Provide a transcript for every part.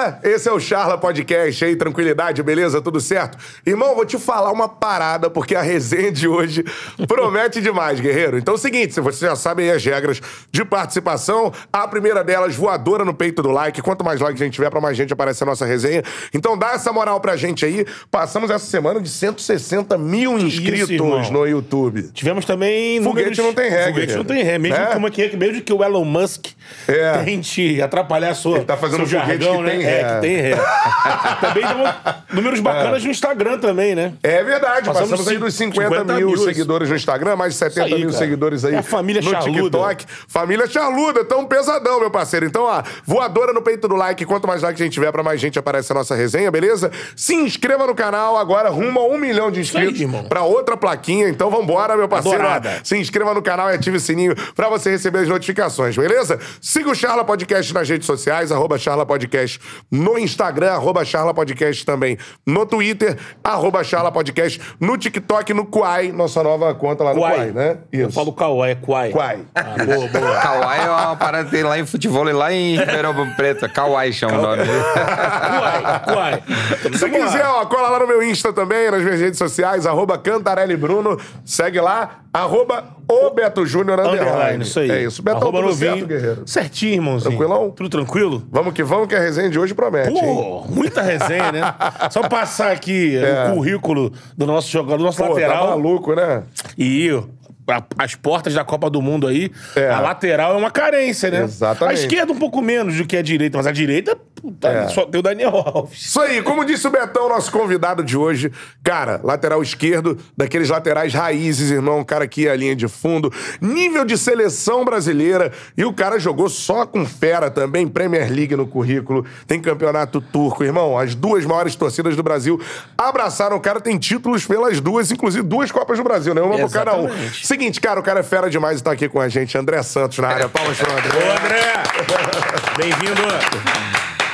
Beleza? Esse é o Charla Podcast aí, tranquilidade, beleza? Tudo certo? Irmão, vou te falar uma parada, porque a resenha de hoje promete demais, guerreiro. Então é o seguinte, se você já sabe aí as regras de participação, a primeira delas, voadora no peito do like. Quanto mais like a gente tiver, pra mais gente aparecer a nossa resenha. Então dá essa moral pra gente aí. Passamos essa semana de 160 mil inscritos irmão? no YouTube. Tivemos também. Foguete números- não tem ré, Foguete guerreiro. não tem ré. Mesmo, Né? como é que, mesmo que o Elon Musk É. tente atrapalhar a sua. Ele tá fazendo seu um foguete jargão, né? Ré. É, que tem ré. também números bacanas no Instagram também, né? É verdade, passamos, Passamos aí dos 50, 50 mil, mil, seguidores no Instagram, mais de 70 Isso aí, mil cara. seguidores aí É a família no charluda. TikTok. Família Charluda, tão pesadão, meu parceiro. Então, ó, voadora no peito do like. Quanto mais like a gente tiver, pra mais gente aparece a nossa resenha, beleza? Se inscreva no canal agora, rumo a um milhão de inscritos aí, pra outra plaquinha. Então, vambora, meu parceiro. Adorada. Se inscreva no canal e ative o sininho pra você receber as notificações, beleza? Siga o Charla Podcast nas redes sociais, arroba Charla Podcast no Instagram, arroba Charla Podcast também no Twitter, arroba Charla Podcast no TikTok, no Quai, nossa nova conta lá no Quai, Quai. né? Eu falo Kauai, é Quai. Quai. Ah, boa, boa. Kauai é uma parada que tem lá em futebol e lá em Ribeirão Preto. Kauai chama o nome. Quai, Quai. Então, Se vamos lá. quiser, ó, cola lá no meu Insta também, nas minhas redes sociais, arroba Cantarelli Bruno. Segue lá, arroba o Beto Júnior Underline. Underline, isso aí. É isso. Betão, Arroba tudo novinho. certo, guerreiro? Certinho, irmãozinho. Tranquilão? Tudo tranquilo? Vamos que vamos, que a resenha de hoje promete, hein? Pô, muita resenha, né? Só passar aqui o currículo do nosso jogador, do nosso É. Pô, tá lateral. maluco, né? E a- as portas da Copa do Mundo aí, É. a lateral é uma carência, né? Exatamente. A esquerda um pouco menos do que a direita, mas a direita puta, É. só tem o Daniel Alves. Isso aí, como disse o Betão, nosso convidado de hoje, cara, lateral esquerdo, daqueles laterais raízes, irmão, um cara que ia à linha de fundo, nível de seleção brasileira, e o cara jogou só com fera também, Premier League no currículo, tem campeonato turco, irmão, as duas maiores torcidas do Brasil abraçaram o cara, tem títulos pelas duas, inclusive duas Copas do Brasil, né? Uma pro cada um. Seguinte, cara, o cara é fera demais e tá aqui com a gente, André Santos na área, palmas pro André. Ô, André! Bem-vindo!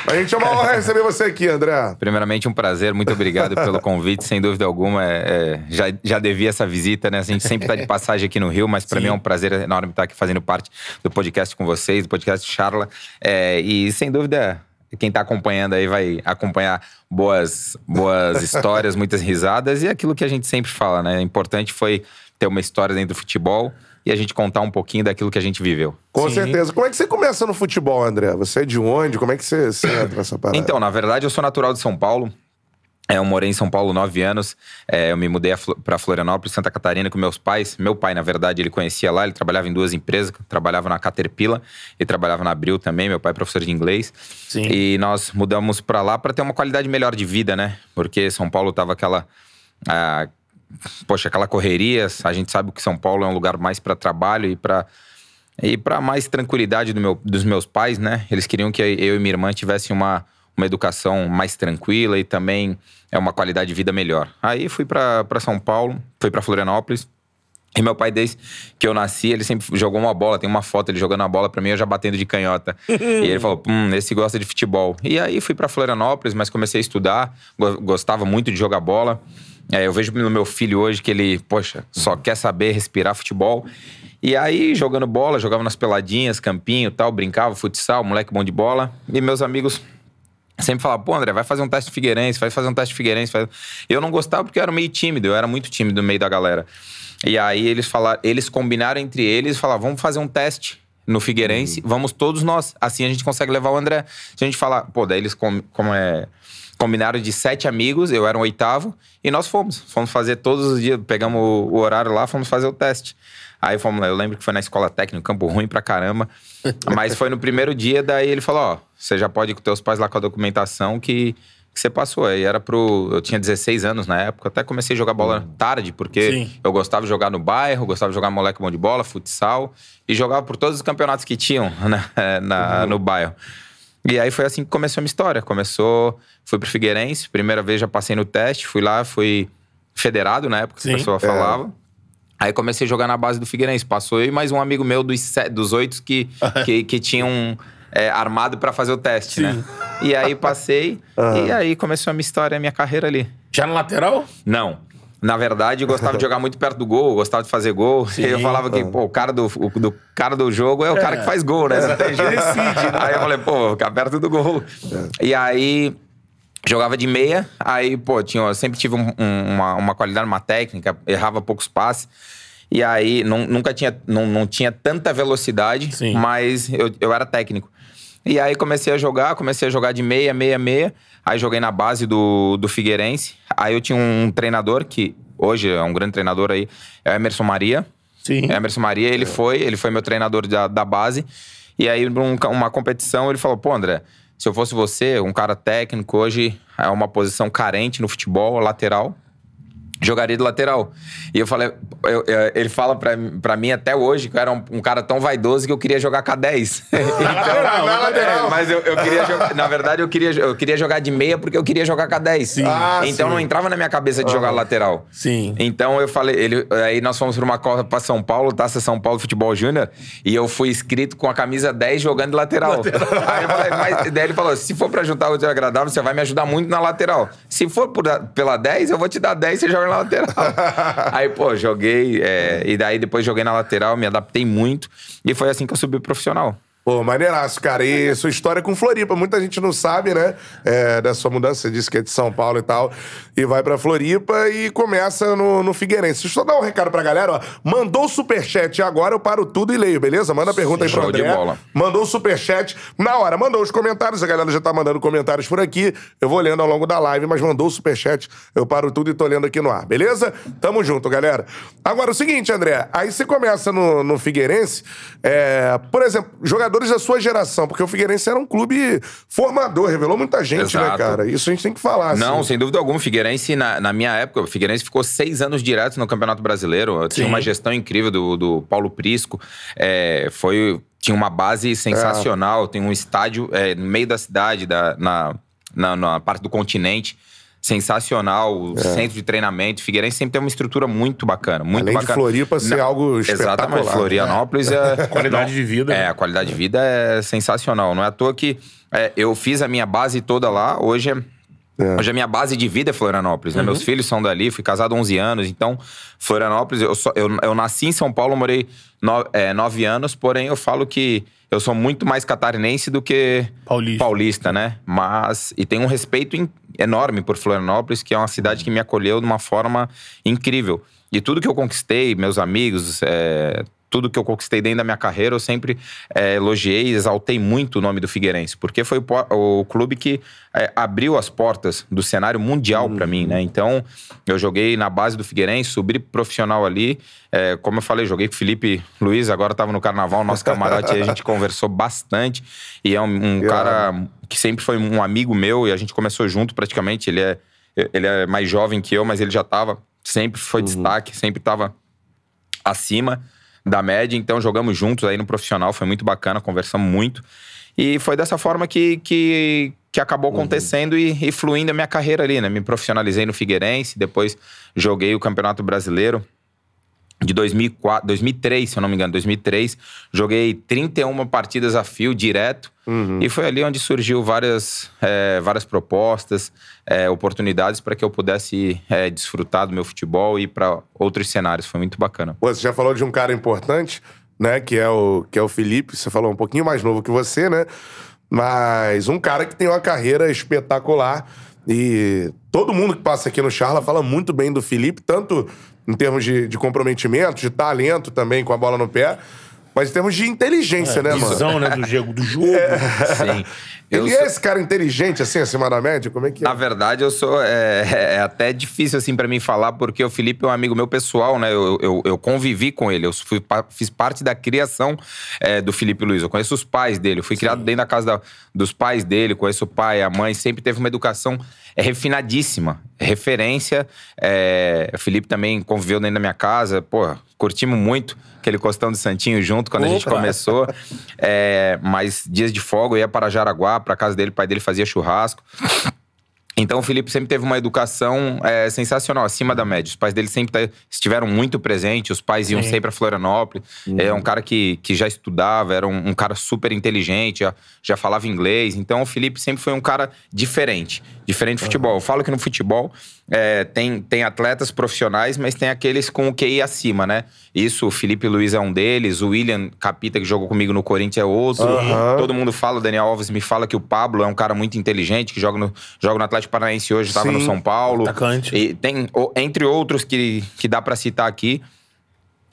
A gente é uma honra receber você aqui, André. Primeiramente, um prazer. Muito obrigado pelo convite. Sem dúvida alguma, é, é, já, já devia essa visita, né? A gente sempre tá de passagem aqui no Rio, mas para mim é um prazer enorme estar aqui fazendo parte do podcast com vocês, do podcast Charla. É, e sem dúvida, quem tá acompanhando aí vai acompanhar boas, boas histórias, muitas risadas e aquilo que a gente sempre fala, né? Importante foi ter uma história dentro do futebol e a gente contar um pouquinho daquilo que a gente viveu. Com Sim. certeza. Como é que você começa no futebol, André? Você é de onde? Como é que você, você entra nessa parada? Então, na verdade, eu sou natural de São Paulo. É, eu morei em São Paulo nove anos. É, eu me mudei para Florianópolis, Santa Catarina, com meus pais. Meu pai, na verdade, ele conhecia lá. Ele trabalhava em duas empresas. Trabalhava na Caterpillar e trabalhava na Abril também. Meu pai é professor de inglês. Sim. E nós mudamos para lá para ter uma qualidade melhor de vida, né? Porque São Paulo tava aquela... ah, poxa, aquela correria. A gente sabe que São Paulo é um lugar mais para trabalho e para e para mais tranquilidade do meu- dos meus pais, né? Eles queriam que eu e minha irmã tivessem uma, uma educação mais tranquila e também é uma qualidade de vida melhor. Aí fui para São Paulo, fui para Florianópolis. E meu pai, desde que eu nasci, ele sempre jogou uma bola. Tem uma foto ele jogando a bola pra mim, eu já batendo de canhota. e ele falou: hum, esse gosta de futebol. E aí fui pra Florianópolis, mas comecei a estudar, go- gostava muito de jogar bola. É, eu vejo no meu filho hoje que ele, poxa, só quer saber respirar futebol. E aí, jogando bola, jogava nas peladinhas, campinho e tal, brincava, futsal, moleque bom de bola. E meus amigos sempre falavam, pô, André, vai fazer um teste de Figueirense, vai fazer um teste de Figueirense. faz- Eu não gostava porque eu era meio tímido, eu era muito tímido no meio da galera. E aí eles falaram, eles combinaram entre eles e falaram, vamos fazer um teste no Figueirense, vamos todos nós. Assim a gente consegue levar o André. Se a gente falar, pô, daí eles com, como é, combinaram de sete amigos, eu era o oitavo, e nós fomos. Fomos fazer todos os dias, pegamos o, o horário lá, fomos fazer o teste. Aí fomos lá, eu lembro que foi na escola técnica, campo ruim pra caramba. Mas foi no primeiro dia, daí ele falou: Ó, você já pode ir com teus pais lá com a documentação que, que você passou. Aí era pro. Eu tinha 16 anos na época, até comecei a jogar bola tarde, porque Sim. eu gostava de jogar no bairro, gostava de jogar moleque bom de bola, futsal, e jogava por todos os campeonatos que tinham né, na- no bairro. E aí foi assim que começou a minha história. Começou, fui pro Figueirense, primeira vez já passei no teste, fui lá, fui federado na época, que Sim. a pessoa falava. Aí comecei a jogar na base do Figueirense. Passou eu e mais um amigo meu dos, se- dos oito que, que, que tinham é, armado pra fazer o teste, né? E aí passei, e aí começou a minha história, a minha carreira ali. Já no lateral? Não. Na verdade, eu gostava de jogar muito perto do gol, gostava de fazer gol. E eu falava que, pô, o cara do, o, do, cara do jogo é o cara que faz gol, né? Não tem jeito. Decide, né? Aí eu falei, pô, ficar perto do gol. E aí jogava de meia, aí, pô, tinha, eu sempre tive um, um, uma, uma qualidade, uma técnica, errava poucos passes. E aí, não, nunca tinha, não, não tinha tanta velocidade, Sim. mas eu, eu era técnico. E aí comecei a jogar, comecei a jogar de meia, meia, meia. Aí joguei na base do, do Figueirense. Aí eu tinha um treinador que hoje é um grande treinador aí, é o Emerson Maria. Sim. Emerson Maria, ele foi, ele foi meu treinador da, da base. E aí, numa competição, ele falou: pô, André, se eu fosse você, um cara técnico, hoje é uma posição carente no futebol, lateral jogaria de lateral. E eu falei, eu, eu, ele fala pra, pra mim até hoje que eu era um, um, cara tão vaidoso que eu queria jogar K10. então, lateral, na lateral. É, mas eu, eu queria jogar, na verdade, eu queria, eu queria jogar de meia porque eu queria jogar K10. Sim. Ah, então sim. não entrava na minha cabeça de jogar lateral. Sim. Então eu falei, ele, aí nós fomos pra uma Copa pra São Paulo, Taça São Paulo Futebol Júnior, e eu fui inscrito com a camisa 10 jogando de lateral. lateral. Aí eu falei, mas daí ele falou: se for pra juntar o teu agradável, você vai me ajudar muito na lateral. Se for por, pela 10, eu vou te dar 10 e você joga na lateral. aí, pô, joguei. É, e daí depois joguei na lateral, me adaptei muito. E foi assim que eu subi profissional. Pô, maneiraço, cara. E sua história com Floripa. Muita gente não sabe, né? É, da sua mudança. Você disse que é de São Paulo e tal. E vai pra Floripa e começa no, no Figueirense. Deixa eu só dar um recado pra galera, ó. Mandou o superchat agora, eu paro tudo e leio, beleza? Manda a pergunta aí pro Show André. de bola. Mandou o superchat. Na hora, mandou os comentários. A galera já tá mandando comentários por aqui. Eu vou lendo ao longo da live, mas mandou o superchat. Eu paro tudo e tô lendo aqui no ar, beleza? Tamo junto, galera. Agora, o seguinte, André. Aí você começa no, no Figueirense. É, por exemplo, jogadores da sua geração, porque o Figueirense era um clube formador, revelou muita gente, né, Exato. cara? Isso a gente tem que falar. Não, assim. sem dúvida alguma. O Figueirense, na, na minha época, o Figueirense ficou seis anos direto no Campeonato Brasileiro. Tinha uma gestão incrível do, do Paulo Prisco. É, foi, tinha uma base sensacional. Tem um estádio é, no meio da cidade, da, na, na, na parte do continente. Sensacional, o centro de treinamento. Figueirense sempre tem uma estrutura muito bacana, muito Além de bacana. Floripa ser Não, algo espetacular. Exatamente, Florianópolis é. Qualidade de vida. É, a qualidade de vida é sensacional. Não é à toa que é, eu fiz a minha base toda lá. Hoje é. Hoje a minha base de vida é Florianópolis, né? Meus filhos são dali, fui casado há 11 anos, então Florianópolis, eu, só- eu, eu nasci em São Paulo, morei no, é, 9 anos, porém eu falo que eu sou muito mais catarinense do que Paulista. paulista, né? Mas, e tenho um respeito in- enorme por Florianópolis, que é uma cidade que me acolheu de uma forma incrível. E tudo que eu conquistei, meus amigos, é, tudo que eu conquistei dentro da minha carreira, eu sempre é, elogiei e exaltei muito o nome do Figueirense, porque foi o, o clube que é, abriu as portas do cenário mundial pra mim, né? Então, eu joguei na base do Figueirense, subi profissional ali. É, como eu falei, joguei com o Felipe Luiz, agora tava no carnaval, nosso camarote aí, a gente conversou bastante. E é um, um cara que sempre foi um amigo meu e a gente começou junto praticamente. Ele é, ele é mais jovem que eu, mas ele já tava, sempre foi destaque, sempre tava acima da média, então jogamos juntos aí no profissional, foi muito bacana, conversamos muito. E foi dessa forma que, que, que acabou acontecendo e, e fluindo a minha carreira ali, né? Me profissionalizei no Figueirense, depois joguei o Campeonato Brasileiro de 2004, 2003, se eu não me engano, 2003. Joguei 31 partidas a fio direto. E foi ali onde surgiu várias, eh, várias propostas, eh, oportunidades para que eu pudesse eh, desfrutar do meu futebol e ir para outros cenários. Foi muito bacana. Pô, você já falou de um cara importante, né? Que é o, que é o Felipe. Você falou um pouquinho mais novo que você, né? Mas um cara que tem uma carreira espetacular. E todo mundo que passa aqui no Charla fala muito bem do Felipe, tanto em termos de, de comprometimento, de talento também com a bola no pé, mas em termos de inteligência, né, mano? Visão, né, do jogo. Do jogo. Sim. Eu Ele sou- é esse cara inteligente, assim, acima da média? Como é que é? Na verdade, eu sou. É, é até difícil, assim, pra mim falar, porque o Felipe é um amigo meu pessoal, né? Eu, eu, eu convivi com ele, eu fui fiz parte da criação é, do Felipe Luiz. Eu conheço os pais dele, eu fui criado dentro da casa da- dos pais dele, conheço o pai, a mãe, sempre teve uma educação é, refinadíssima, referência. É, o Felipe também conviveu dentro da minha casa, pô, curtimos muito aquele costão de Santinho junto quando a gente Opa! começou. É, mas dias de folga eu ia para Jaraguá, para casa dele, o pai dele fazia churrasco. Então o Felipe sempre teve uma educação é, sensacional, acima da média. Os pais dele sempre estiveram muito presentes, os pais iam Sim. sempre para Florianópolis. Uhum. É um cara que, que já estudava, era um, um, cara super inteligente, já, já falava inglês. Então o Felipe sempre foi um cara diferente, diferente do futebol. Eu falo que no futebol é, tem, tem atletas profissionais, mas tem aqueles com o QI acima, né? Isso, o Felipe Luiz é um deles, o William Capita, que jogou comigo no Corinthians, é outro. Uhum. Todo mundo fala, o Daniel Alves me fala que o Pablo é um cara muito inteligente, que joga no, joga no Atlético Paranaense hoje, estava no São Paulo. Atacante. E tem, entre outros que, que dá para citar aqui.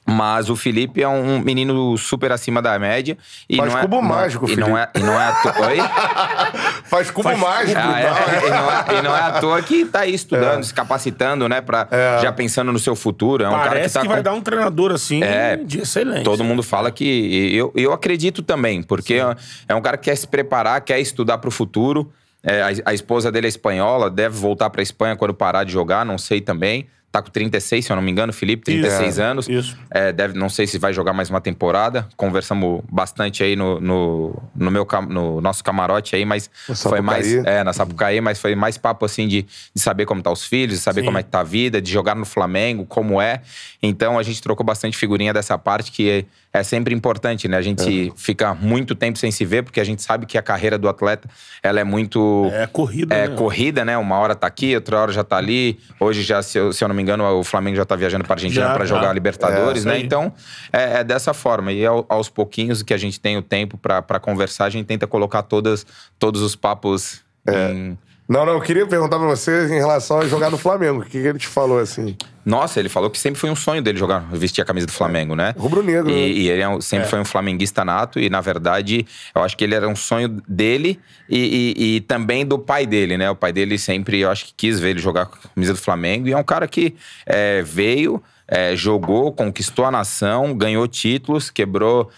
Mas o Felipe é um menino super acima da média. E Faz não cubo é, mágico, não, Felipe. E não é, e não é à toa. Oi? Faz cubo Faz mágico. Ah, é, e, não é, e, não é, à toa que tá aí estudando, é. se capacitando, né? Pra, é. Já pensando no seu futuro. É um Parece cara que, tá que vai com... dar um treinador assim é, de excelente. Todo mundo fala que. Eu, eu acredito também, porque Sim. é um cara que quer se preparar, quer estudar pro futuro. É, a, a, esposa dele é espanhola, deve voltar para Espanha quando parar de jogar, não sei também tá com 36, se eu não me engano, Felipe, 36 isso, anos. Isso. É, deve, não sei se vai jogar mais uma temporada. Conversamos bastante aí no, no, no meu no nosso camarote aí, mas foi mais. É, na Sapucaí, mas foi mais papo assim de, de saber como tá os filhos, de saber Sim. como é que tá a vida, de jogar no Flamengo, como é. Então a gente trocou bastante figurinha dessa parte que é, sempre importante, né? A gente é. fica muito tempo sem se ver, porque a gente sabe que a carreira do atleta ela é muito. É corrida. É né? corrida, né? Uma hora tá aqui, outra hora já tá ali. Hoje já, se eu, se eu não me engano, o Flamengo já tá viajando pra Argentina para jogar Libertadores, é, né? Então, é, é, dessa forma. E ao, aos pouquinhos que a gente tem o tempo para conversar, a gente tenta colocar todas, todos os papos é. em... Não, não, eu queria perguntar pra você em relação a jogar no Flamengo. O que, que ele te falou assim? Nossa, ele falou que sempre foi um sonho dele jogar, vestir a camisa do Flamengo, né? Rubro-negro. E, né? e, ele é sempre é. foi um flamenguista nato, e na verdade, eu acho que ele era um sonho dele e, e, e, também do pai dele, né? O pai dele sempre, eu acho que quis ver ele jogar com a camisa do Flamengo, e é um cara que é, veio, é, jogou, conquistou a nação, ganhou títulos, quebrou.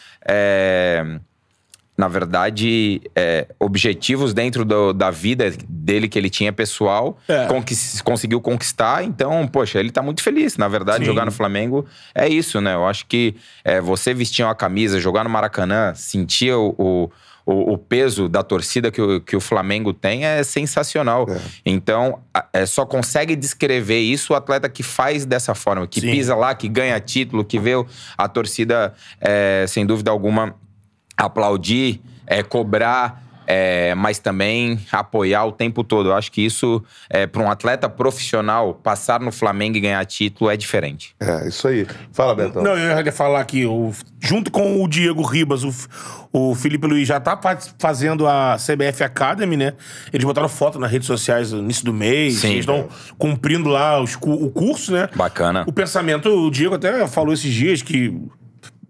Na verdade, é, objetivos dentro do, da vida dele que ele tinha pessoal, é. conquist, conseguiu conquistar. Então, poxa, ele tá muito feliz. Na verdade, Sim. jogar no Flamengo é isso, né? Eu acho que é, você vestir uma camisa, jogar no Maracanã, sentir o, o o, o, peso da torcida que o, que o Flamengo tem é sensacional. É. Então, é, só consegue descrever isso o atleta que faz dessa forma, que Sim. pisa lá, que ganha título, que vê a torcida, é, sem dúvida alguma, aplaudir, é, cobrar, é, mas também apoiar o tempo todo. Eu acho que isso, é, para um atleta profissional, passar no Flamengo e ganhar título é diferente. É, isso aí. Fala, Betão. Não, eu ia falar aqui, o, junto com o Diego Ribas, o, o Felipe Luiz já tá fazendo a CBF Academy, né? Eles botaram foto nas redes sociais no início do mês. Sim. Eles estão cumprindo lá os, o curso, né? Bacana. O pensamento, o Diego até falou esses dias que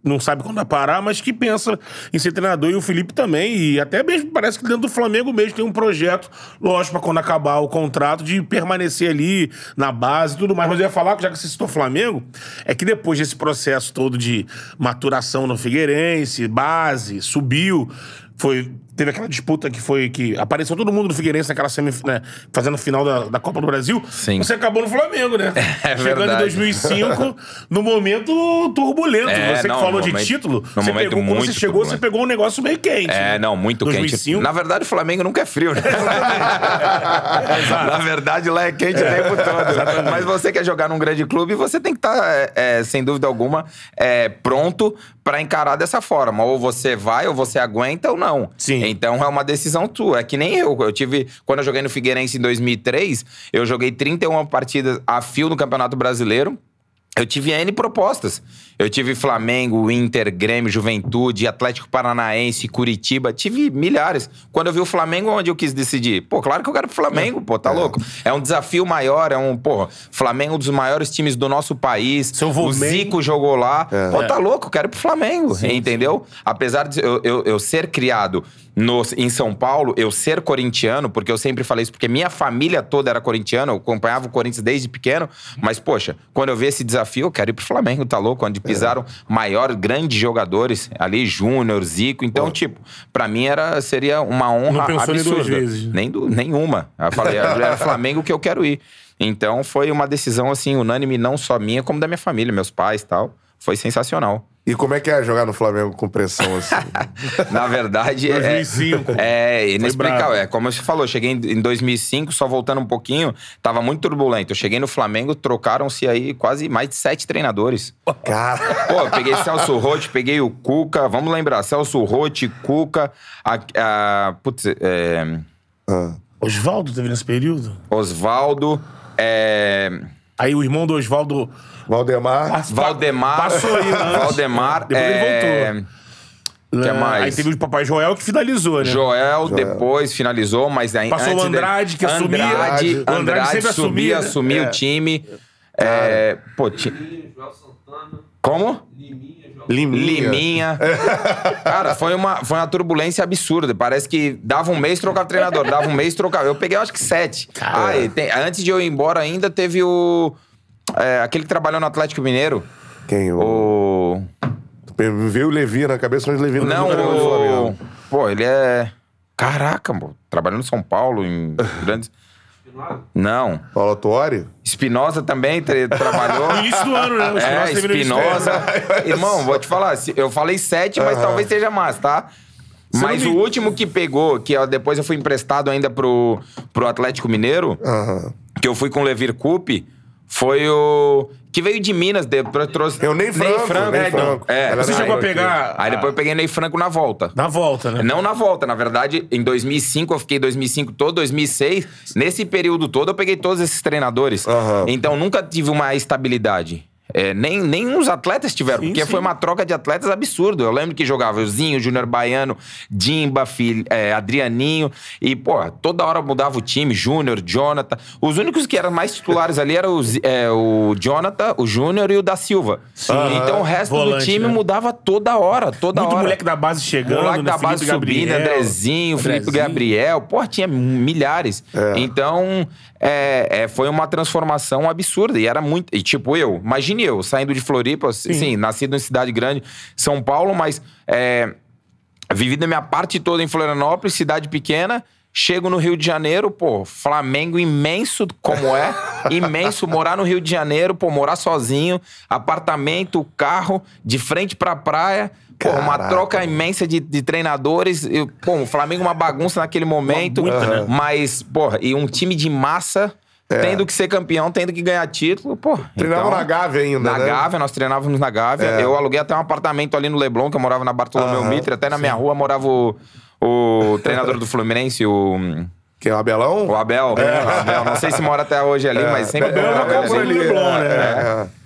não sabe quando vai parar, mas que pensa em ser treinador. E o Felipe também. E até mesmo parece que dentro do Flamengo mesmo tem um projeto, lógico, para quando acabar o contrato, de permanecer ali na base e tudo mais. Mas eu ia falar, já que você citou Flamengo, é que depois desse processo todo de maturação no Figueirense, base, subiu, foi teve aquela disputa que foi que apareceu todo mundo do Figueirense naquela semifinal, né, fazendo final da, da Copa do Brasil. Sim. Você acabou no Flamengo, né? É Chegando verdade. em 2005, no momento turbulento. É, você não, que falou de momento, título, no você pegou, quando você chegou, turbulento. você pegou um negócio meio quente. É, né? não, muito 2005. quente. Na verdade, o Flamengo nunca é frio, né? Na verdade, lá é quente o tempo todo. Mas você quer jogar num grande clube, você tem que estar, é, é, sem dúvida alguma, é, pronto para encarar dessa forma. Ou você vai, ou você aguenta, ou não. Sim. Então é uma decisão tua. É que nem eu. Eu tive. Quando eu joguei no Figueirense em 2003, eu joguei 31 partidas a fio no Campeonato Brasileiro. Eu tive N propostas. Eu tive Flamengo, Inter, Grêmio, Juventude, Atlético Paranaense, Curitiba. Tive milhares. Quando eu vi o Flamengo, onde eu quis decidir? Pô, claro que eu quero pro Flamengo, pô, tá é. louco? É um desafio maior, é um, pô, Flamengo é um dos maiores times do nosso país. Seu o Zico jogou lá. É. Pô, tá louco? Eu quero pro Flamengo, Sim, entendeu? Apesar de eu, eu, eu ser criado no, em São Paulo, eu ser corintiano, porque eu sempre falei isso, porque minha família toda era corintiana, eu acompanhava o Corinthians desde pequeno, mas, poxa, quando eu vi esse desafio, eu quero ir pro Flamengo, tá louco? Onde pisaram maiores, grandes jogadores ali, Júnior, Zico. Então, Pô. tipo, pra mim era, seria uma honra Não pensou nem absurda. duas vezes. Nem du- nenhuma. Eu falei, era Flamengo que eu quero ir. Então, foi uma decisão, assim, unânime, não só minha, como da minha família, meus pais e tal. Foi sensacional. E como é que é jogar no Flamengo com pressão assim? Na verdade, é, 2005. é inexplicável. É como você falou, cheguei em em 2005, só voltando um pouquinho, tava muito turbulento. Eu cheguei no Flamengo, trocaram-se aí quase mais de sete treinadores. Cara, Pô, eu peguei Celso Rotti, peguei o Cuca, vamos lembrar, Celso Rotti, Cuca, a, a, putz, é, Oswaldo teve nesse período? Osvaldo, é, Aí o irmão do Oswaldo. Valdemar. Valdemar. Passou aí antes. Valdemar. Depois ele é, voltou. que Ah, mais? Aí teve o Papai Joel que finalizou, né? Joel, depois finalizou, mas ainda. Passou o Andrade, que assumia. Andrade, Andrade Andrade sempre subia, assumia, né? assumia É. o time. É, pô, ti- Como? Liminha. Liminha. Cara, foi uma, foi uma turbulência absurda. Parece que dava um mês trocava treinador, dava um mês trocava. Eu peguei, eu acho que sete. Ah, tem- antes de eu ir embora ainda, teve o. é, aquele que trabalhou no Atlético Mineiro. Quem? O... O. Veio o Levi na cabeça, mas o Levi Não, no o. Pô, ele é. Caraca, pô. Trabalhou no São Paulo, em grandes. Não. Paulo Tuori? Espinosa também tra- trabalhou. No início do ano, né? É. Espinosa. Irmão, vou te falar, eu falei sete, mas talvez seja mais, tá? Mas não o me- último que pegou, que ó, depois eu fui emprestado ainda pro, pro Atlético Mineiro, Aham. que eu fui com o Levir Coupe, foi o. Que veio de Minas, depois trouxe. É o Ney Franco, Ney é, então, Franco. é. Você na chegou a pegar. Aí depois eu peguei Ney Franco na volta. Na volta, né? Não na volta, na verdade, em 2005, eu fiquei 2005 todo, 2006. Nesse período todo, eu peguei todos esses treinadores. Aham. Então, nunca tive uma estabilidade. É, nem, nem os atletas tiveram, Sim, porque sim. foi uma troca de atletas absurdo. Eu lembro que jogava o Zinho, Júnior Baiano, Dimba, Fil- é, Adrianinho. E, pô, toda hora mudava o time, Júnior, Jonathan. Os únicos que eram mais titulares ali eram o, Zi- é, o Jonathan, o Júnior e o da Silva. Então o resto do Volante, time né? mudava toda hora, toda Muito hora. moleque da base chegando. Moleque né? da base Felipe subindo, Gabriel, Andrezinho, Felipe Andrezinho. Gabriel. Pô, tinha milhares. Então, é, é, foi uma transformação absurda. E era muito. E tipo, eu, imagine eu, saindo de Floripa, sim, nascido em cidade grande, São Paulo, mas é, vivido a minha parte toda em Florianópolis, cidade pequena. Chego no Rio de Janeiro, pô, Flamengo imenso como é, imenso, morar no Rio de Janeiro, pô, morar sozinho, apartamento, carro, de frente pra praia, pô, uma troca imensa de, de treinadores, eu, pô, o Flamengo uma bagunça naquele momento, Muito, né? mas, porra, e um time de massa, tendo que ser campeão, tendo que ganhar título, pô. Treinava então- na Gávea ainda, na né? Gávea, nós treinávamos na Gávea. É. Eu aluguei até um apartamento ali no Leblon, que eu morava na Bartolomeu Aham, Mitre. Até na minha rua morava o, o treinador do Fluminense, o, Quem é o Abelão? o Abel. O Abel. Não sei se mora até hoje ali, mas sempre Abel morava jogava ali. por ali. Leblon, né? é, é.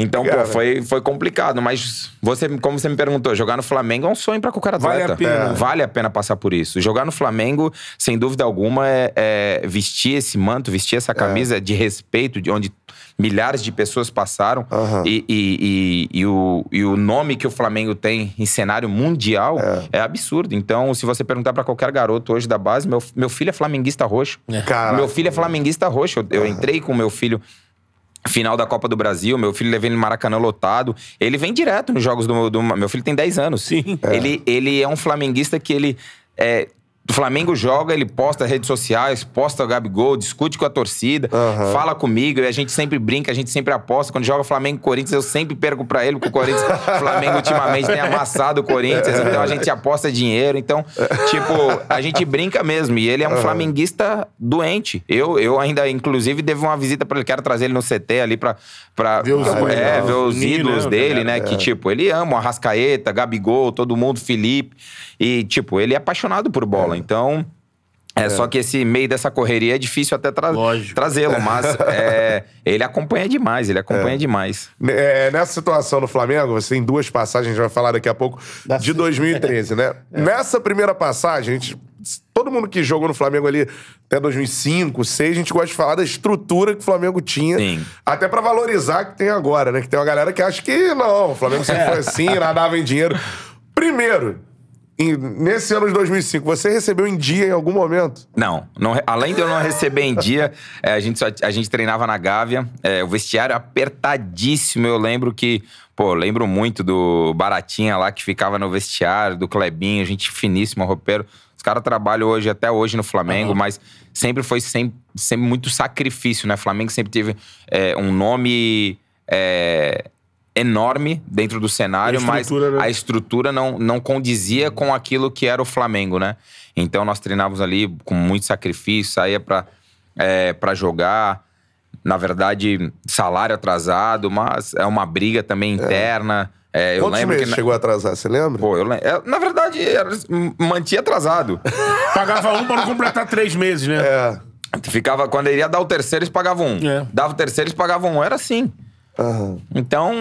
Então, Cara. pô, foi, foi complicado. Mas você, como você me perguntou, jogar no Flamengo é um sonho pra qualquer Vale atleta. a pena. É. Vale a pena passar por isso. Jogar no Flamengo, sem dúvida alguma, é, é vestir esse manto, vestir essa camisa de respeito, de onde milhares de pessoas passaram. Aham. E, e, e, e o, e o nome que o Flamengo tem em cenário mundial é, absurdo. Então, se você perguntar pra qualquer garoto hoje da base, meu, meu filho é flamenguista roxo. Caraca. Meu filho é flamenguista roxo. Eu, eu entrei com meu filho final da Copa do Brasil, meu filho levei ele no Maracanã lotado. Ele vem direto nos jogos do, do- meu filho tem 10 anos. Sim. Ele, ele é um flamenguista que ele é, o Flamengo joga, ele posta redes sociais, posta o Gabigol, discute com a torcida, Aham. fala comigo, e a gente sempre brinca, a gente sempre aposta. Quando joga Flamengo e Corinthians, eu sempre perco pra ele, porque o Corinthians, Flamengo ultimamente tem amassado o Corinthians, então a gente aposta dinheiro. Então, tipo, a gente brinca mesmo. E ele é um flamenguista doente. Eu, eu ainda, inclusive, devo uma visita pra ele. Quero trazer ele no CT ali pra. pra Ver os é, ídolos, ver os ídolos né, dele, né? Que, tipo, ele ama o Arrascaeta, Gabigol, todo mundo, Felipe. E, tipo, ele é apaixonado por bola. Então. É, só que esse meio dessa correria é difícil até tra Lógico. trazê-lo, mas é, ele acompanha demais, ele acompanha demais. É, nessa situação no Flamengo, você tem duas passagens, a gente vai falar daqui a pouco, de 2013, né? Nessa primeira passagem, a gente, todo mundo que jogou no Flamengo ali até 2005, 2006, a gente gosta de falar da estrutura que o Flamengo tinha. Sim. Até pra valorizar que tem agora, né? Que tem uma galera que acha que não, o Flamengo sempre foi assim, nadava em dinheiro. Primeiro, em- nesse ano de 2005, você recebeu em dia em algum momento? Não, não além de eu não receber em dia, é, a, gente só- a gente treinava na Gávea, é, o vestiário apertadíssimo. Eu lembro que, pô, lembro muito do Baratinha lá que ficava no vestiário, do Clebinho, gente finíssima, roupeiro. Os caras trabalham hoje, até hoje no Flamengo, mas sempre foi sempre, sempre muito sacrifício, né? Flamengo sempre teve é, um nome. é, enorme dentro do cenário, A mas estrutura era- a estrutura não, não condizia com aquilo que era o Flamengo, né? Então nós treinávamos ali com muito sacrifício, saía pra, é, pra jogar. Na verdade, salário atrasado, mas é uma briga também interna. É, eu Quantos lembro meses que. chegou a atrasar, você lembra? Pô, eu lem- é, Na verdade, era, mantinha atrasado. Pagava um pra não completar três meses, né? É. Ficava, quando iria dar o terceiro, eles pagavam um. É. Dava o terceiro, eles pagavam um. Era assim. Aham. Então,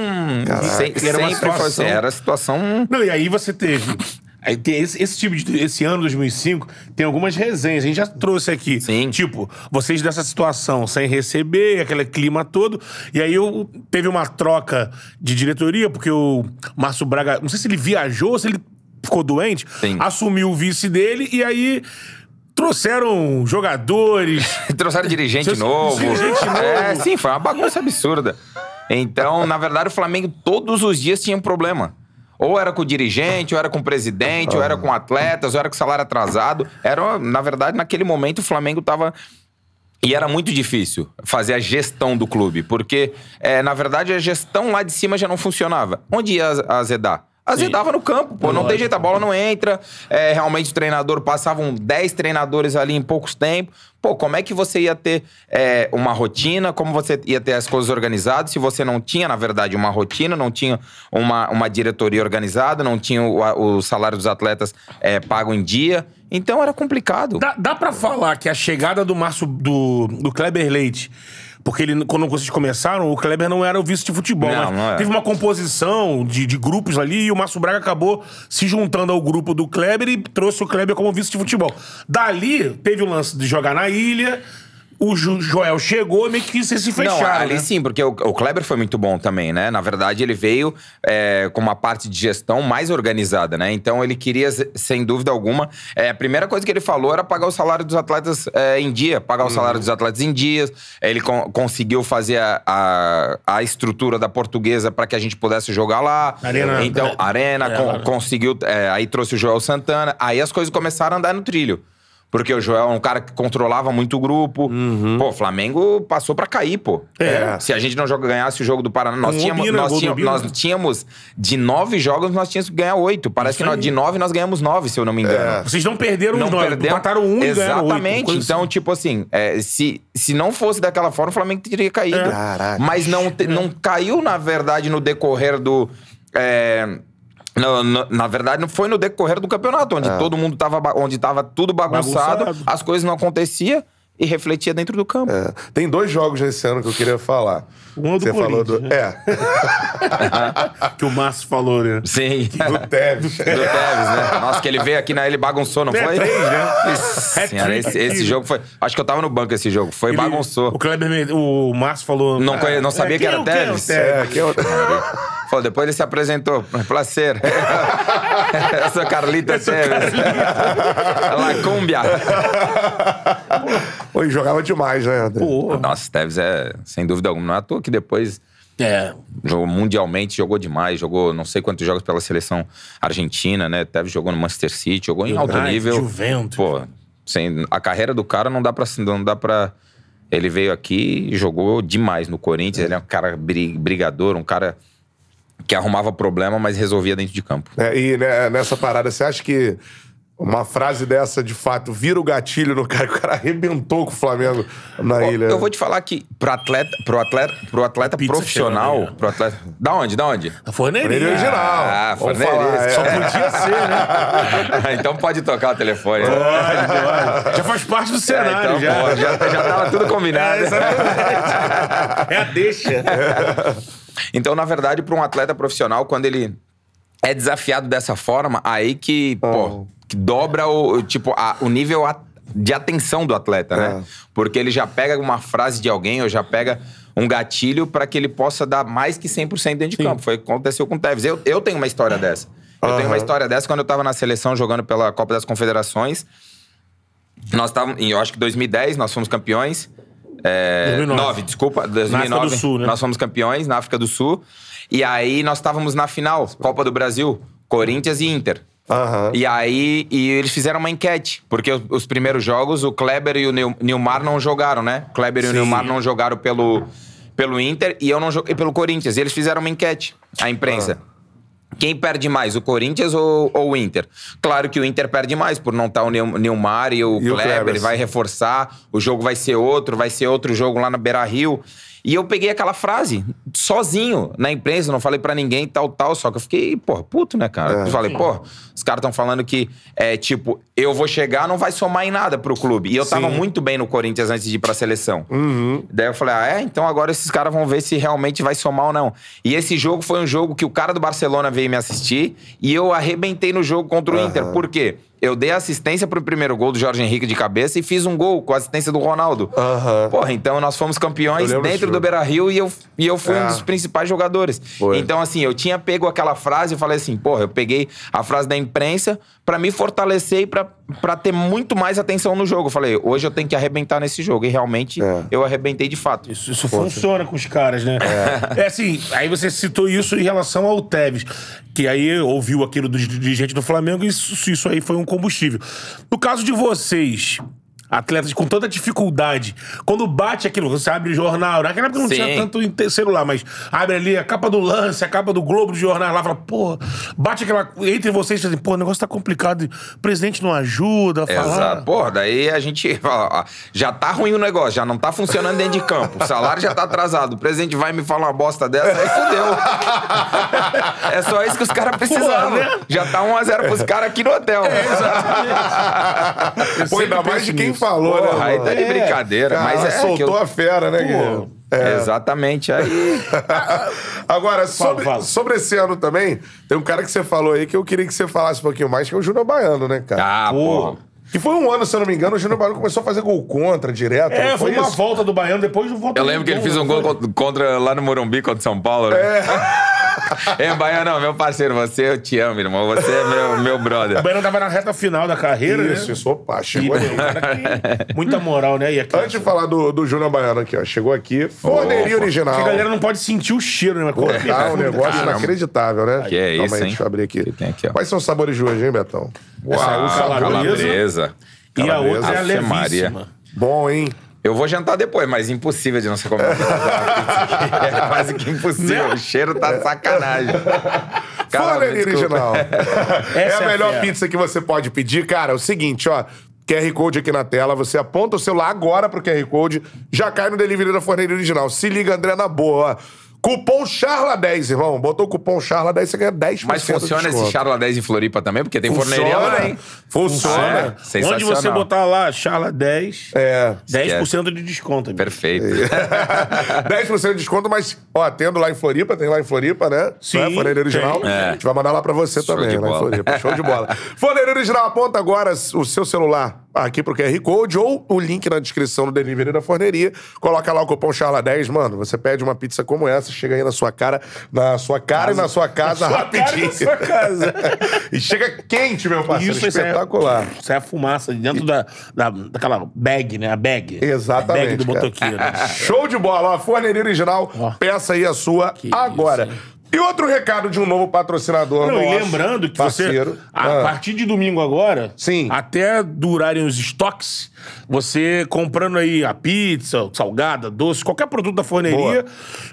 se- E era uma sempre foi situação- Era a situação. Não, e aí você teve. Aí tem esse, esse tipo de. Esse ano 2005 tem algumas resenhas, a gente já trouxe aqui. Sim. Tipo, vocês dessa situação sem receber, aquele clima todo. E aí eu, teve uma troca de diretoria, porque o Márcio Braga. Não sei se ele viajou ou se ele ficou doente. Sim. Assumiu o vice dele e aí trouxeram jogadores. Trouxeram dirigente novo. dirigente novo. É, sim, foi uma bagunça absurda. Então, na verdade, o Flamengo todos os dias tinha um problema. Ou era com o dirigente, ou era com o presidente, ou era com atletas, ou era com salário atrasado. Era, na verdade, naquele momento o Flamengo tava. E era muito difícil fazer a gestão do clube, porque, é, na verdade, a gestão lá de cima já não funcionava. Onde ia az- azedar? Azedava no campo, pô. Não tem jeito, a bola não entra. É, realmente o treinador passavam 10 treinadores ali em poucos tempos. Pô, como é que você ia ter é, uma rotina? Como você ia ter as coisas organizadas se você não tinha, na verdade, uma rotina, não tinha uma, uma diretoria organizada, não tinha o, o salário dos atletas é, pago em dia? Então era complicado. Dá, dá pra falar que a chegada do Márcio, do, do Kleber Leite, porque ele, quando vocês começaram, o Kleber não era o vice de futebol, Não, não teve uma composição de, de grupos ali e o Márcio Braga acabou se juntando ao grupo do Kleber e trouxe o Kleber como vice de futebol. Dali, teve o lance de jogar na ilha, o Jo- Joel chegou e meio que vocês se fecharam, Não, ali né? sim, porque o, o Kleber foi muito bom também, né? Na verdade, ele veio é, com uma parte de gestão mais organizada, né? Então, ele queria, se- sem dúvida alguma... é, a primeira coisa que ele falou era pagar o salário dos atletas é, em dia. Pagar o salário dos atletas em dias. Ele con- conseguiu fazer a, a, a estrutura da portuguesa para que a gente pudesse jogar lá. Arena- Então, Arena, é, con- conseguiu... é, aí trouxe o Joel Santana. Aí as coisas começaram a andar no trilho. Porque o Joel é um cara que controlava muito o grupo. Pô, o Flamengo passou pra cair, pô. É. Se a gente não joga, ganhasse o jogo do Paraná, nós o tínhamos, Obina, nós, tínhamos, nós tínhamos de nove jogos, nós tínhamos que ganhar oito. Parece Isso que nós, de nove nós ganhamos nove, se eu não me engano. É. Vocês não perderam Não os nove, perdemos. mataram um e ganharam oito. Exatamente. coisa Então, assim. tipo assim, é, se, se não fosse daquela forma, o Flamengo teria caído. É. Caraca. Mas não, te- não caiu, na verdade, no decorrer do. é, no- no- na verdade, não foi no decorrer do campeonato, onde todo mundo tava. onde tava tudo bagunçado, Bagunçado. as coisas não aconteciam e refletia dentro do campo. É. Tem dois jogos nesse ano que eu queria falar. Um é do Você falou do. Corinthians, É, que o Márcio falou, né? Sim. do Tevez. Do Tevez, né? Nossa, que ele veio aqui, né? Ele bagunçou, não É, foi? três, né? Nossa Senhora, esse, esse aqui. jogo foi. Acho que eu tava no banco esse jogo. Foi Ele- bagunçou. O Kleber, o Márcio falou. Não conhe- não sabia que quem era é o- é o Tevez? É, que eu... Falou, depois ele se apresentou. Placer. Eu sou Carlita Tevez. La Cumbia. Oi, jogava demais, né, André? Pô, Nossa, Tevez é, sem dúvida alguma, não é à toa que depois é. jogou mundialmente, jogou demais, jogou não sei quantos jogos pela seleção argentina, né? Tevez jogou no Manchester City, jogou em alto nível. Juventus. Pô, sem, a carreira do cara não dá pra. Não dá pra ele veio aqui e jogou demais no Corinthians. Ele é um cara bri- brigador, um cara que arrumava problema, mas resolvia dentro de campo. É, e né, nessa parada, você acha que uma frase dessa, de fato, vira o gatilho no cara, o cara arrebentou com o Flamengo na Ó, ilha? Eu vou te falar que pro atleta, pro atleta, pro atleta Pizza profissional, né? pro atleta. Da onde? Da onde? A forneria. É original. Ah, Vamos forneria. falar, é. Só podia ser, né? então pode tocar o telefone. Pode, pode. Já faz parte do É, cenário, então, já. pô, já. Já tava tudo combinado. É, exatamente. É a deixa. Então, na verdade, para um atleta profissional, quando ele é desafiado dessa forma, aí que, pô, que dobra o, tipo, a- o nível a- de atenção do atleta, né? Porque ele já pega uma frase de alguém ou já pega um gatilho para que ele possa dar mais que 100% dentro de campo. Foi o que aconteceu com o Tevez. Eu, eu tenho uma história dessa. Eu tenho uma história dessa quando eu tava na seleção jogando pela Copa das Confederações. Nós estávamos, eu acho que 2010, nós fomos campeões. É, 2009. 9, desculpa, 2009. África do Sul, né? Nós fomos campeões na África do Sul. E aí nós estávamos na final, Copa do Brasil, Corinthians e Inter. Aham. E aí e eles fizeram uma enquete, porque os, os primeiros jogos o Kleber e o Nil- Nilmar não jogaram, né? O Kleber e o Sim. Nilmar não jogaram pelo, pelo Inter e eu não joguei pelo Corinthians. E eles fizeram uma enquete, a imprensa. Ah. Quem perde mais, o Corinthians ou, ou o Inter? Claro que o Inter perde mais, por não estar o Neu- Neymar e o E o Kleber, Kleber. ele vai reforçar, o jogo vai ser outro, vai ser outro jogo lá na Beira-Rio. E eu peguei aquela frase, sozinho, na imprensa, não falei pra ninguém, tal, tal, só que eu fiquei, porra, puto, né, cara? É. Eu falei, pô, os caras estão falando que, é, tipo, eu vou chegar, não vai somar em nada pro clube. E eu tava Sim. muito bem no Corinthians antes de ir pra seleção. Uhum. Daí eu falei, ah, é? Então agora esses caras vão ver se realmente vai somar ou não. E esse jogo foi um jogo que o cara do Barcelona veio me assistir e eu arrebentei no jogo contra o Inter. Por quê? Eu dei assistência pro primeiro gol do Jorge Henrique de cabeça e fiz um gol com a assistência do Ronaldo. Aham. Porra, então nós fomos campeões dentro do Beira Rio e eu, e eu fui É. um dos principais jogadores. Foi. Então, assim, eu tinha pego aquela frase e falei assim, porra, eu peguei a frase da imprensa pra me fortalecer e pra, pra ter muito mais atenção no jogo. Eu falei, hoje eu tenho que arrebentar nesse jogo. E realmente É. eu arrebentei de fato. Isso, isso funciona com os caras, né? É. assim, aí você citou isso em relação ao Tevez, que aí ouviu aquilo do dirigente do Flamengo e isso, isso aí foi um combustível. No caso de vocês, atletas com tanta dificuldade, quando bate aquilo, você abre o jornal, naquela época não Sim. tinha tanto em celular, mas abre ali a capa do lance, a capa do Globo do jornal, lá fala, pô, bate aquela. Entre vocês, assim, pô, o negócio tá complicado, o presidente não ajuda a falar. Exato. Porra, daí a gente fala, ó, já tá ruim o negócio, já não tá funcionando dentro de campo. O salário já tá atrasado. O presidente vai me falar uma bosta dessa, aí fudeu. é só isso que os caras precisavam. Né? Já tá 1x0 pros caras aqui no hotel. Pô, ainda mais de quem falou, Porra, né? aí tá de brincadeira. Cara, mas é soltou eu- a fera, né, Guilherme? É. Exatamente. Aí. Agora, sobre, fala. sobre esse ano também, tem um cara que você falou aí que eu queria que você falasse um pouquinho mais, que é o Júnior Baiano, né, cara? Ah, porra. Que foi um ano, se eu não me engano, o Júnior Baiano começou a fazer gol contra, direto. É, não foi uma isso? volta do Baiano, depois volta Eu lembro que ele fez um gol foi? contra- contra lá no Morumbi contra São Paulo, né? É. Baiano, meu parceiro, você eu te amo, irmão. Você é meu, meu brother. O Baiano tava na reta final da carreira, Isso, né? isso. Opa, E chegou é que tem muita moral, né? E aqui, Antes de falar do, do Júnior Baiano aqui, ó. Chegou aqui, forneria original. que a galera não pode sentir o cheiro, né? Mas quando Pô, tá um negócio Caramba. inacreditável, né? Que é Calma isso, aí, hein? Deixa eu abrir aqui. Aqui. Quais são os sabores de hoje, hein, Betão? Uau, calabresa. calabresa. E a outra é a Ave Maria. levíssima. Bom, hein? Eu vou jantar depois, mas impossível de não ser comido. é quase que impossível. O cheiro tá sacanagem. Desculpa. original. é a é a melhor fera. pizza que você pode pedir. Cara, é o seguinte, ó. QR Code aqui na tela, você aponta o celular agora pro QR Code, já cai no delivery da Forneria Original. Se liga, André, na boa, ó. Cupom CHARLA10, irmão. Botou o cupom CHARLA10, você ganha 10% Mas de funciona esse desconto. Charla 10 em Floripa também? Porque tem forneria lá, hein? Funciona. É, Onde você botar lá, Charla 10, É. 10% de desconto. amigo. Perfeito. 10% de desconto, mas, ó, tendo lá em Floripa, tem lá em Floripa, né? Sim, Né? Forneira original. É. A gente vai mandar lá pra você Show também, de lá em. Floripa. Show de bola. Forneira original, aponta agora o seu celular aqui pro QR Code ou o link na descrição do delivery da forneria. Coloca lá o cupom Charla10, mano. Você pede uma pizza como essa, chega aí na sua cara, na sua cara e na sua casa sua cara e rapidinho. na sua casa. e chega quente, meu parceiro. Isso, é- espetacular. Isso é a fumaça dentro da, da, daquela bag, né? A bag. Exatamente. A bag do motoqueiro. Show de bola, ó. Forneria original. Ó. Peça aí a sua agora. isso? E outro recado de um novo patrocinador Não, e nosso, lembrando que parceiro. você, a Ah. partir de domingo agora, Sim. até durarem os estoques, você comprando aí a pizza, salgada, doce, qualquer produto da forneria,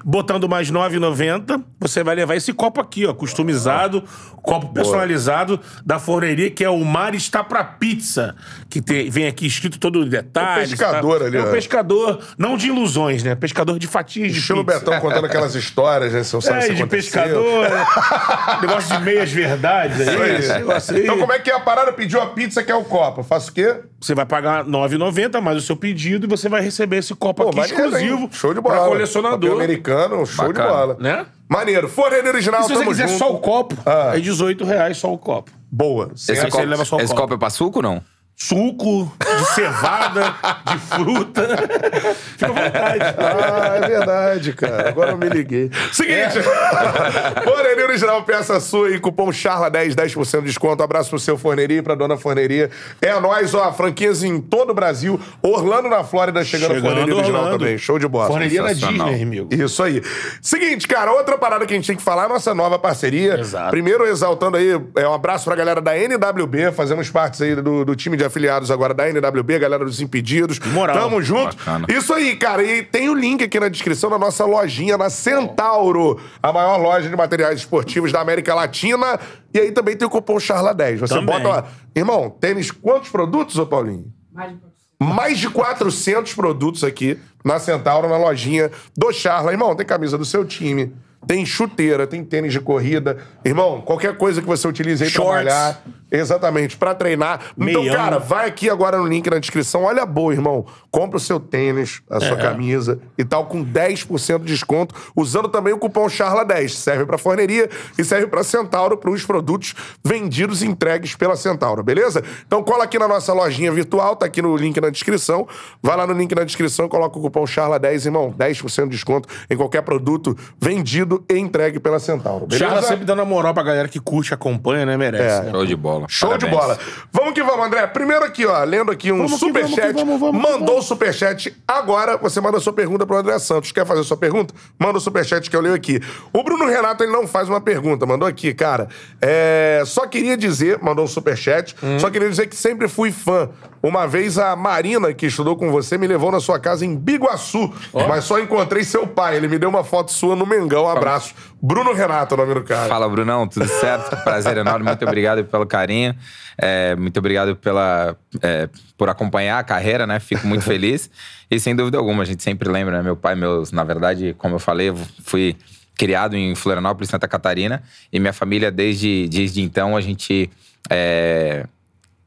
botando mais R$ 9,90, você vai levar esse copo aqui, ó, customizado, copo personalizado da forneria, que é o Mar está pra pizza, que tem, vem aqui escrito todo o detalhe. pescador ali, É um pescador, não de ilusões, né? Pescador de fatias de Estilo pizza. Betão contando aquelas histórias, né? Sabe É, de pescador, né? negócio de meias verdades aí, Isso aí. esse negócio aí. Então, como é que é a parada? Pediu a pizza, quer o copo. Eu faço o quê? Você vai pagar R$ 9,90 mais o seu pedido e você vai receber esse copo aqui maneiro, hein? exclusivo Show de bola. para Papel colecionador. americano, show Bacana. de bola. Né? Maneiro. Forneria original, E se você tamo quiser junto. só o copo, Ah. é 18 reais só o copo. Boa. Esse, Aí copo, você leva só o esse copo. copo é pra suco ou não? Suco de cevada, de fruta. Fica à vontade. Ah, é verdade, cara. Agora eu me liguei. Seguinte. Forneria Original, peça sua e cupom CHARLA10, 10% de desconto. Abraço pro seu forneria e pra dona forneria. É nóis, ó. Franquias em todo o Brasil. Orlando, na Flórida, chegando, a Chegando, Forneria Original Orlando. também. Show de bola. Forneria Sensacional. Disney, amigo. Isso aí. Seguinte, cara, outra parada que a gente tem que falar é a nossa nova parceria. Exato. Primeiro, exaltando aí, é um abraço pra galera da NWB, fazemos partes aí do, do time de de afiliados agora da NWB, galera dos Impedidos. Moral. Tamo junto. Bacana. Isso aí, cara. E tem o link aqui na descrição da nossa lojinha na Centauro, a maior loja de materiais esportivos da América Latina. E aí também tem o cupom Charla10. Você Também. bota lá. Irmão, tênis quantos produtos, ô Paulinho? Mais de 400. Mais de 400 produtos aqui na Centauro, na lojinha do Charla. Irmão, tem camisa do seu time, tem chuteira, tem tênis de corrida. Irmão, qualquer coisa que você utilize aí pra Shorts. malhar. Exatamente, pra treinar. Então, cara, vai aqui agora no link na descrição. Olha a boa, irmão. Compra o seu tênis, a sua É. camisa e tal, com 10% de desconto, usando também o cupom CHARLA10. Serve pra forneria e serve pra Centauro, para os produtos vendidos e entregues pela Centauro, beleza? Então cola aqui na nossa lojinha virtual, tá aqui no link na descrição. Vai lá no link na descrição e coloca o cupom CHARLA10, irmão. 10% de desconto em qualquer produto vendido e entregue pela Centauro, beleza? Charla sempre dando a moral pra galera que curte, acompanha, né? Merece. É. né? Show de bola. Show de Parabéns. bola. Vamos que vamos, André. Primeiro aqui, ó, lendo aqui um Vamos superchat. vamos, vamos, Mandou o superchat. Agora você manda a sua pergunta pro André Santos. Quer fazer a sua pergunta? Manda o superchat que eu leio aqui. O Bruno Renato, ele não faz uma pergunta. Mandou aqui, cara. É, Só queria dizer, mandou um superchat, Hum. só queria dizer que sempre fui fã. Uma vez a Marina, que estudou com você, me levou na sua casa em Biguaçu. Mas só encontrei seu pai. Ele me deu uma foto sua no Mengão. Um abraço. Bruno Renato, nome do cara. Fala, Brunão, tudo certo? Prazer enorme, muito obrigado pelo carinho. É, muito obrigado pela, é, por acompanhar a carreira, né? Fico muito feliz. E sem dúvida alguma, a gente sempre lembra, né? Meu pai, meus, na verdade, como eu falei, fui criado em Florianópolis, Santa Catarina. E minha família, desde, desde então, a gente. é,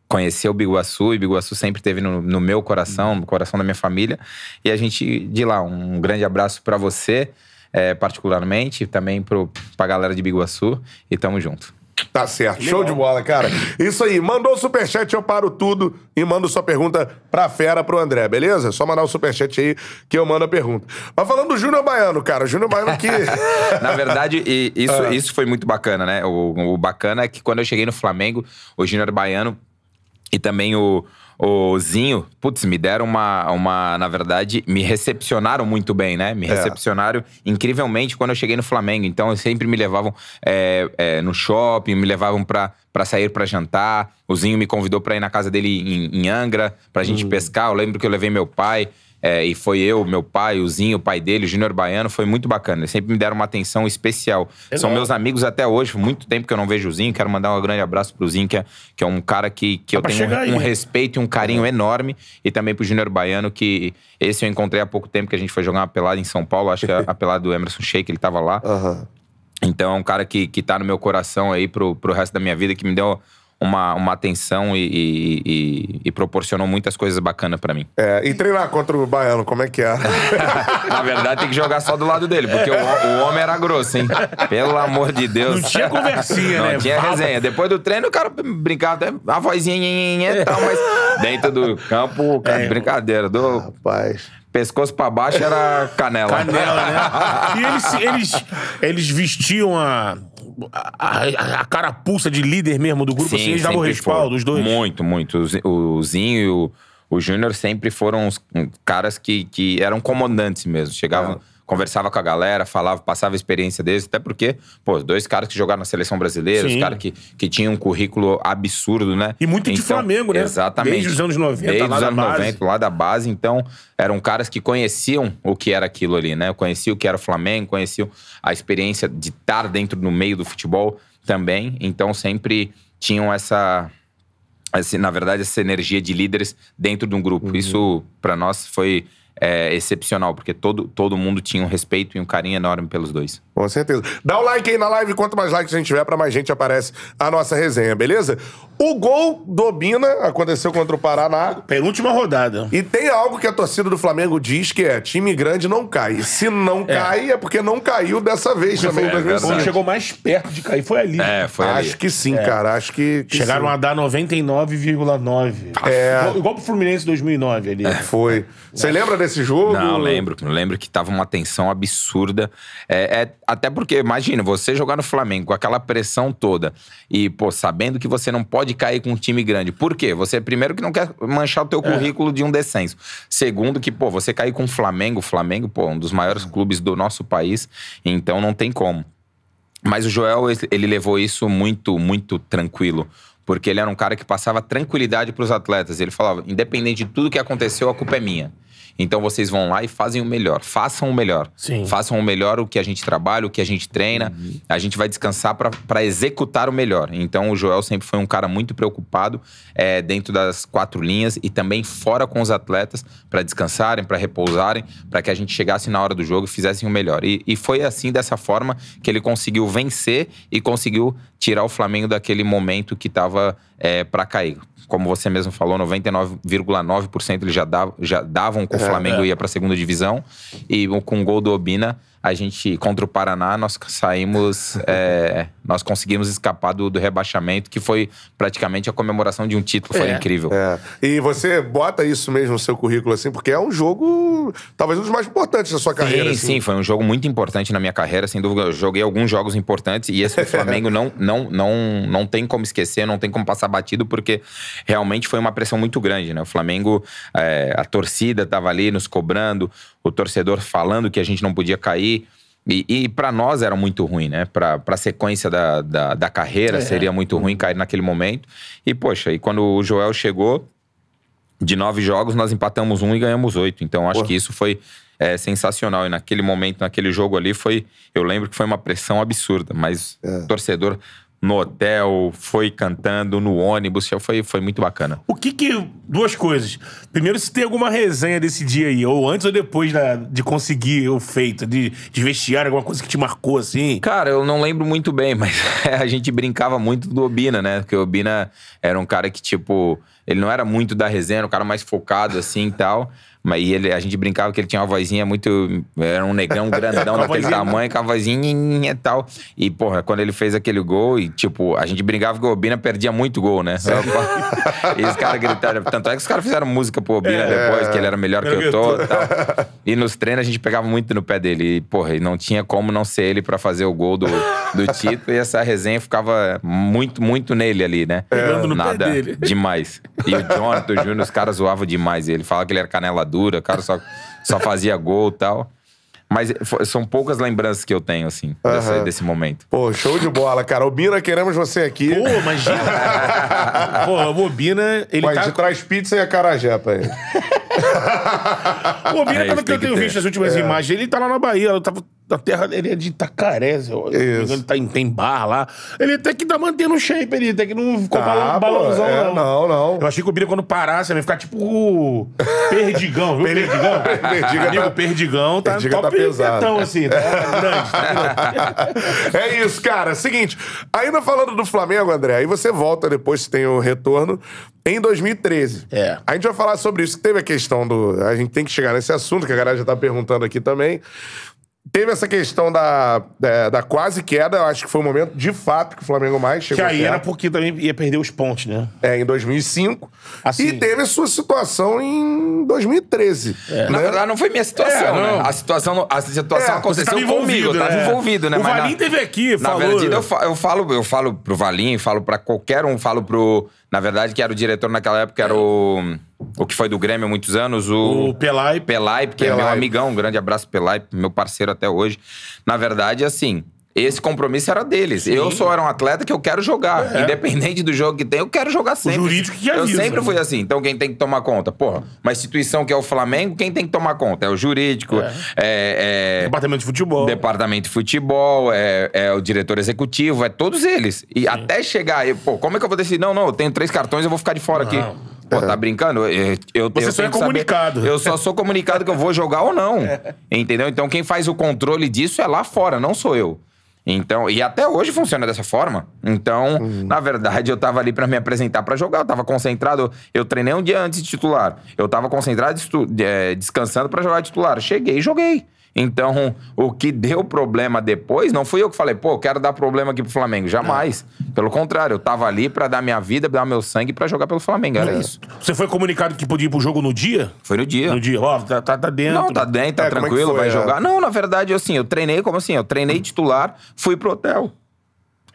conheceu Biguaçu e Biguaçu sempre teve no, no meu coração, no coração da minha família. E a gente, de lá, um grande abraço pra você, é, particularmente, e também pro, pra galera de Biguaçu. E tamo junto. Tá certo, show de bola, cara. Isso aí, mandou o superchat, eu paro tudo e mando sua pergunta pra fera pro André, beleza? Só mandar o superchat aí que eu mando a pergunta. Mas falando do Júnior Baiano, cara, Júnior Baiano que. Na verdade, e isso, Ah. isso foi muito bacana, né? O, o bacana é que quando eu cheguei no Flamengo, o Júnior Baiano e também o, o Zinho, putz, me deram uma, uma. Na verdade, me recepcionaram muito bem, né? Me É. recepcionaram incrivelmente quando eu cheguei no Flamengo. Então, sempre me levavam é, é, no shopping, me levavam pra, pra sair pra jantar. O Zinho me convidou pra ir na casa dele em, em Angra, pra gente Hum. pescar. Eu lembro que eu levei meu pai. É, e foi eu, meu pai, o Zinho, o pai dele, o Júnior Baiano, foi muito bacana. Eles sempre me deram uma atenção especial. São meus amigos até hoje, muito tempo que eu não vejo o Zinho. Quero mandar um grande abraço pro Zinho, que é, que é um cara que, que eu tenho um, um respeito e um carinho enorme. E também pro Júnior Baiano, que esse eu encontrei há pouco tempo, que a gente foi jogar uma pelada em São Paulo. Acho que a, a pelada do Emerson Sheik, ele tava lá. Aham. Então é um cara que, que tá no meu coração aí pro, pro resto da minha vida, que me deu uma, uma atenção e, e, e- e proporcionou muitas coisas bacanas pra mim. É, e treinar contra o Baiano, como é que é? Na verdade, tem que jogar só do lado dele, porque o, o homem era grosso, hein? Pelo amor de Deus. Não tinha conversinha, Não né? tinha Fala. resenha. Depois do treino, o cara brincava, até a vozinha nhe, tal, mas dentro do campo, cara, É. brincadeira. Do Rapaz. pescoço pra baixo era canela. Canela, né? E eles, eles, eles vestiam a, a, a, a carapuça de líder mesmo do grupo, assim, eles davam respaldo, os dois. Muito, muito. O Zi- O Zinho e o, o Júnior sempre foram os caras que, que eram comandantes mesmo. Chegavam, conversava com a galera, falava, passava a experiência deles, até porque, pô, os dois caras que jogaram na seleção brasileira, os Sim. caras que, que tinham um currículo absurdo, né? E muito de Flamengo, né? Exatamente. Desde os anos 90, Desde lá os da anos base. 90, lá da base. Então, eram caras que conheciam o que era aquilo ali, né? Conheciam o que era o Flamengo, conheciam a experiência de estar dentro do meio do futebol também. Então, sempre tinham essa, na verdade, essa energia de líderes dentro de um grupo. Isso, pra nós, foi é, excepcional, porque todo, todo mundo tinha um respeito e um carinho enorme pelos dois. Com certeza. Dá o like aí na live, quanto mais likes a gente tiver, pra mais gente aparece a nossa resenha, beleza? O gol do Obina aconteceu contra o Paraná. Penúltima rodada. E tem algo que a torcida do Flamengo diz que é: time grande não cai. Se não cai, é porque não caiu dessa vez também em É 2005. Quando chegou mais perto de cair foi ali. É, foi ali. Acho que sim, cara. Acho que. que Chegaram sim. a dar 99,9. É. Igual, igual pro Fluminense 2009 ali. Foi. Você lembra desse jogo? Não, lembro. Lembro que tava uma tensão absurda. É, é- até porque, imagina, você jogar no Flamengo com aquela pressão toda e, pô, sabendo que você não pode cair com um time grande. Por quê? Você, primeiro, que não quer manchar o teu currículo de um descenso. Segundo, que, pô, você cair com o Flamengo, o Flamengo, pô, um dos maiores clubes do nosso país, então não tem como. Mas o Joel, ele levou isso muito, muito tranquilo. porque ele era um cara que passava tranquilidade pros atletas. Ele falava: independente de tudo que aconteceu, a culpa é minha. Então vocês vão lá e fazem o melhor. Façam o melhor. Sim. Façam o melhor o que a gente trabalha, o que a gente treina. A gente vai descansar para executar o melhor. Então o Joel sempre foi um cara muito preocupado é, dentro das quatro linhas e também fora com os atletas para descansarem, para repousarem, para que a gente chegasse na hora do jogo e fizessem o melhor. E, e foi assim, dessa forma, que ele conseguiu vencer e conseguiu tirar o Flamengo daquele momento que estava é, para cair como você mesmo falou, 99,9% eles já davam, já davam com o Flamengo ia para a segunda divisão. E com o gol do Obina, a gente, contra o Paraná, nós saímos. é, nós conseguimos escapar do, do, rebaixamento, que foi praticamente a comemoração de um título. Foi é, incrível. É. E você bota isso mesmo no seu currículo, assim, porque é um jogo, talvez um dos mais importantes da sua carreira. Sim, assim. sim, foi um jogo muito importante na minha carreira, sem dúvida. Eu joguei alguns jogos importantes e esse do Flamengo não, não, não, não tem como esquecer, não tem como passar batido, porque realmente foi uma pressão muito grande, né? O Flamengo, é, a torcida estava ali nos cobrando, o torcedor falando que a gente não podia cair. E, e para nós era muito ruim, né? Para a sequência da, da, da carreira é. seria muito ruim cair naquele momento. E, poxa, e quando o Joel chegou, de nove jogos, nós empatamos um e ganhamos oito. Então, acho Pô. que isso foi é, sensacional. E naquele momento, naquele jogo ali, foi. Eu lembro que foi uma pressão absurda, mas é. torcedor no hotel, foi cantando no ônibus, foi, foi muito bacana. O que que... Duas coisas. Primeiro, se tem alguma resenha desse dia aí, ou antes ou depois da, de conseguir o feito, de, de vestiário, alguma coisa que te marcou, assim? Cara, eu não lembro muito bem, mas a gente brincava muito do Obina, né? Porque o Obina era um cara que, tipo... Ele não era muito da resenha, era um cara mais focado, assim, e tal. Mas ele, a gente brincava que ele tinha uma vozinha muito. Era um negrão grandão daquele tamanho, com a vozinha e tal. E, porra, quando ele fez aquele gol, e tipo, a gente brincava que o Obina perdia muito gol, né? e os caras gritaram. Tanto é que os caras fizeram música pro Obina é, depois, que ele era melhor que eu tô e tal. E nos treinos a gente pegava muito no pé dele. E, porra, e não tinha como não ser ele pra fazer o gol do, do título. E essa resenha ficava muito, muito nele ali, né? Pegando no Nada pé dele. demais. E o Jonathan, o Júnior, os caras zoavam demais. Ele falava que ele era canela dura dura, o cara só, só fazia gol e tal. Mas são poucas lembranças que eu tenho, assim, uhum. desse, desse, momento. Pô, show de bola, cara. Obina, queremos você aqui. Pô, imagina. Pô, o Obina, ele Mas tá... te traz pizza e acarajé pra ele. o Obina, é, pelo que eu tenho visto as últimas é. imagens, ele tá lá na Bahia, eu tava da terra dele é de Itacaré, eu, ele tá em, tem bar lá. Ele tem que tá mantendo o shape, ele tem que não ficou tá, balãozão, é, não. Não, não. Eu achei que o Bira, quando parasse, ia ficar tipo Perdigão, viu? Perdigão? Perdigão. Amigo, Perdigão tá Perdiga top tá pesado. assim, tá grande, tá grande. É isso, cara. Seguinte, ainda falando do Flamengo, André, aí você volta depois, se tem o retorno, em 2013. É. A gente vai falar sobre isso. Teve a questão do. A gente tem que chegar nesse assunto, que a galera já tá perguntando aqui também. Teve essa questão da, da, da, quase queda, eu acho que foi o momento de fato que o Flamengo mais chegou. Que aí era porque também ia perder os pontos, né? É, em 2005. Assim. E teve a sua situação em 2013. É. Né? Na verdade, não foi minha situação, é, né? A situação, a situação é, aconteceu comigo, eu tava né? envolvido, né? O Valim na, teve aqui, falou. Na verdade, eu, falo, eu falo, eu falo pro Valim, falo pra qualquer um, falo pro. Na verdade, que era o diretor naquela época, era o. O que foi do Grêmio há muitos anos, o. O Pelai. Pelai, porque Pelai. é meu amigão, um grande abraço, Pelai, meu parceiro até hoje. Na verdade, assim, esse compromisso era deles. Sim. Eu só era um atleta que eu quero jogar. É. Independente do jogo que tem, eu quero jogar sempre. O jurídico que avisa, Eu sempre fui assim. Então quem tem que tomar conta? Porra, uma instituição que é o Flamengo, quem tem que tomar conta? É o jurídico, é. é, é Departamento de futebol. Departamento de futebol, é, é o diretor executivo, é todos eles. E Sim. até chegar, pô, como é que eu vou decidir? Não, não, eu tenho três cartões, eu vou ficar de fora não. aqui. Pô, tá brincando? Eu, eu, Você eu só é comunicado. Saber, eu só sou comunicado que eu vou jogar ou não. É. Entendeu? Então quem faz o controle disso é lá fora, não sou eu. Então, e até hoje funciona dessa forma. Então, uhum. na verdade, eu tava ali para me apresentar para jogar, eu tava concentrado, eu treinei um dia antes de titular. Eu tava concentrado, é, descansando para jogar titular. Cheguei e joguei. Então, o que deu problema depois, não fui eu que falei, pô, quero dar problema aqui pro Flamengo. Jamais. É. Pelo contrário, eu tava ali para dar minha vida, dar meu sangue para jogar pelo Flamengo. Era é. isso. Você foi comunicado que podia ir pro jogo no dia? Foi no dia. No dia. Ó, oh, tá, tá, dentro. Não, tá dentro, tá é, é tranquilo, foi, vai é? jogar. Não, na verdade, assim, eu treinei como assim? Eu treinei titular, fui pro hotel.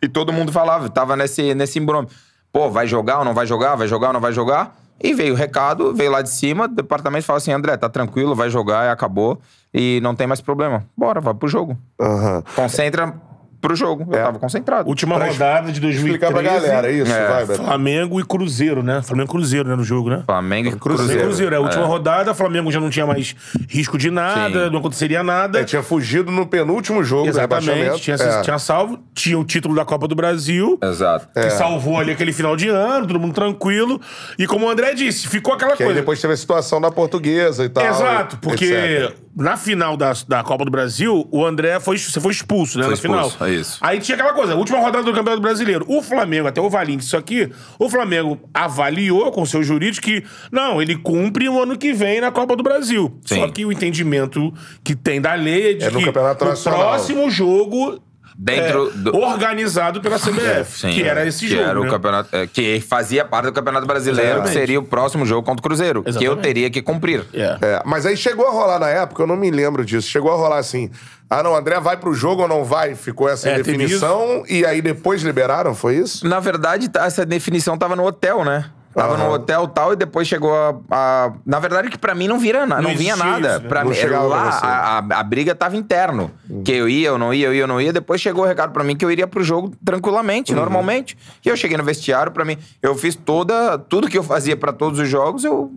E todo mundo falava, tava nesse, nesse embrome. Pô, vai jogar ou não vai jogar? Vai jogar ou não vai jogar? E veio o recado, veio lá de cima, o departamento falou assim: André, tá tranquilo, vai jogar acabou. E não tem mais problema. Bora, vai pro jogo. Uhum. Concentra pro jogo. Eu tava concentrado. Última Pra rodada de 2013. Explicar pra galera, é isso, É. vai, Beto. Flamengo e Cruzeiro, né? Flamengo e Cruzeiro, né, no jogo, né? Flamengo e Cruzeiro. Cruzeiro. Cruzeiro, é a última rodada, Flamengo já não tinha mais risco de nada, Sim. não aconteceria nada. É, tinha fugido no penúltimo jogo do Exatamente, tinha, É. tinha salvo, tinha o título da Copa do Brasil, Exato. que salvou ali aquele final de ano, todo mundo tranquilo. E como o André disse, ficou aquela Que aí coisa. depois teve a situação da portuguesa e tal. Exato, e- porque etc. na final da, da Copa do Brasil, o André foi, você foi expulso, né? Foi na final. expulso, é isso. Aí tinha aquela coisa, última rodada do Campeonato Brasileiro. O Flamengo, até o Valim isso aqui, o Flamengo avaliou com seu jurídico que, não, ele cumpre o ano que vem na Copa do Brasil. Sim. Só que o entendimento que tem da lei é de É no que Campeonato no Nacional. próximo jogo Dentro é, do- organizado pela CBF, Sim, que era esse que jogo, Era o né? campeonato, é, que fazia parte do Campeonato Brasileiro, que Exatamente. seria o próximo jogo contra o Cruzeiro. Que eu Exatamente. teria que cumprir. É. É, mas aí chegou a rolar na época, eu não me lembro disso. Chegou a rolar assim: ah, não, André vai pro jogo ou não vai? Ficou essa É, definição e aí depois liberaram, foi isso? Na verdade, tá- essa definição tava no hotel, né? Tava Aham. no hotel e tal, e depois chegou a, a- Na verdade, que pra mim não vira nada, Não não, vinha nada. isso, né? Pra Não mim, lá, a, a- a briga tava interno. Que eu ia, eu não ia, eu ia, eu não ia. Depois chegou o recado pra mim que eu iria pro jogo tranquilamente, normalmente. E eu cheguei no vestiário, pra mim, eu fiz toda. Tudo que eu fazia pra todos os jogos, eu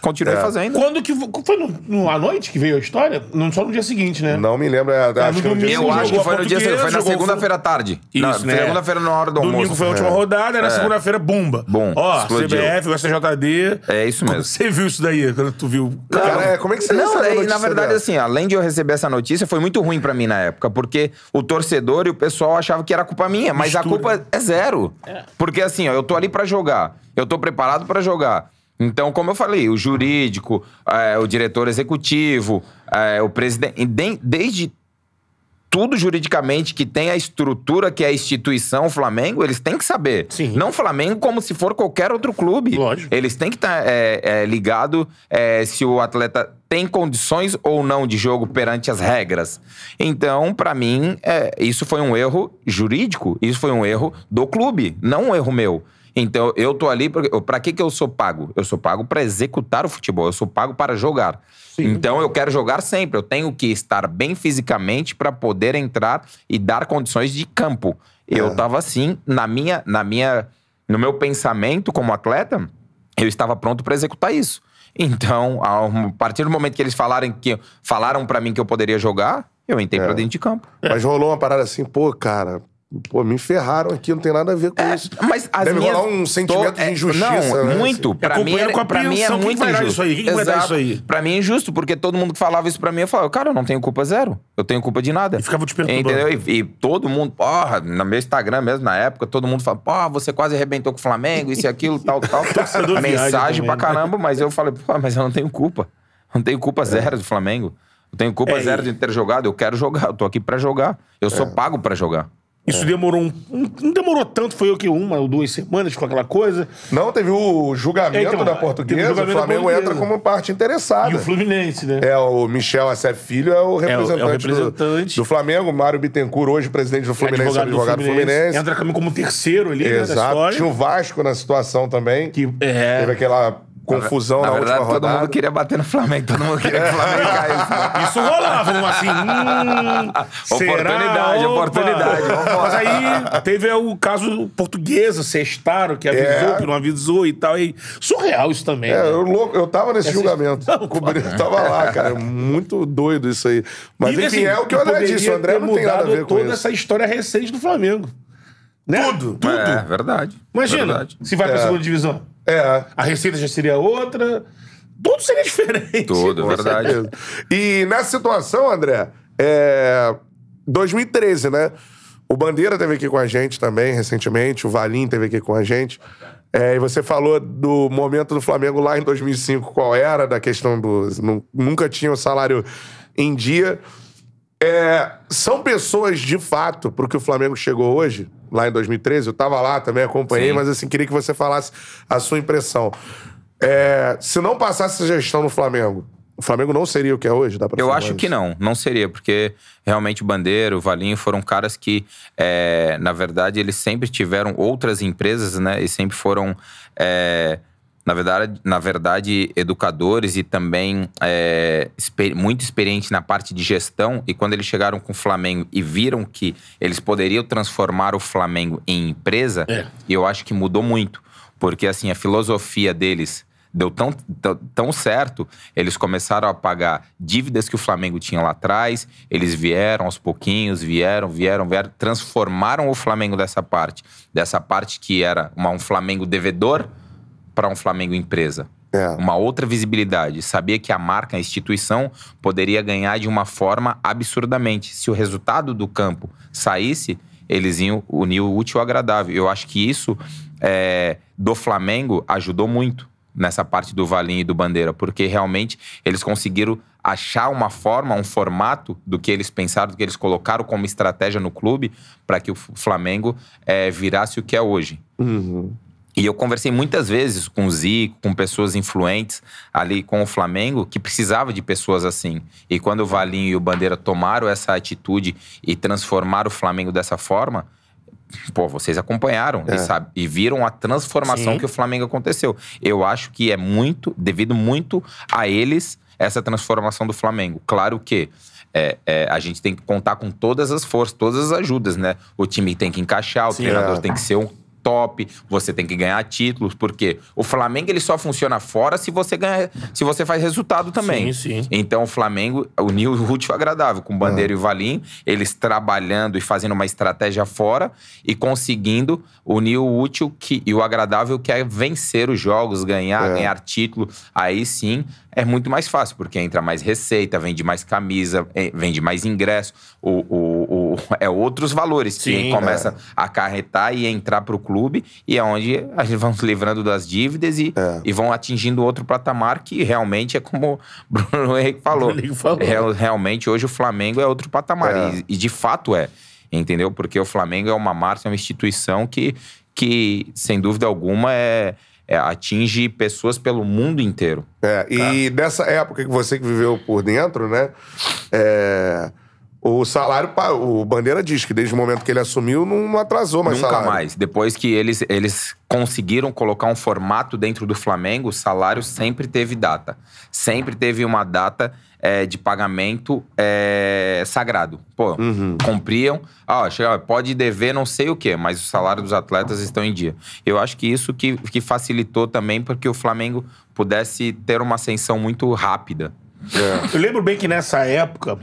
continuei É. fazendo. Quando que foi no, no- à noite que veio a história? Não só no dia seguinte, né? Não me lembro, é, acho no que no dia domingo Eu acho que a foi no dia Portuguesa, foi na segunda-feira à tarde. Isso, na, né? Segunda-feira na hora do Domingo almoço. foi a última rodada, na segunda-feira, bumba. Bum, Ó, explodiu. CBF, o SJD. É isso mesmo. Você viu isso daí, quando tu viu? Cara, é, como é que você Não, a notícia na verdade, dessa? assim, além de eu receber essa notícia, foi muito ruim pra mim na época, porque o torcedor e o pessoal achavam que era culpa minha, mas a Mistura. culpa é zero. Porque assim, ó, eu tô ali pra jogar, eu tô preparado pra jogar. Então, como eu falei, o jurídico, é, o diretor executivo, é, o presidente, de- desde tudo juridicamente que tem a estrutura que é a instituição Flamengo, eles têm que saber. Sim. Não Flamengo como se for qualquer outro clube. Lógico. Eles têm que estar ligado é, se o atleta tem condições ou não de jogo perante as regras. Então, pra mim, é, isso foi um erro jurídico, isso foi um erro do clube, não um erro meu. Então, eu tô ali. Pra que, que eu sou pago? Eu sou pago pra executar o futebol, eu sou pago para jogar. Então, eu quero jogar sempre. Eu tenho que estar bem fisicamente pra poder entrar e dar condições de campo. Eu tava assim, na minha, na minha, no meu pensamento como atleta, eu estava pronto pra executar isso. Então, a partir do momento que eles falaram que falaram para mim que eu poderia jogar, eu entrei pra dentro de campo. Mas rolou uma parada assim, pô, cara, pô, me ferraram aqui, não tem nada a ver com isso. Mas as Deve minhas... rolar um sentimento de injustiça, Não, né, muito. assim. Pra mim, é, com pra mim é apreensão, quem muito vai dar injusto. isso aí? Quem vai dar isso aí? Pra mim é injusto, porque todo mundo que falava isso pra mim, eu falava, cara, eu não tenho culpa zero. Eu tenho culpa de nada. E ficava te perturbando. Entendeu? E, e todo mundo, porra, no meu Instagram mesmo, na época, todo mundo fala, porra, você quase arrebentou com o Flamengo, isso e aquilo, tal, tal. Torcedor viaja Mensagem também, pra né? caramba, mas eu falei, pô, mas eu não tenho culpa. Não tenho culpa zero do Flamengo. Eu tenho culpa É, zero e- de ter jogado. Eu quero jogar, eu tô aqui pra jogar. Eu É. sou pago pra jogar. Isso demorou um, Não demorou tanto, foi o que? Uma ou duas semanas com aquela coisa. Não, teve o julgamento Então, da o portuguesa, julgamento o Flamengo portuguesa. entra como parte interessada. E o Fluminense, né? É, o Michel Assef Filho é o representante, é o representante. Do, do Flamengo, Mário Bittencourt, hoje presidente do Fluminense, advogado, do Fluminense. Entra também como terceiro ali, né, Exato. história. Tinha o Vasco na situação também. Que, é, Teve aquela confusão na, Na verdade, última todo rodada. mundo queria bater no Flamengo. Todo mundo queria que o Flamengo caísse. né? Isso rolava, vamos assim. Hum, Oportunidade, será? Oportunidade. Mas aí teve o caso portuguesa, Sestaro, que avisou, É. que não avisou e tal. E surreal isso também. É, né? eu, louco, eu tava nesse Essa- julgamento. Não, Cobri- eu tava lá, cara. Muito doido isso aí. Mas E, enfim, assim, é o que o André disse. O André não tem nada a ver com toda isso. essa história recente do Flamengo. Né? Tudo. Tudo. É, verdade. Imagina, Verdade. se vai pra É. segunda divisão. É. A receita já seria outra. Tudo seria diferente. Tudo, verdade. certeza. E nessa situação, André, é... 2013, né? O Bandeira teve aqui com a gente também, recentemente. O Valim teve aqui com a gente. É, e você falou do momento do Flamengo lá em 2005, qual era, da questão do... nu- Nunca tinha o salário em dia. É, são pessoas, de fato, pro que o Flamengo chegou hoje, lá em 2013. Eu tava lá também, acompanhei, Sim. mas assim, queria que você falasse a sua impressão. É, se não passasse essa gestão no Flamengo, o Flamengo não seria o que é hoje? Dá pra Eu acho isso? que não, não seria, porque realmente o Bandeira, o Valinho foram caras que, é, na verdade, eles sempre tiveram outras empresas, né? E sempre foram é, na verdade, na verdade educadores e também é, muito experientes na parte de gestão. E quando eles chegaram com o Flamengo e viram que eles poderiam transformar o Flamengo em empresa, É. eu acho que mudou muito. Porque, assim, a filosofia deles deu tão, tão, tão certo, eles começaram a pagar dívidas que o Flamengo tinha lá atrás, eles vieram aos pouquinhos, vieram, vieram, vieram, transformaram o Flamengo dessa parte, dessa parte que era uma- um Flamengo devedor para um Flamengo empresa. É. Uma outra visibilidade. Sabia que a marca, a instituição, poderia ganhar de uma forma absurdamente. Se o resultado do campo saísse, eles iam unir o útil ao agradável. Eu acho que isso é, do Flamengo ajudou muito nessa parte do Valinho e do Bandeira, porque realmente eles conseguiram achar uma forma, um formato do que eles pensaram, do que eles colocaram como estratégia no clube para que o Flamengo é, virasse o que é hoje. E eu conversei muitas vezes com o Zico, com pessoas influentes ali com o Flamengo, que precisava de pessoas assim. E quando o Valinho e o Bandeira tomaram essa atitude e transformaram o Flamengo dessa forma, pô, vocês acompanharam e, sabe, e viram a transformação Sim. que o Flamengo aconteceu. Eu acho que é muito, devido muito a eles, essa transformação do Flamengo. Claro que é, é, a gente tem que contar com todas as forças, todas as ajudas, né? O time tem que encaixar, o Sim. treinador É. tem que ser um top, você tem que ganhar títulos, porque o Flamengo ele só funciona fora se você ganha, se você faz resultado também. Sim, sim. Então o Flamengo uniu o útil ao agradável com o Bandeira e o Valim, eles trabalhando e fazendo uma estratégia fora e conseguindo unir o útil que, e o agradável que é vencer os jogos, ganhar, É. ganhar título. Aí sim é muito mais fácil, porque entra mais receita, vende mais camisa, eh, vende mais ingresso, o, o- é outros valores que Sim, começa a acarretar e entrar para o clube e é onde a gente vai se livrando das dívidas e, É. e vão atingindo outro patamar que realmente é como o Bruno Henrique falou. Bruno Henrique falou. Real- realmente hoje o Flamengo é outro patamar É. E, e de fato é, entendeu? Porque o Flamengo é uma marca, é uma instituição que, que sem dúvida alguma é, é- atinge pessoas pelo mundo inteiro. É, e dessa época que você que viveu por dentro, né? é, o salário, o Bandeira diz que desde o momento que ele assumiu não atrasou mais Nunca salário. mais. Depois que eles, eles conseguiram colocar um formato dentro do Flamengo, o salário sempre teve data. Sempre teve uma data é, de pagamento é, sagrado. Pô, cumpriam. Ah, chega, pode dever não sei o quê, mas o salário dos atletas estão em dia. Eu acho que isso que, que facilitou também porque o Flamengo pudesse ter uma ascensão muito rápida. Eu lembro bem que nessa época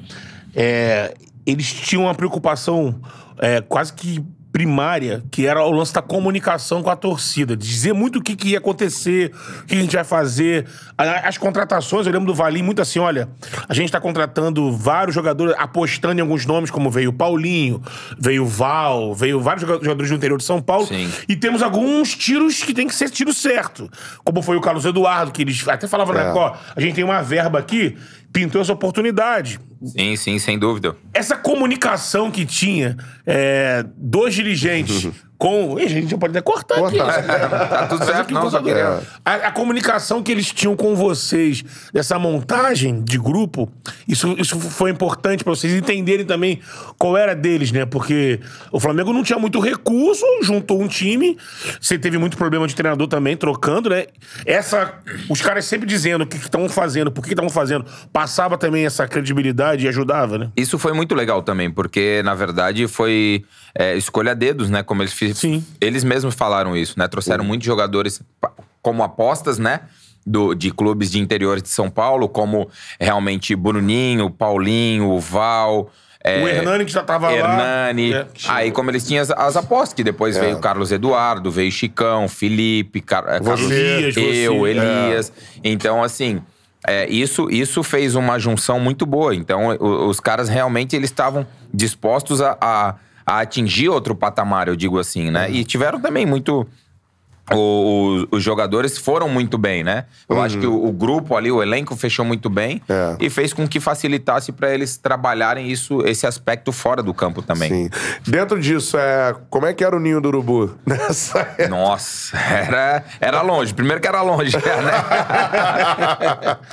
é, eles tinham uma preocupação é, quase que primária, que era o lance da comunicação com a torcida. de Dizer muito o que, que ia acontecer, o que a gente vai fazer. As contratações, eu lembro do Valim muito assim: olha, a gente tá contratando vários jogadores, apostando em alguns nomes, como veio o Paulinho, veio o Val, veio vários joga- jogadores do interior de São Paulo. Sim. E temos alguns tiros que tem que ser tiro certo. Como foi o Carlos Eduardo, que eles até falavam, É. né, ó, a gente tem uma verba aqui, pintou essa oportunidade. Sim, sim, sem dúvida. Essa comunicação que tinha é, dos dirigentes com. Ih, a gente já pode até cortar aqui. Corta. Tá tudo certo, não, só queria... a, a comunicação que eles tinham com vocês, dessa montagem de grupo, isso, isso foi importante pra vocês entenderem também qual era deles, né? Porque o Flamengo não tinha muito recurso, juntou um time, você teve muito problema de treinador também, trocando, né? Essa. Os caras sempre dizendo o que estão fazendo, por que estavam fazendo, passava também essa credibilidade e ajudava, né? Isso foi muito legal também, porque na verdade foi é, escolha dedos, né? Como eles fizeram. Sim. Eles mesmos falaram isso, né? Trouxeram muitos jogadores como apostas, né? Do, de clubes de interior de São Paulo, como realmente Bruninho, Paulinho, Val. é, o Hernani que já tava lá. Hernani. É, Aí, como eles tinham as, as apostas, que depois É. veio o Carlos Eduardo, veio Chicão, Felipe, Car é, Carlos Elias, eu, você. Elias. Então, assim, é, isso, isso fez uma junção muito boa. Então, o- os caras realmente eles estavam dispostos a, a, a atingir outro patamar, eu digo assim, né? E tiveram também muito. O- o- os jogadores foram muito bem, né? Eu acho que o, o grupo ali, o elenco fechou muito bem É. e fez com que facilitasse para eles trabalharem isso, esse aspecto fora do campo também. Sim. Dentro disso, é, como é que era o ninho do urubu nessa época? Nossa, era, era longe. Primeiro que era longe, né?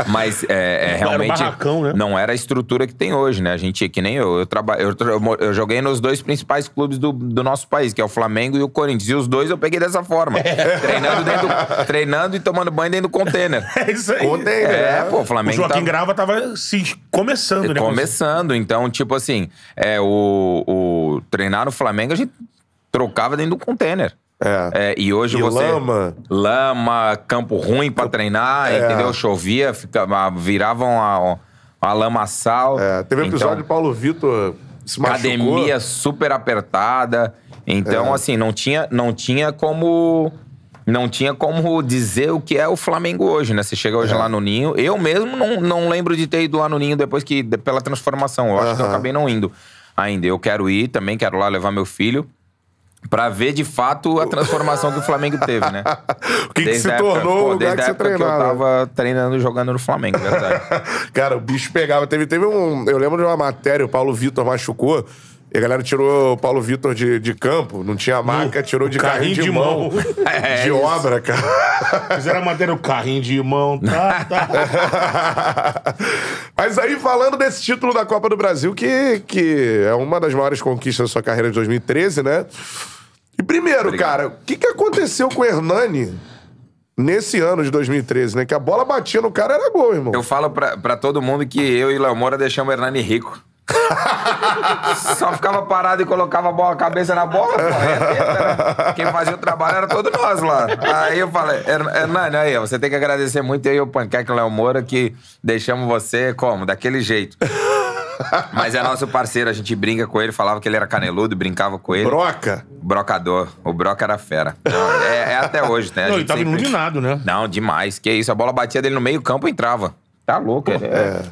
Mas é, é, realmente barracão, né? não era a estrutura que tem hoje, né? A gente, que nem eu, eu, traba, eu, eu joguei nos dois principais clubes do, do nosso país, que é o Flamengo e o Corinthians. E os dois eu peguei dessa forma. treinando, dentro, do- treinando e tomando banho dentro do container. É isso aí. Container, É, né? pô, o O Flamengo Joaquim tá Grava tava se começando, né? começando. Então, tipo assim, é, o, o treinar no Flamengo a gente trocava dentro do container. É. É, e hoje E você. lama. Lama, campo ruim pra treinar, É. entendeu? Chovia, ficava, viravam a, a lamaçal. É, teve um Então, episódio de Paulo Vitor se machucou. academia super apertada. Então, É. assim, não tinha, não tinha como. Não tinha como dizer o que é o Flamengo hoje, né? Você chega É. hoje lá no Ninho. Eu mesmo não, não lembro de ter ido lá no Ninho depois que. pela transformação. Eu acho que eu acabei não indo ainda. Eu quero ir também, quero lá levar meu filho. Pra ver de fato a transformação que o Flamengo teve, né? O que, que se época- tornou pô, o lugar que você época que eu treinava. tava treinando jogando no Flamengo, verdade. Cara, o bicho pegava. Teve, teve um. Eu lembro de uma matéria, o Paulo Vitor machucou. E a galera tirou o Paulo Vitor de, de campo, não tinha maca, tirou de carrinho, de, mão. É, de isso. obra, cara. Fizeram a matéria, o carrinho de mão, tá, tá. Mas aí, falando desse título da Copa do Brasil, que, que é uma das maiores conquistas da sua carreira de 2013, né? E primeiro, Obrigado. cara, o que, que aconteceu com o Hernani nesse ano de 2013, né? Que a bola batia no cara, era gol, irmão. Eu falo pra, pra todo mundo que eu e Léo Moura deixamos o Hernani rico. Só ficava parado e colocava a, bola, a cabeça na bola, pô. É teta, né? Quem fazia o trabalho era todos nós lá. Aí eu falei, "Her- Hernani, aí, você tem que agradecer muito eu e o Panqueque o Léo Moura que deixamos você como? Daquele jeito. Mas é nosso parceiro, a gente brinca com ele, falava que ele era caneludo, brincava com ele. Broca. Brocador. O Broca era fera. Então, é, é até hoje, né? A Não, ele tava sempre- iluminado, né? Não, demais. Que isso, a bola batia dele no meio campo e entrava. Tá louco, ele é.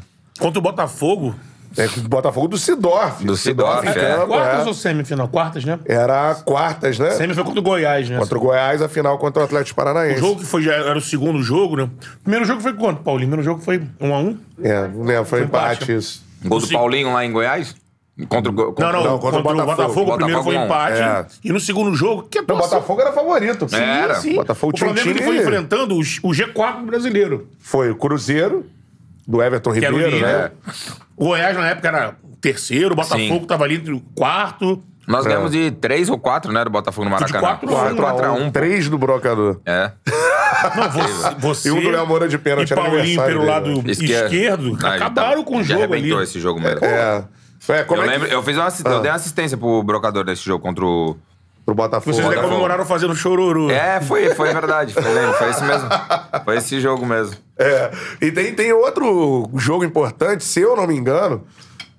Contra o Botafogo. É o Botafogo do Sidorf. Do Sidorf, é. campo, Quartas é. ou semifinal? Quartas, né? Era quartas, né? Semi foi contra o Goiás, né? Contra o Goiás, a final contra o Atlético O Paranaense. jogo que foi, já era o segundo jogo, né? O primeiro jogo foi quanto, Paulinho? O primeiro jogo foi 1 a 1 É, não lembro, foi Foi empate, empate né? isso. Gol do Sim. Paulinho lá em Goiás? Contra o contra- Não, não, Não, contra, contra o o Botafogo. Botafogo. o primeiro foi Botafogo empate. É. E no segundo jogo, que Não, o atuação- Botafogo era favorito. É. Era. Sim, Botafogo o tinha um Flamengo que time- foi enfrentando o, o G4 brasileiro. Foi o Cruzeiro, do Everton Que o Ribeiro, né? O Goiás na época era terceiro, o Botafogo Sim. tava ali entre o quarto. Nós É. ganhamos de 3 ou 4, né? Do Botafogo no Maracanã. quatro a um. 4x1. 3 do Brocador. É. Não, você, você E um do Léo Moura de pênalti, e era Paulinho pelo dele, lado né? esquerdo, Ah, ele acabaram tava- com o jogo ali. arrebentou esse jogo mesmo. É. É, como Eu, é que- lembro, eu, fiz uma, assi- eu dei uma assistência pro brocador nesse jogo contra o. Pro Botafogo. Vocês até comemoraram fazendo chororô. É, foi, foi verdade. Foi, lembro, foi esse mesmo. Foi esse jogo mesmo. É. E tem, tem outro jogo importante, se eu não me engano,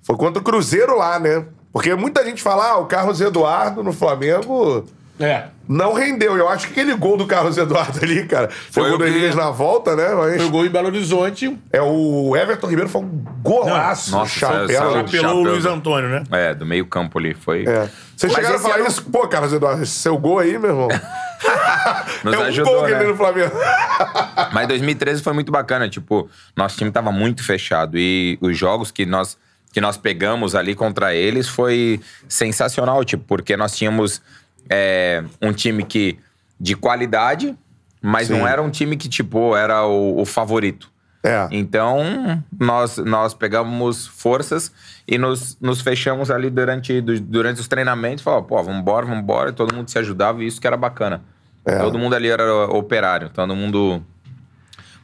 foi contra o Cruzeiro lá, né? Porque muita gente fala, ah, o Carlos Eduardo no Flamengo É. não rendeu. Eu acho que aquele gol do Carlos Eduardo ali, cara, foi, o gol do Elias na volta, né? Mas Foi o gol em Belo Horizonte. é o Everton Ribeiro foi um golaço. Nossa, chapéu. saiu- o. Luiz Antônio, né? É, do meio campo ali. Foi. É. Vocês Mas chegaram a falar ano- isso? Pô, Carlos Eduardo, esse seu gol aí, meu irmão. Nos é um ajudou, gol que ele né? no Flamengo. Mas 2013 foi muito bacana, tipo, nosso time tava muito fechado e os jogos que nós que nós pegamos ali contra eles foi sensacional, tipo, porque nós tínhamos é, um time que de qualidade, mas Sim. não era um time que tipo era o, o favorito. É. Então nós nós pegamos forças e nos, nos fechamos ali durante du- durante os treinamentos, falou, pô, vambora, vambora, e todo mundo se ajudava e isso que era bacana. É. Todo mundo ali era operário, todo mundo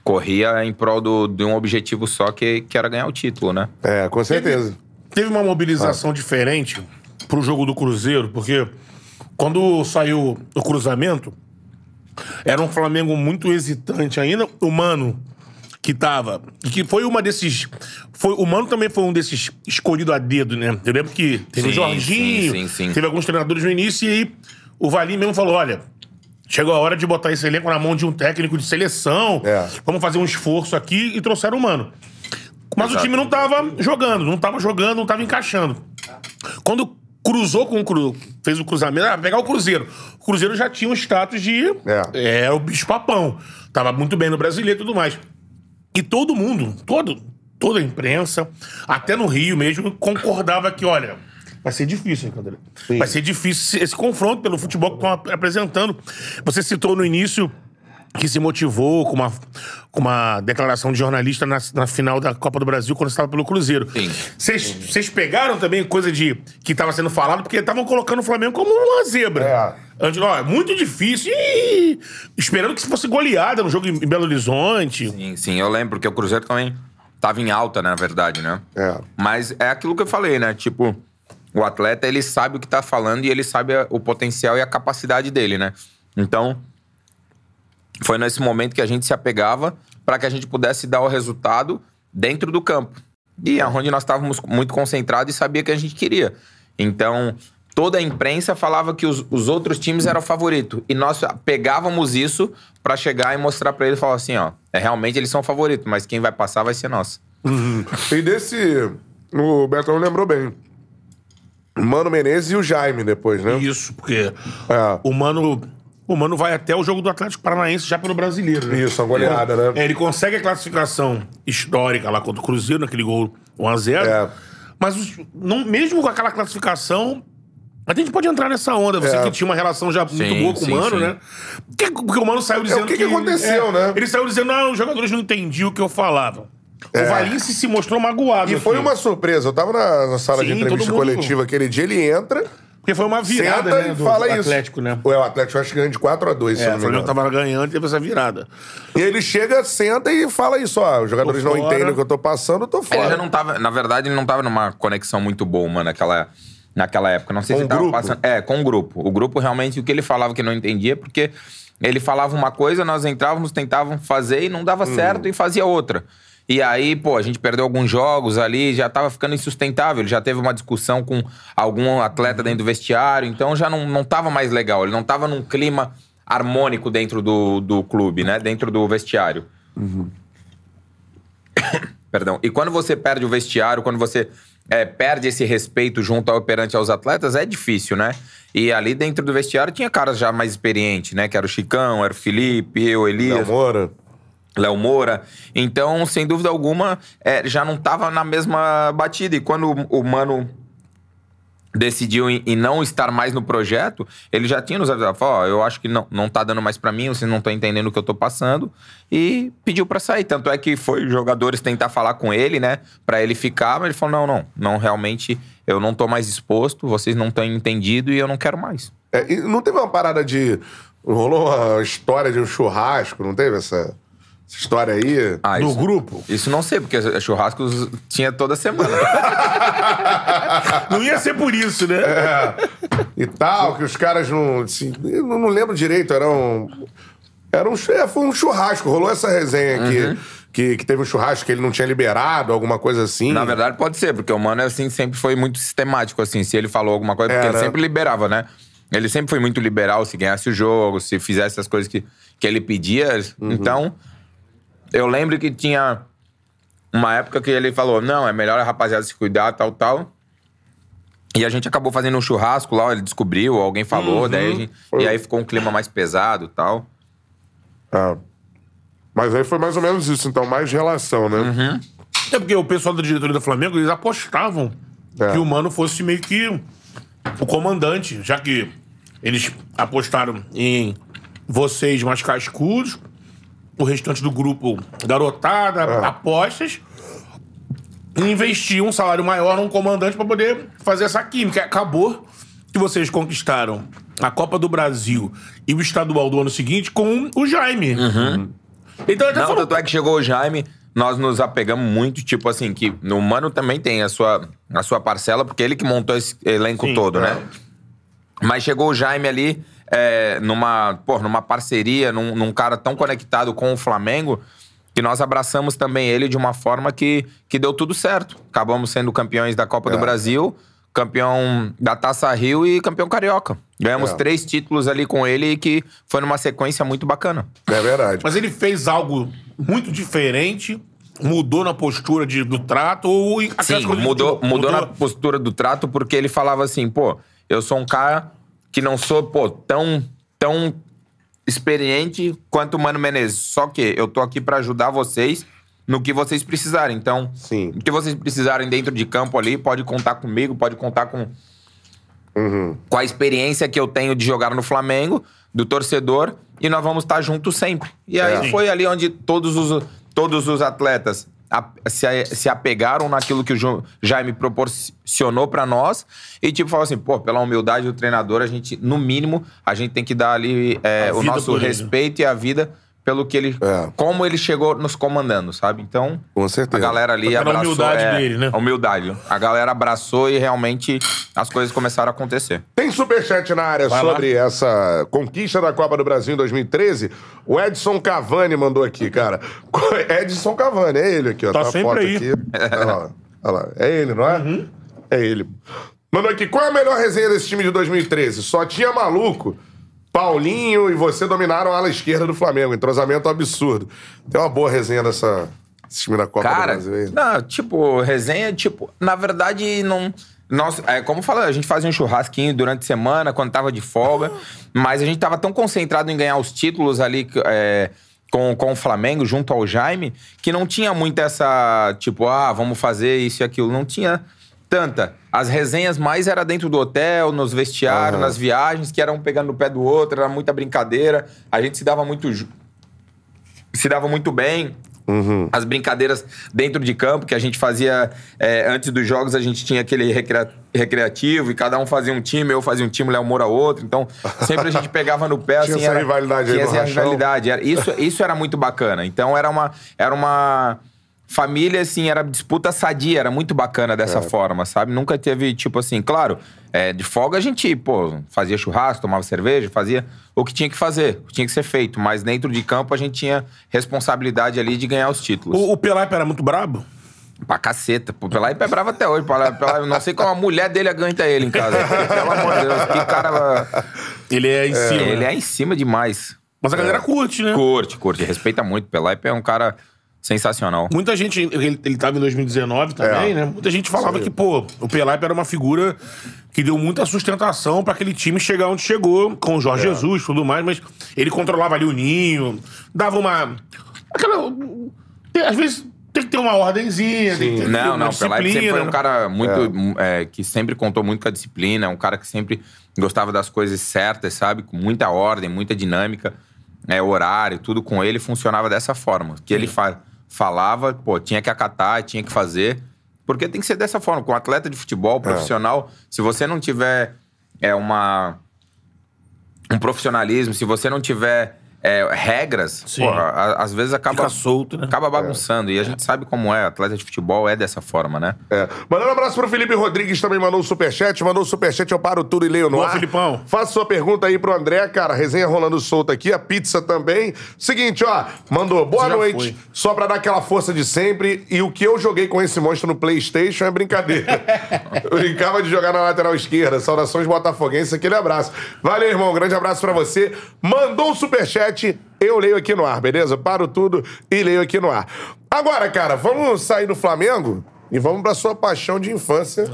corria em prol do, de um objetivo só, que, que era ganhar o título, né? É, com certeza. Teve uma mobilização diferente pro jogo do Cruzeiro, porque quando saiu o cruzamento, era um Flamengo muito hesitante ainda. O Mano, que tava. Que foi uma desses. Foi, o Mano também foi um desses escolhido a dedo, né? Eu lembro que teve o Jorginho, sim, sim, sim. teve alguns treinadores no início, e aí o Valim mesmo falou: olha. Chegou a hora de botar esse elenco na mão de um técnico de seleção. É. Vamos fazer um esforço aqui e trouxeram o Mano. Mas o Exato. time não tava jogando, não tava jogando, não tava encaixando. Quando cruzou com o Cru, fez o cruzamento, ah, pegar o Cruzeiro. O Cruzeiro já tinha um status de. É. É, o bicho papão. Tava muito bem no brasileiro e tudo mais. E todo mundo, todo, toda a imprensa, até no Rio mesmo, concordava que, olha, vai ser difícil, hein? Vai ser difícil esse, esse confronto pelo futebol que estão ap- apresentando. Você citou no início que se motivou com uma, com uma declaração de jornalista na, na final da Copa do Brasil quando estava pelo Cruzeiro. Vocês pegaram também coisa de que estava sendo falado porque estavam colocando o Flamengo como uma zebra. É. Antes, ó, é muito difícil. E esperando que fosse goleada no jogo em Belo Horizonte. Sim, sim, eu lembro que o Cruzeiro também tava em alta, na verdade, né? É. Mas é aquilo que eu falei, né? Tipo, o atleta, ele sabe o que tá falando e ele sabe o potencial e a capacidade dele, né? Então, foi nesse momento que a gente se apegava para que a gente pudesse dar o resultado dentro do campo. E é onde nós estávamos muito concentrados e sabia que a gente queria. Então, toda a imprensa falava que os, os outros times eram favorito. E nós pegávamos isso para chegar e mostrar para ele e falar assim, ó, é realmente eles são favoritos, mas quem vai passar vai ser nós. E desse. O Betão lembrou bem. Mano Menezes e o Jaime depois, né? Isso, porque É. o Mano. O Mano vai até o jogo do Atlético Paranaense já pelo brasileiro, né? Isso, a goleada, né? É, ele consegue a classificação histórica lá contra o Cruzeiro, naquele gol 1x0. É. Mas os- não, mesmo com aquela classificação. A gente pode entrar nessa onda, você É. que tinha uma relação já muito Sim, boa com sim, o Mano, sim. né? Porque, porque o Mano saiu dizendo que que aconteceu, é, né? Ele saiu dizendo, ah, os jogadores não entendiam o que eu falava. O Valince se mostrou magoado. É. E foi uma surpresa. Eu tava na, na sala de entrevista coletiva aquele dia, ele entra, Porque foi uma virada, senta né? e Do, fala do isso. Atlético, né? Ué, o Atlético acho que ganha de 4x2, se É, eu o não me Flamengo tava ganhando e teve essa virada. E ele chega, senta e fala isso, ó. Os jogadores não entendem o que eu tô passando, eu tô Ele fora. já não tava, na verdade, ele não tava numa conexão muito boa, mano, naquela, naquela época. Não sei Com se o tava grupo? passando. É, com o grupo. O grupo realmente, o que ele falava que não entendia, porque ele falava uma coisa, nós entrávamos, tentávamos fazer e não dava Hum. certo e fazia outra. E aí, pô, a gente perdeu alguns jogos ali, já tava ficando insustentável. Ele já teve uma discussão com algum atleta dentro do vestiário, então já não, não tava mais legal. Ele não tava num clima harmônico dentro do, do clube, né? Dentro do vestiário. Perdão. E quando você perde o vestiário, quando você é, perde esse respeito junto ao perante aos atletas, é difícil, né? E ali dentro do vestiário tinha caras já mais experientes, né? Que era o Chicão, era o Felipe, eu, Léo Elias, Moura. Léo Moura. Então, sem dúvida alguma, é, já não tava na mesma batida. E quando o, Mano decidiu em, em não estar mais no projeto, ele já tinha nos avisado, falou, ó, eu acho que não, não tá dando mais pra mim, vocês não estão entendendo o que eu tô passando, e pediu pra sair. Tanto é que foi jogadores tentar falar com ele, né, Pra ele ficar, mas ele falou, não, não, não, realmente, eu não tô mais disposto, vocês não estão entendido e eu não quero mais. É, não teve uma parada de. Rolou uma história de um churrasco, não teve essa, essa história aí? Ah, No isso, grupo. isso não sei, porque churrascos tinha toda semana. Não ia ser por isso, né? E tal, que os caras não. Assim, eu não, lembro direito, era um. Era um, é, foi um churrasco, rolou essa resenha aqui. Uhum. Que, que teve um churrasco que ele não tinha liberado, alguma coisa assim. Na verdade, pode ser, porque o Mano, assim, sempre foi muito sistemático, assim. Se ele falou alguma coisa, porque É, ele sempre liberava, né? Ele sempre foi muito liberal, se ganhasse o jogo, se fizesse as coisas que, que ele pedia. Uhum. Então, eu lembro que tinha uma época que ele falou, não, é melhor a rapaziada se cuidar, tal, tal. E a gente acabou fazendo um churrasco lá, ele descobriu, alguém falou, Uhum. daí a gente- e aí ficou um clima mais pesado tal. Ah. Mas aí foi mais ou menos isso, então, mais relação, né? Uhum. É porque o pessoal da diretoria do Flamengo, eles apostavam É. que o Mano fosse meio que o comandante, já que eles apostaram em vocês mais cascudos, o restante do grupo garotada, É. apostas, e investir um salário maior num comandante pra poder fazer essa química. Acabou que vocês conquistaram a Copa do Brasil e o estadual do ano seguinte com o Jaime. Então, até Não, falou- tanto é que chegou o Jaime, nós nos apegamos muito, tipo assim, que o Mano também tem a sua, a sua parcela, porque ele que montou esse elenco Sim, todo, é. né? Mas chegou o Jaime ali é, numa, pô, numa parceria, num, num cara tão conectado com o Flamengo, que nós abraçamos também ele de uma forma que, que deu tudo certo. Acabamos sendo campeões da Copa do Brasil, campeão da Taça Rio e campeão carioca. Ganhamos É. três títulos ali com ele, que foi numa sequência muito bacana. É verdade. Mas ele fez algo muito diferente, mudou na postura de, do trato ou Sim, de mudou, futebol? mudou na postura do trato porque ele falava assim, pô, eu sou um cara que não sou, pô, tão, tão experiente quanto o Mano Menezes. Só que eu tô aqui pra ajudar vocês no que vocês precisarem. Então, Sim. o que vocês precisarem dentro de campo ali, pode contar comigo, pode contar com com a experiência que eu tenho de jogar no Flamengo, do torcedor, e nós vamos estar juntos sempre. E aí É. foi ali onde todos os, todos os atletas a- se, se apegaram naquilo que o Jaime proporcionou pra nós e tipo falou assim, pô, pela humildade do treinador, a gente, no mínimo, a gente tem que dar ali é, o nosso respeito e a vida pelo que ele, É. como ele chegou nos comandando, sabe? Então, Com a certeza. galera ali Pela abraçou. humildade é, dele, né? A humildade. A galera abraçou e realmente as coisas começaram a acontecer. Tem superchat na área Vai lá. sobre essa conquista da Copa do Brasil em 2013. O Edson Cavani mandou aqui, cara. Edson Cavani, é ele aqui, ó. Tá a sempre foto aí. aqui. Olha lá, olha lá. É ele, não é? Uhum. É ele. Mandou aqui, qual é a melhor resenha desse time de 2013? Só tinha maluco. Paulinho e você dominaram a ala esquerda do Flamengo. Entrosamento absurdo. Tem uma boa resenha dessa desse time da Copa do Cara, Brasil aí. não, tipo, resenha, tipo, na verdade, não. Nós, é, como fala, a gente fazia um churrasquinho durante a semana, quando tava de folga, mas a gente tava tão concentrado em ganhar os títulos ali é, com, com o Flamengo, junto ao Jaime, que não tinha muito essa, tipo, ah, vamos fazer isso e aquilo. Não tinha tanta. As resenhas mais era dentro do hotel, nos vestiários, nas viagens, que eram um pegando no pé do outro, era muita brincadeira. A gente se dava muito. ju- Se dava muito bem. As brincadeiras dentro de campo que a gente fazia é, antes dos jogos, a gente tinha aquele recrea- recreativo e cada um fazia um time, eu fazia um time, o Léo Moura outro. Então, sempre a gente pegava no pé, Tinha assim. essa era, rivalidade aí tinha no essa rachão. rivalidade. Era- Isso, isso era muito bacana. Então, era uma, era uma família, assim, era disputa sadia, era muito bacana dessa forma, sabe? Nunca teve, tipo assim, claro, é, de folga a gente, pô, fazia churrasco, tomava cerveja, fazia o que tinha que fazer, o que tinha que ser feito. Mas dentro de campo a gente tinha responsabilidade ali de ganhar os títulos. O, o Pelaipe era muito brabo? Pra caceta. Pô, Pelaipe é bravo até hoje. Pelaipe, Pelaipe, não sei como a mulher dele aguenta ele em casa. Pelo amor de Deus, que cara... Ele é em cima. Ele né? é em cima demais. Mas a galera curte, né? Curte, curte. Respeita muito. Pelaipe é um cara sensacional. Muita gente, ele, ele tava em 2019 também, É. né? Muita gente falava que, pô, o Pelaipe era uma figura que deu muita sustentação pra aquele time chegar onde chegou, com o Jorge Jesus e tudo mais, mas ele controlava ali o ninho, dava uma. Aquela. Às vezes tem que ter uma ordenzinha, tem que ter Não, uma não, o Pelaipe sempre disciplina, foi um né? cara muito. é, que sempre contou muito com a disciplina, um cara que sempre gostava das coisas certas, sabe? Com muita ordem, muita dinâmica, é, horário, tudo com ele funcionava dessa forma. Que ele fa- falava, pô, tinha que acatar, tinha que fazer. Porque tem que ser dessa forma. Com atleta de futebol profissional, se você não tiver é, uma, um profissionalismo, se você não tiver é, regras, Sim. porra, a- às vezes acaba. Fica solto, né? Acaba bagunçando. E a gente sabe como é. Atleta de futebol é dessa forma, né? É. Mandando um abraço pro Felipe Rodrigues, também mandou um superchat. Mandou o superchat, eu paro tudo e leio no Boa, ar. Filipão. Faça sua pergunta aí pro André, cara. Resenha rolando solta aqui, a pizza também. Seguinte, ó, mandou boa noite. foi. Só pra dar aquela força de sempre. E o que eu joguei com esse monstro no PlayStation é brincadeira. eu brincava de jogar na lateral esquerda. Saudações botafoguenses, aquele abraço. Valeu, irmão. Grande abraço pra você. Mandou um superchat, eu leio aqui no ar, beleza? Paro tudo e leio aqui no ar. Agora, cara, vamos sair do Flamengo e vamos pra sua paixão de infância,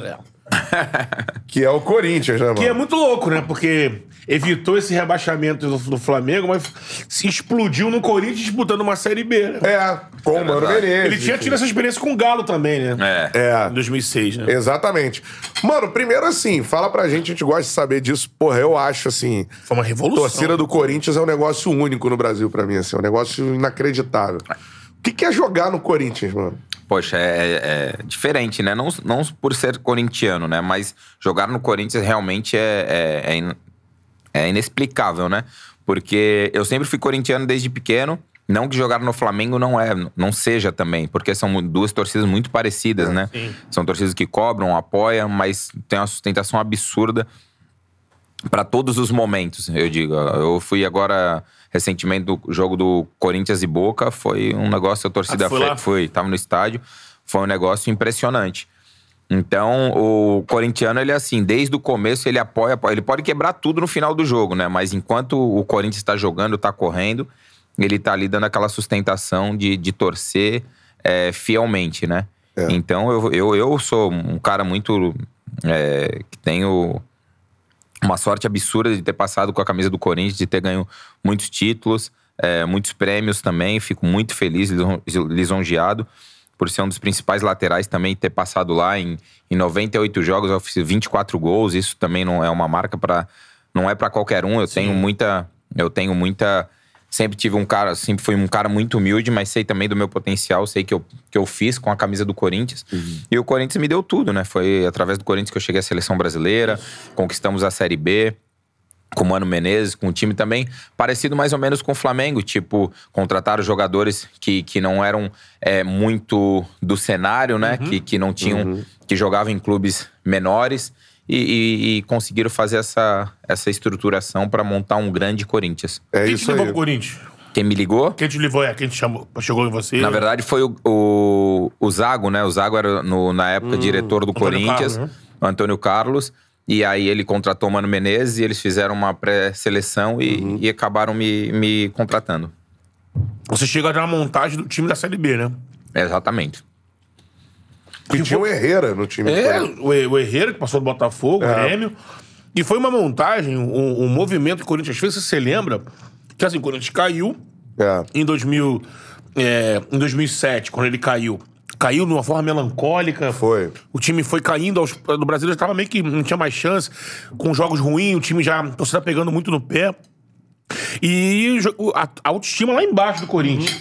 que é o Corinthians, né, mano? Que é muito louco, né? Porque evitou esse rebaixamento do, do Flamengo, mas se explodiu no Corinthians disputando uma Série B, né? É, com o Mano verdade. Menezes. Ele tinha tido essa experiência com o Galo também, né? É. É. Em 2006, né? Exatamente. Mano, primeiro assim, fala pra gente, a gente gosta de saber disso. Porra, eu acho assim, Foi uma revolução. torcida do Corinthians é um negócio único no Brasil pra mim, assim, é um negócio inacreditável. O que, que é jogar no Corinthians, mano? Poxa, é, é diferente, né? Não, não por ser corintiano, né? Mas jogar no Corinthians realmente é, é, é in- é inexplicável, né? Porque eu sempre fui corintiano desde pequeno. Não que jogar no Flamengo não é, não seja também, porque são duas torcidas muito parecidas, né? São torcidas que cobram, apoiam, mas tem uma sustentação absurda para todos os momentos, eu digo. Eu fui agora recentemente do jogo do Corinthians e Boca, foi um negócio, a torcida Ah, foi foi, foi, tava no estádio, foi um negócio impressionante. Então, o corintiano, ele é assim, desde o começo ele apoia, apoia. ele pode quebrar tudo no final do jogo, né? Mas enquanto o Corinthians está jogando, está correndo, ele tá ali dando aquela sustentação de, de torcer é, fielmente, né? Então, eu, eu, eu sou um cara muito. é, que tenho uma sorte absurda de ter passado com a camisa do Corinthians, de ter ganho muitos títulos, é, muitos prêmios também. Fico muito feliz, lison- lisonjeado, por ser um dos principais laterais também, ter passado lá em, em 98 jogos, eu fiz 24 gols, isso também não é uma marca para não é para qualquer um. Eu Sim. tenho muita eu tenho muita sempre tive um cara, sempre fui um cara muito humilde, mas sei também do meu potencial, sei que eu, que eu fiz com a camisa do Corinthians. Uhum. E o Corinthians me deu tudo, né? Foi através do Corinthians que eu cheguei à seleção brasileira, conquistamos a Série B com o Mano Menezes, com um time também parecido mais ou menos com o Flamengo, tipo, contrataram jogadores que, que não eram é, muito do cenário, né? Uhum. Que, que não tinham, uhum. que jogavam em clubes menores e, e, e conseguiram fazer essa, essa estruturação para montar um grande Corinthians. É Quem isso te levou pro Corinthians? Quem me ligou? Quem te levou, é, quem te chamou, chegou em você? Na verdade foi o, o, o Zago, né? O Zago era no, na época hum, diretor do Antônio Corinthians, Carlos, né? Antônio Carlos. E aí ele contratou o Mano Menezes e eles fizeram uma pré-seleção e, uhum. e, acabaram me, me contratando. Você chega na montagem do time da Série B, né? Exatamente. Que tinha o Herrera no time. É, o, o Herrera que passou do Botafogo, é. Grêmio. E foi uma montagem, um, um movimento que o Corinthians fez, você lembra? Que assim, o Corinthians caiu é. em, 2000, é, em 2007, quando ele caiu. Caiu de uma forma melancólica. Foi. O time foi caindo. Aos, no Brasil já estava meio que não tinha mais chance. Com jogos ruins, o time já. Você tá pegando muito no pé. E a, a autoestima lá embaixo do Corinthians. Uhum.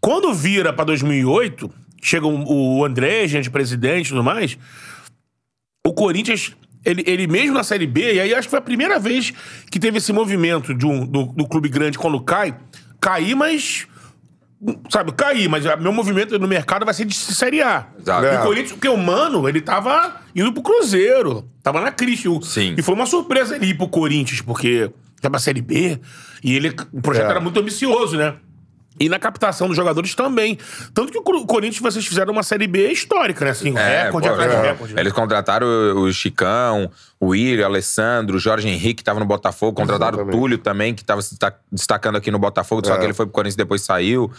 Quando vira pra 2008, chega o, André, gente presidente e tudo mais. O Corinthians ele, ele mesmo na Série B, e aí acho que foi a primeira vez que teve esse movimento de um, do, do clube grande quando cai, cair, mas. Sabe, cair, mas meu movimento no mercado vai ser de Série A. Exato. E o é. Corinthians, porque o Mano, ele tava indo pro Cruzeiro. Tava na crise. Sim. E foi uma surpresa ele ir pro Corinthians, porque tava Série B. E ele, o projeto é. era muito ambicioso, né? E na captação dos jogadores também. Tanto que o Corinthians, vocês fizeram uma Série B histórica, né? Assim, é, recorde pô, atrás é. de recorde. Eles contrataram o Chicão, o William, o Alessandro, o Jorge Henrique, que tava no Botafogo. Contrataram Exatamente. o Túlio também, que tava se destacando aqui no Botafogo. Só é. que ele foi pro Corinthians e depois saiu.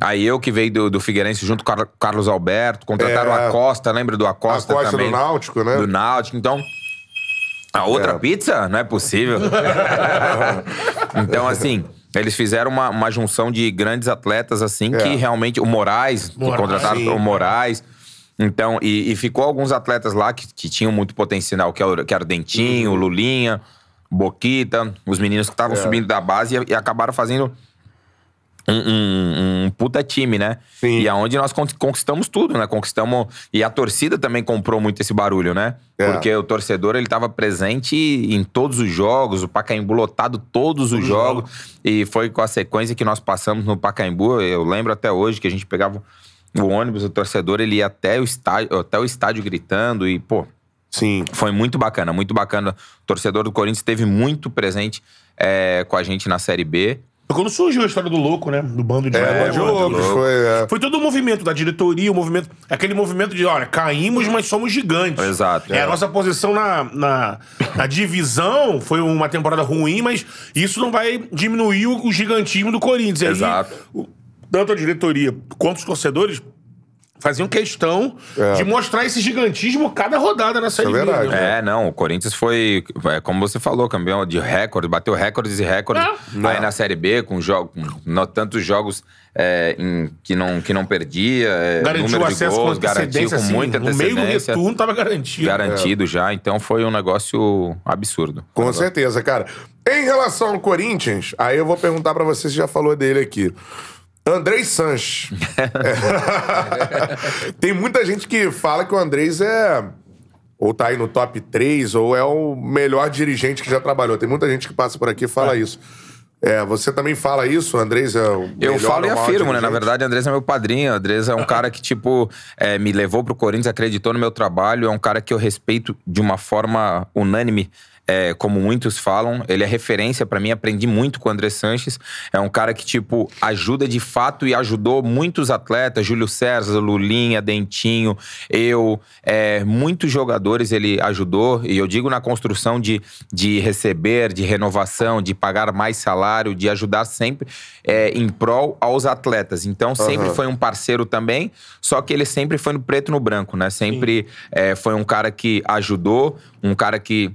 Aí eu que veio do, do Figueirense junto com o Carlos Alberto. Contrataram é. o Acosta, lembra do Acosta, Acosta também? do Náutico, né? Do Náutico. Então... A outra é. pizza? Não é possível. então, assim... Eles fizeram uma, uma junção de grandes atletas, assim, é. que realmente. O Moraes, Moraes contrataram sim. o Moraes. Então, e, e, ficou alguns atletas lá que, que tinham muito potencial, que era, que era o Dentinho, uhum. Lulinha, Boquita, os meninos que estavam é. subindo da base e, e acabaram fazendo um, um, um, puta time, né? Sim. E aonde nós conquistamos tudo, né? Conquistamos. E a torcida também comprou muito esse barulho, né? É. Porque o torcedor ele tava presente em todos os jogos, o Pacaembu lotado todos os jogos. E foi com a sequência que nós passamos no Pacaembu. Eu lembro até hoje que a gente pegava o ônibus, o torcedor, ele ia até o estádio, até o estádio gritando e, pô. Sim. Foi muito bacana, muito bacana. O torcedor do Corinthians esteve muito presente é, com a gente na Série B. Foi quando surgiu a história do louco, né? Do bando de é, de loucos. Foi, é. foi todo o movimento da diretoria, o movimento. Aquele movimento de, olha, caímos, mas somos gigantes. Exato. É, é. A nossa posição na, na, na, divisão foi uma temporada ruim, mas isso não vai diminuir o, o gigantismo do Corinthians. Exato. Aí, tanto a diretoria quanto os torcedores faziam questão é. de mostrar esse gigantismo cada rodada na Série é verdade. Né? É, não, o Corinthians foi, é, como você falou, campeão de recorde, bateu recordes e recordes é. aí na Série B, com, jogo, com tantos jogos é, em, que, não, que não perdia, é, garantiu número de gols, garantiu com assim, muita antecedência. No meio do retorno tava garantido. Garantido é. já, então foi um negócio absurdo. Com certeza, cara. Em relação ao Corinthians, aí eu vou perguntar para você, você já falou dele aqui. Andrei Sanches. Tem muita gente que fala que o Andrés é. Ou tá aí no top 3, ou é o melhor dirigente que já trabalhou. Tem muita gente que passa por aqui e fala é. isso. É, você também fala isso, Andrés é o Eu falo e afirmo, né? Na verdade, o Andrés é meu padrinho. O Andrés é um cara que, tipo, é, me levou pro Corinthians, acreditou no meu trabalho. É um cara que eu respeito de uma forma unânime é, como muitos falam, ele é referência para mim. Aprendi muito com o André Sanches. É um cara que, tipo, ajuda de fato e ajudou muitos atletas. Júlio César, Lulinha, Dentinho, eu. É, muitos jogadores ele ajudou. E eu digo na construção de, de receber, de renovação, de pagar mais salário, de ajudar sempre é, em prol aos atletas. Então, sempre uhum. foi um parceiro também. Só que ele sempre foi no preto e no branco, né? Sempre é, foi um cara que ajudou, um cara que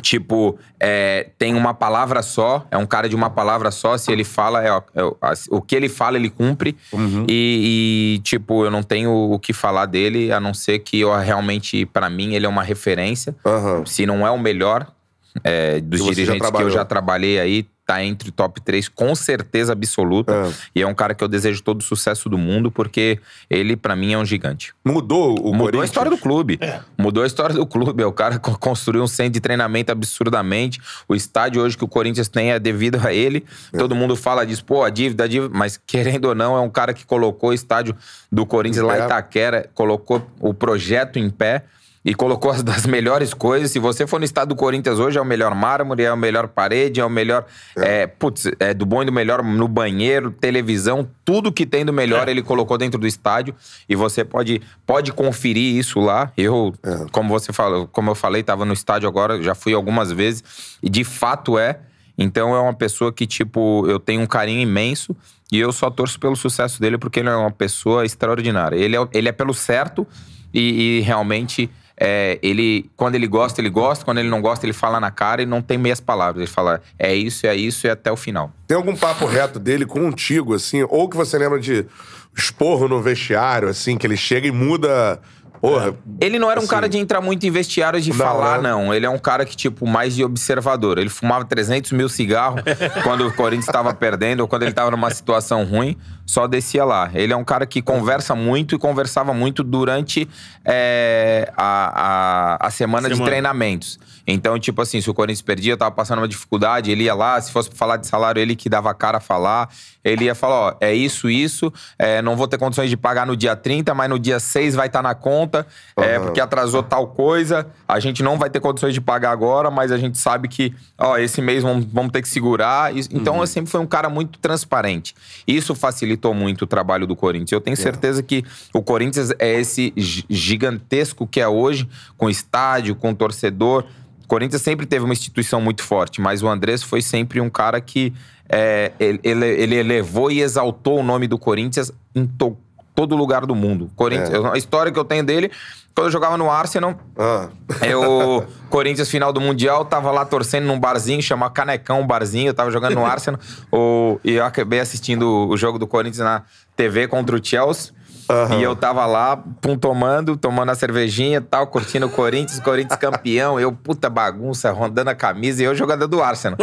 Tipo, é, tem uma palavra só, é um cara de uma palavra só. Se ele fala, é, é, o que ele fala, ele cumpre. Uhum. E, e, tipo, eu não tenho o que falar dele, a não ser que eu realmente, para mim, ele é uma referência. Aham. Se não é o melhor é, dos Que dirigentes que eu já trabalhei aí, tá entre o top 3 com certeza absoluta. É. E é um cara que eu desejo todo o sucesso do mundo, porque ele, pra mim, é um gigante. Mudou o Mudou a história do clube. Mudou a história do clube. É O cara co- construiu um centro de treinamento absurdamente. O estádio hoje que o Corinthians tem é devido a ele. Todo mundo fala disso, pô, a dívida, a dívida. Mas querendo ou não, é um cara que colocou o estádio do Corinthians lá em Itaquera, colocou o projeto em pé. E colocou as das melhores coisas. Se você for no estado do Corinthians hoje, é o melhor mármore, é o melhor parede, é o melhor. É. putz, é do bom e do melhor no banheiro, televisão, tudo que tem do melhor ele colocou dentro do estádio. E você pode, pode conferir isso lá. Eu, como você falou, como eu falei, estava no estádio agora, já fui algumas vezes. E de fato é. Então é uma pessoa que, tipo, eu tenho um carinho imenso. E eu só torço pelo sucesso dele porque ele é uma pessoa extraordinária. Ele é, ele é pelo certo e, e realmente é, ele, quando ele gosta, ele gosta. Quando ele não gosta, ele fala na cara e não tem meias palavras. Ele fala, é isso, é isso e até o final. Tem algum papo reto dele contigo, assim? Ou que você lembra de esporro no vestiário, assim, que ele chega e muda... Porra, Ele não era um Assim, cara de entrar muito em vestiários de não, falar, né? não. Ele é um cara que, tipo, mais de observador. Ele fumava 300 mil cigarros quando o Corinthians estava perdendo ou quando ele estava numa situação ruim, só descia lá. Ele é um cara que conversa muito e conversava muito durante é, a, a, a semana, de Semana. treinamentos. Então, tipo assim, se o Corinthians perdia, tava passando uma dificuldade, ele ia lá, se fosse pra falar de salário, ele que dava a cara a falar. Ele ia falar, ó, é isso, isso, é, não vou ter condições de pagar no dia 30, mas no dia 6 vai estar na conta, é, Aham. porque atrasou tal coisa, a gente não vai ter condições de pagar agora, mas a gente sabe que, ó, esse mês vamos, vamos ter que segurar. Então, eu sempre foi um cara muito transparente. Isso facilitou muito o trabalho do Corinthians. Eu tenho certeza que o Corinthians é esse gi- gigantesco que é hoje, com estádio, com torcedor. O Corinthians sempre teve uma instituição muito forte, mas o Andrés foi sempre um cara que é, ele, ele- ele elevou e exaltou o nome do Corinthians em to- todo lugar do mundo. Corinthians, A história que eu tenho dele, quando eu jogava no Arsenal, ah, eu, Corinthians final do Mundial, tava lá torcendo num barzinho, chama Canecão barzinho, eu tava jogando no Arsenal, o, e eu acabei assistindo o jogo do Corinthians na TV contra o Chelsea. Aham. E eu tava lá, pum, tomando, tomando a cervejinha e tal, curtindo o Corinthians, Corinthians campeão. Eu, puta bagunça, rondando a camisa e eu jogador do Arsenal.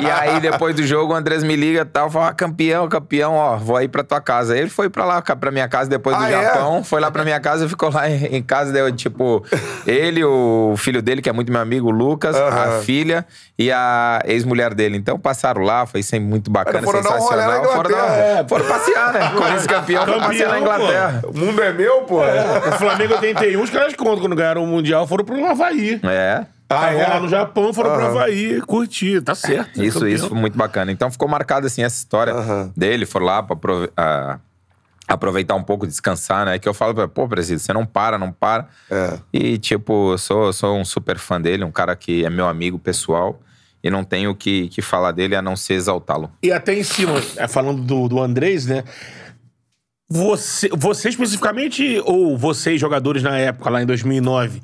e aí, depois do jogo, o Andrés me liga e tal, fala: ah, campeão, campeão, ó, vou aí pra tua casa. Ele foi pra lá, pra minha casa depois do Ah, é? Japão, foi lá pra minha casa e ficou lá em, em casa. Deu, tipo, ele, o filho dele, que é muito meu amigo, o Lucas, Aham. a filha e a ex-mulher dele. Então passaram lá, foi sempre muito bacana, Foram sensacional. foram, Inglaterra. foram passear, né? Corinthians campeão, foi Campeão, na pô. Inglaterra. o mundo é meu, pô. O Flamengo 81, os caras contam quando ganharam o Mundial, foram pro Havaí. É. Ah, Estavam é? lá no Japão, foram pro Aham. Havaí, curtir, tá certo. Isso, campeão. isso foi muito bacana. Então ficou marcado assim essa história Aham. dele, foram lá pra aproveitar um pouco, descansar, né? Que eu falo, pra, pô, Presido, você não para, não para. É. E, tipo, eu sou, sou um super fã dele, um cara que é meu amigo pessoal. E não tenho o que, que falar dele a não ser exaltá-lo. E até em cima, é, falando do, do Andrés, né? Você, você especificamente, ou vocês, jogadores na época, lá em 2009,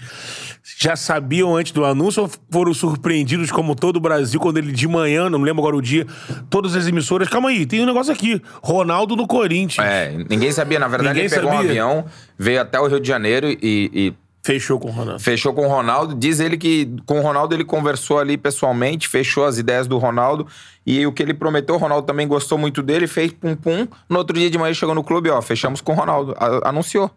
já sabiam antes do anúncio ou foram surpreendidos, como todo o Brasil, quando ele de manhã, não me lembro agora o dia, todas as emissoras. Calma aí, tem um negócio aqui: Ronaldo no Corinthians. É, ninguém sabia. Na verdade, Ninguém ele pegou um sabia. avião, veio até o Rio de Janeiro e, e Fechou com o Ronaldo. fechou com o Ronaldo. Diz ele que com o Ronaldo ele conversou ali pessoalmente, fechou as ideias do Ronaldo. E o que ele prometeu, o Ronaldo também gostou muito dele, fez pum-pum. No outro dia de manhã ele chegou no clube, ó, fechamos com o Ronaldo. A- anunciou.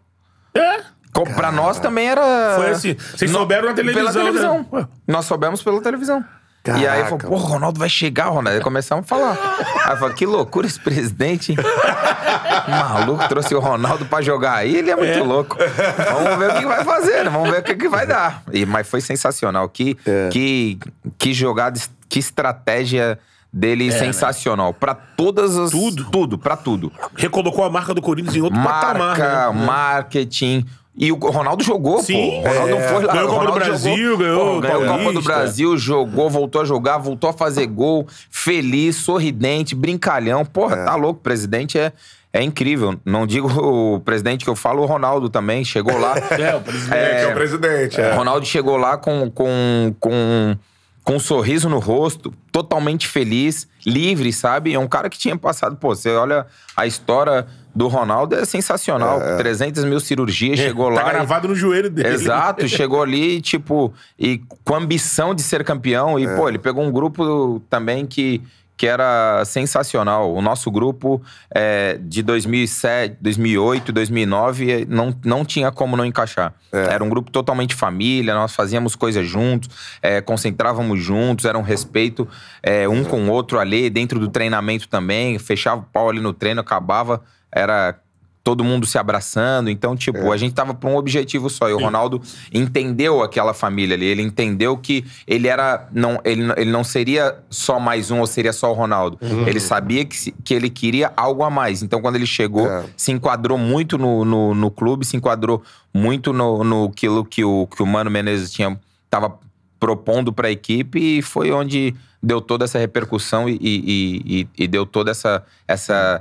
É. Com- Pra nós também era. Foi assim. Vocês souberam na televisão, Pela televisão. né? Nós soubemos pela televisão. E aí Caraca, falou, pô, o Ronaldo vai chegar, Ronaldo. Aí começamos a falar. aí eu que loucura esse presidente, hein? Maluco, trouxe o Ronaldo pra jogar aí, ele é muito louco. Vamos ver o que vai fazer, né? Vamos ver o que, que vai dar. E, mas foi sensacional. Que, É. que, que jogada, que estratégia dele sensacional. Pra todas as. Tudo. Tudo, pra tudo Recolocou a marca do Corinthians em outro patamar. marca, né? marketing. E o Ronaldo jogou, Sim. pô. O Ronaldo É. não foi lá. Ganhou o a Copa do Ronaldo Brasil, jogou, ganhou pô, ganhou a Copa do. Brasil, jogou, voltou a jogar, voltou a fazer gol, feliz, sorridente, brincalhão. Porra, tá louco. O presidente é, é incrível. Não digo o presidente que eu falo, o Ronaldo também. Chegou lá. É, o presidente. É, é o presidente. É. O Ronaldo chegou lá com, com, com, com um sorriso no rosto, totalmente feliz, livre, sabe? É um cara que tinha passado. Pô, você olha a história do Ronaldo, é sensacional. 300 mil cirurgias, chegou tá lá. e- gravado no joelho dele. Exato, chegou ali, tipo, e com ambição de ser campeão. E, pô, ele pegou um grupo também que, que era sensacional. O nosso grupo é, de 2007, 2008, 2009 eh, não, não tinha como não encaixar. Era um grupo totalmente família, nós fazíamos coisas juntos, eh, concentrávamos juntos, era um respeito eh, um com o outro ali, dentro do treinamento também. Fechava o pau ali no treino, acabava, era todo mundo se abraçando. Então, tipo, a gente tava pra um objetivo só. E o Ronaldo entendeu aquela família ali. Ele entendeu que ele era. Não, ele, ele não seria só mais um ou seria só o Ronaldo. Ele sabia que, que ele queria algo a mais. Então, quando ele chegou, É. se enquadrou muito no, no, no clube, se enquadrou muito no, no aquilo que o, que o Mano Menezes tinha. Tava propondo para a equipe e foi onde deu toda essa repercussão e, e- e- e deu toda essa, essa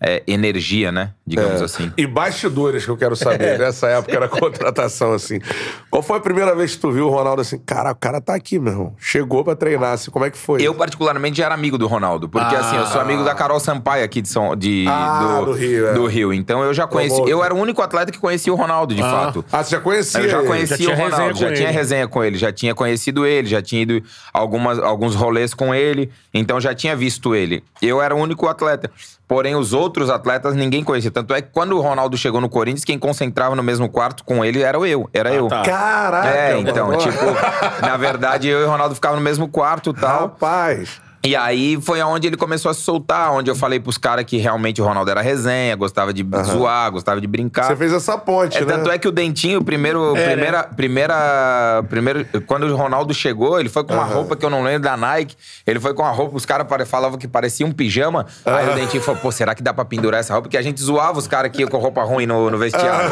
é, energia, né? Digamos assim. E bastidores que eu quero saber nessa época era contratação, assim. Qual foi a primeira vez que tu viu o Ronaldo assim? Cara, o cara tá aqui, meu irmão. Chegou pra treinar, assim. Como é que foi? Eu, particularmente, já era amigo do Ronaldo. Porque, assim, eu sou amigo da Carol Sampaio aqui de São, de, Ah, do Rio, é. do Rio. Então, eu já conheci... Eu era o único atleta que conhecia o Ronaldo, de fato. Ah, você já conhecia? Eu já conhecia Já tinha o Ronaldo, já tinha resenha com ele, já tinha conhecido ele, já tinha ido algumas, alguns rolês com ele, então já tinha visto ele. Eu era o único atleta. Porém, os outros atletas ninguém conhecia. Tanto é que quando o Ronaldo chegou no Corinthians, quem concentrava no mesmo quarto com ele era eu. Era eu. tá. Caraca, É, então, tipo, na verdade, eu e o Ronaldo ficávamos no mesmo quarto e tal. Rapaz. E aí foi aonde ele começou a se soltar, onde eu falei pros caras que realmente o Ronaldo era resenha, gostava de zoar, gostava de brincar. Você fez essa ponte, É, né? tanto é que o Dentinho, primeiro, É, primeira, primeira, primeiro, quando o Ronaldo chegou, ele foi com uma roupa que eu não lembro da Nike. Ele foi com uma roupa, os caras falavam que parecia um pijama. Aí o Dentinho falou, pô, será que dá pra pendurar essa roupa? Porque a gente zoava os caras que iam com roupa ruim no, no vestiário.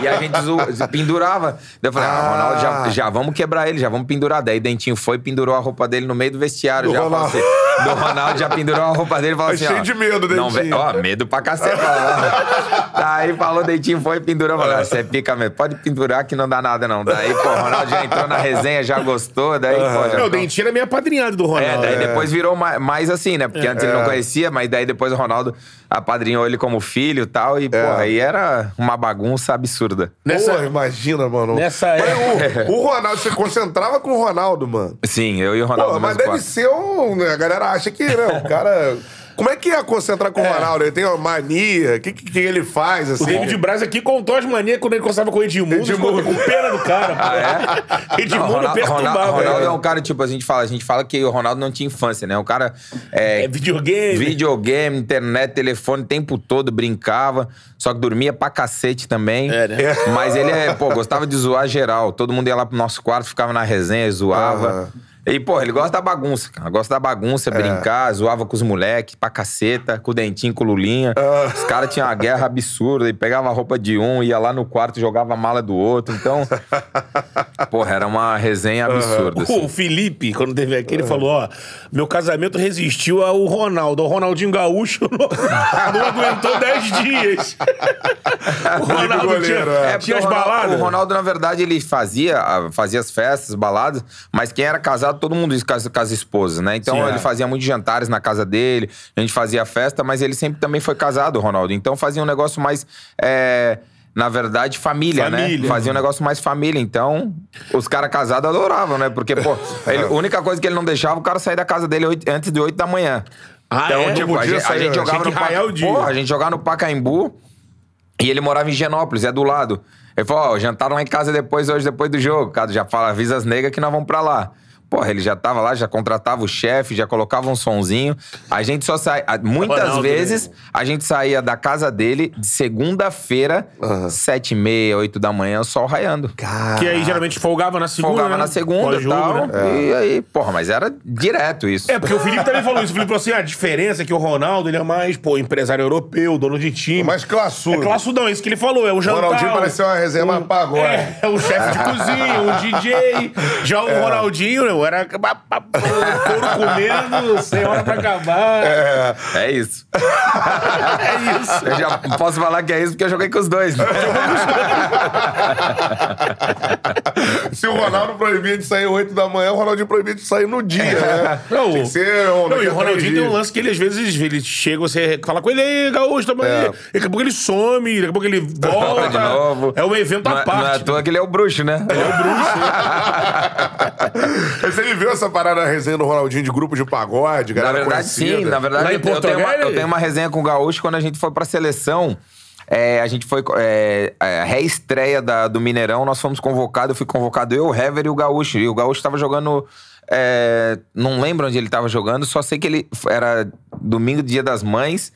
e a gente zo- pendurava. Daí eu falei, ah, Ronaldo, já, já vamos quebrar ele, já vamos pendurar. Daí o Dentinho foi e pendurou a roupa dele no meio do vestiário. Do já falou Ronaldo. assim, do Ronaldo já pendurou a roupa dele e falou assim, cheio ó, de medo, não, Dentinho. vê- Ó, medo pra cacete. Aí falou, Dentinho foi e pendurou. Falou, "Ah, você é pica mesmo. Pode pendurar que não dá nada, não. Daí, pô, o Ronaldo já entrou na resenha, já gostou. Daí, pô, já... Não, o Dentinho era meio apadrinhado do É, Ronaldo. daí depois virou mais, mais assim, né? Porque antes ele não conhecia, mas daí depois o Ronaldo apadrinhou ele como filho e tal. E, pô, aí era uma bagunça absurda. Nessa- Porra, imagina, mano. Nessa Mas o, o Ronaldo, você concentrava com o Ronaldo, mano. Sim, eu e o Ronaldo Pô, mas deve quarto. ser um. né, A galera acha que, né, o cara. Como é que é concentrar com o Ronaldo? Ele tem uma mania? O que, que, que ele faz, assim? O David Braz aqui contou as manias quando ele conversava com o Edmundo. Edmundo. Com pena do cara. pô. Não, Edmundo Ronaldo, perturbava. Ronaldo, Ronaldo é. é um cara, tipo, a gente fala, a gente fala que o Ronaldo não tinha infância, né? O cara é, É videogame. videogame, internet, telefone o tempo todo, brincava, só que dormia pra cacete também. É, né? Mas ele é, pô, gostava de zoar geral. Todo mundo ia lá pro nosso quarto, ficava na resenha, zoava. Aham. E, pô, ele gosta da bagunça, cara. Gosta da bagunça, brincar, zoava com os moleques, pra caceta, com o dentinho, com o Lulinha. Os caras tinham uma guerra absurda, e pegava a roupa de um, ia lá no quarto, jogava a mala do outro. Então, porra, era uma resenha absurda. assim. O Felipe, quando teve aqui, ele falou: ó, meu casamento resistiu ao Ronaldo. O Ronaldinho Gaúcho não, não aguentou 10 dias. o Ronaldo goleiro, tinha, é. É, tinha as o Ronaldo, baladas. o Ronaldo, na verdade, ele fazia, ah, fazia as festas, baladas, mas quem era casado, todo mundo ia com as, com as esposas, né? Então Sim, ele é. fazia muitos jantares na casa dele, a gente fazia festa, mas ele sempre também foi casado, Ronaldo. Então fazia um negócio mais. é, na verdade, família, né? Família. Fazia um negócio mais família. Então, os caras casados adoravam, né? Porque, pô, ele- a única coisa que ele não deixava o cara sair da casa dele oito- antes de 8 da manhã. Ah, então, é? tipo, a gente, a gente né? jogava no que raiar Paca- o dia. Pô, a gente jogava no Pacaembu e ele morava em Genópolis, é do lado. Ele falou, ó, jantaram lá em casa depois, hoje, depois do jogo. Cara, já fala, avisa as negas que nós vamos pra lá. Porra, ele já tava lá, já contratava o chefe, já colocava um sonzinho. A gente só sai. a- Muitas Ronaldo, vezes a gente saía da casa dele de segunda-feira, sete e meia, oito da manhã, o sol raiando. Que aí geralmente folgava na segunda. Folgava né? na segunda e tal. né? E aí, porra, mas era direto isso. É, porque o Felipe também falou isso. O Felipe falou assim: a diferença é que o Ronaldo ele é mais, pô, empresário europeu, dono de time. Mais classudo. É classudão, é isso que ele falou. É o O jantar. Ronaldinho o- parecia uma resenha mais pagode. É, é o chefe de cozinha, o DJ. Já o Ronaldinho, eu era couro comendo, sem hora pra acabar. É, É isso. isso. Eu já posso falar que é isso porque eu joguei com os dois. Né? Se o Ronaldo proibia de sair 8 da manhã, o Ronaldinho proibia de sair no dia, né? Não, Tem que ser, ó, Não, e o Ronaldinho tem um lance que ele, às vezes, ele chega, você fala com ele, ei, gaúcho, aí. É. Daqui a pouco ele some, daqui a pouco ele volta. de novo. É um evento Não, à é- não é à parte. toa que ele é o bruxo, né? Mas ele viu essa parada, resenha do Ronaldinho de grupo de pagode, Na galera verdade, conhecida? sim. Na verdade, Lá em eu, tenho uma, eu tenho uma resenha com o Gaúcho quando a gente foi pra seleção. É, a gente foi. É, é, a reestreia da- do Mineirão, nós fomos convocados. Eu fui convocado eu, o Hever e o Gaúcho. E o Gaúcho tava jogando. é, não lembro onde ele tava jogando, só sei que ele era domingo, dia das mães.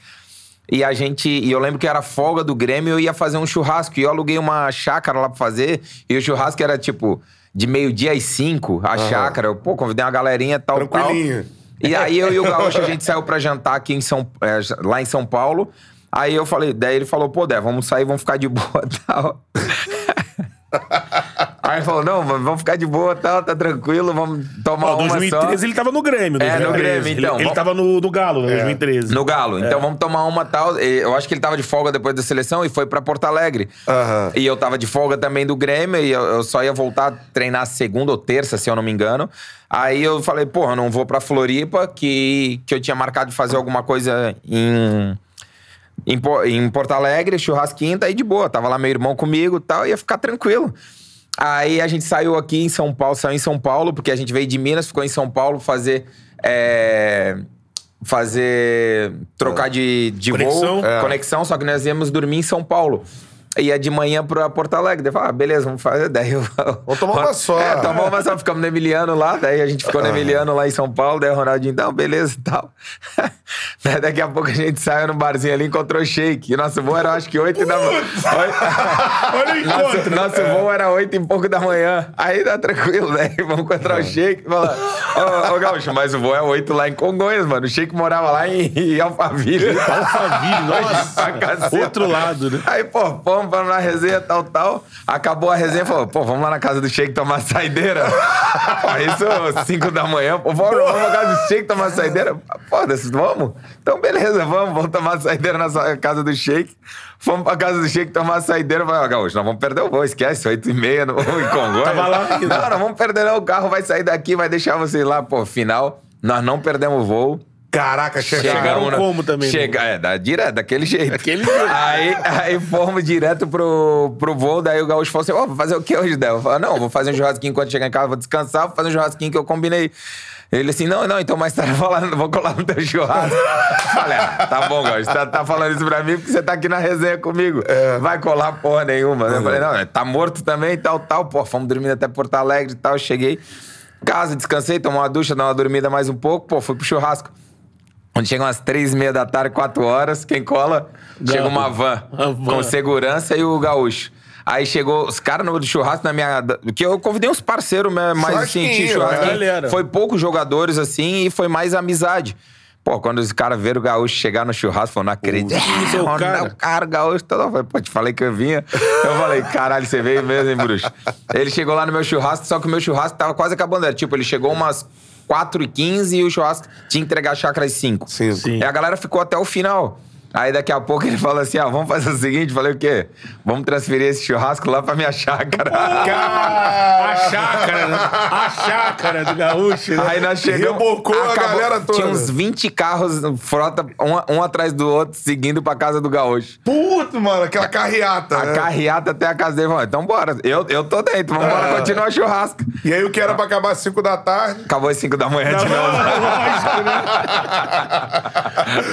E a gente. E eu lembro que era folga do Grêmio, eu ia fazer um churrasco. E eu aluguei uma chácara lá pra fazer. E o churrasco era tipo de meio-dia às cinco, a chácara. Eu, pô, convidei uma galerinha tal, tal. Tranquilinho. E aí eu e o Gaúcho, a gente saiu pra jantar aqui em São, é, lá em São Paulo. Aí eu falei, daí ele falou, pô, Dé, vamos sair, vamos ficar de boa e tal. Aí ele falou, não, vamos ficar de boa tal, tá tranquilo, vamos tomar Ó, uma 2013 só. ele tava no Grêmio. É, no 2013. Grêmio, então. Ele, ele tava no, no Galo, né, 2013. No Galo. Então vamos tomar uma tal. Eu acho que ele tava de folga depois da seleção e foi pra Porto Alegre. Aham. E eu tava de folga também do Grêmio e eu, eu só ia voltar a treinar segunda ou terça, se eu não me engano. Aí eu falei, porra, eu não vou pra Floripa, que, que eu tinha marcado de fazer alguma coisa em. Em, em Porto Alegre, churrasquinho, daí de boa. Tava lá meu irmão comigo e tal, ia ficar tranquilo. Aí a gente saiu aqui em São Paulo, saiu em São Paulo, porque a gente veio de Minas, ficou em São Paulo fazer. é, fazer. trocar de, de Conexão. voo, É. conexão, só que nós íamos dormir em São Paulo. Ia de manhã pra Porto Alegre. Daí eu falei, ah, beleza, vamos fazer. Daí eu... Vamos tomar uma só. É, tomar uma só. Ficamos no Emiliano lá. Daí a gente ficou no Emiliano lá em São Paulo. Daí o Ronaldinho, então, beleza e tal. daí daqui a pouco a gente saiu no barzinho ali e encontrou o Shake. E nosso voo era acho que 8 da manhã. Olha o Nosso, encontro. nosso voo era 8 e pouco da manhã. Aí tá tranquilo, né? Vamos encontrar o Shake e falar: Ô, ô Gaúcho, mas o voo é 8 lá em Congonhas, mano. O Shake morava lá em, em Alphaville. Alphaville, nossa. Outro lado, né? Aí, pô, fomos pra na resenha, tal, tal. Acabou a resenha, falou, pô, vamos lá na casa do Sheik tomar saideira. isso 5 da manhã, pô, vamos, vamos na casa do Sheik tomar saideira. Foda-se, vamos? Então, beleza, vamos, vamos tomar saideira na sa- casa do Sheik. Fomos pra casa do Sheik tomar saideira. Falei, ó, Gaúcho, nós vamos perder o voo, esquece, 8 e meia no, em Congonhas. Tava lá ainda. Não, não vamos perder não, o carro vai sair daqui, vai deixar vocês lá, pô, final. Nós não perdemos o voo. Caraca, chegaram. Chegaram na- como também, né? Chega, é, da, direto, daquele jeito. Daquele jeito. Aí, aí fomos direto pro, pro voo, daí o Gaúcho falou assim: Ó, vou fazer o que hoje, Del? Eu falei, não, vou fazer um churrasquinho quando chegar em casa, vou descansar, vou fazer um churrasquinho que eu combinei. Ele assim, não, não, então mais tarde eu vou, lá, vou colar no teu churrasco. Falei, ah, tá bom, Gaúcho, tá, tá falando isso pra mim porque você tá aqui na resenha comigo. Vai colar porra nenhuma. Eu falei, não, tá morto também tal, tal. Pô, fomos dormindo até Porto Alegre e tal. Cheguei, casa, descansei, tomei uma ducha, dei uma dormida mais um pouco, pô, fui pro churrasco. Quando chega umas três e meia da tarde, quatro horas, quem cola? Chega uma van, A van. com segurança e o gaúcho. Aí chegou os caras no churrasco na minha. Que eu convidei uns parceiros né, mais assim, né? Galera. Foi poucos jogadores assim e foi mais amizade. Pô, quando os caras viram o gaúcho chegar no churrasco, falaram, não acredito. É o Não, cara. o gaúcho. Todo... Eu falei, Pô, te falei que eu vinha. Eu falei, caralho, você veio mesmo, hein, bruxo? Ele chegou lá no meu churrasco, só que o meu churrasco tava quase acabando. Era, tipo, ele chegou umas 4h15 e o churrasco tinha que entregar a chácara às 5. Sim. Sim. E a galera ficou até o final. Aí daqui a pouco ele falou assim: ah, vamos fazer o seguinte. Falei, o quê? Vamos transferir esse churrasco lá pra minha chácara. A chácara, né? A chácara do gaúcho, né? Aí nós chegamos. Rebocou a galera toda. Tinha uns 20 carros, frota, um, um atrás do outro, seguindo pra casa do gaúcho. Puto, mano, aquela carreata. A né? carreata até a casa dele. Falou, então bora. Eu, eu tô dentro, vamos embora Ah. continuar o churrasco. E aí o que era pra acabar às 5 da tarde. Acabou às 5 da manhã de Não, novo. lógico, né?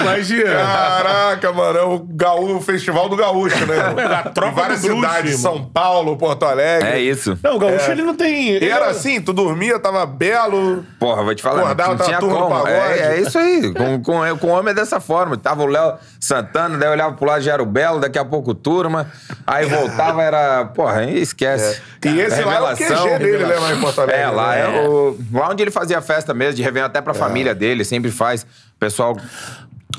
Imagina. Caralho, Caraca, mano, é o, gaú, o Festival do Gaúcho, né? A tropa Em várias do Bruce, cidades. São Paulo, Porto Alegre. É isso. Não, o Gaúcho ele não tem. E ele era é- assim, tu dormia, tava belo. Porra, vou te falar, Acordava, não, tava tinha turma do como. pagode. É, é isso aí. Com, com, com o homem é dessa forma. Tava o Léo Santana, daí eu olhava pro lado já era o Belo, daqui a pouco o Turma. Aí voltava, era. Porra, aí esquece. E esse lá é o QG dele, né, lá em Porto Alegre. É, lá né? é o. Lá onde ele fazia festa mesmo, de Réveillon até pra família dele, sempre faz. Pessoal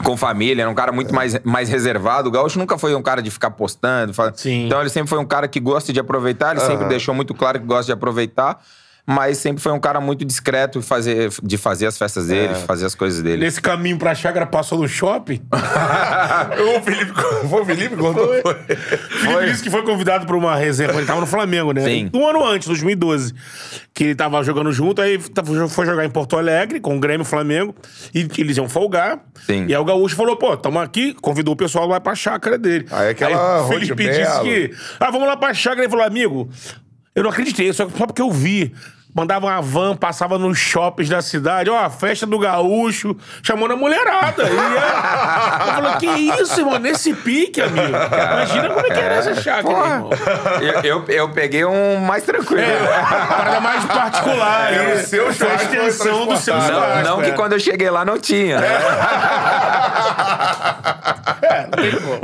com família, era um cara muito mais, mais reservado. O Gaúcho nunca foi um cara de ficar postando. fa- Sim. Então ele sempre foi um cara que gosta de aproveitar, ele sempre deixou muito claro que gosta de aproveitar. Mas sempre foi um cara muito discreto de fazer, de fazer as festas dele, de fazer as coisas dele. Nesse caminho pra chácara passou no shopping. o Felipe, foi o Felipe contou. Foi. Felipe disse que foi convidado pra uma reserva. Ele tava no Flamengo, né? Sim. Um ano antes, 2012. Que ele tava jogando junto, aí tava- foi jogar em Porto Alegre com o Grêmio e o Flamengo. E eles iam folgar. Sim. E aí o Gaúcho falou: pô, tamo aqui, convidou o pessoal lá pra chácara dele. Aí aquela o Felipe disse que. Ah, vamos lá pra chácara. Ele falou: amigo, eu não acreditei, só, só porque eu vi. Mandava uma van, passava nos shoppings da cidade, ó, a festa do gaúcho, chamando a mulherada. E é- eu falei, que isso, irmão, nesse pique, amigo. Imagina como é que era essa chácara, irmão. Eu, eu, eu peguei um mais tranquilo. É, parada mais particular. É, o né? seu Foi a churrasco foi extensão do seu. Não, churrasco, não é. que quando eu cheguei lá não tinha. né? É, não tem como.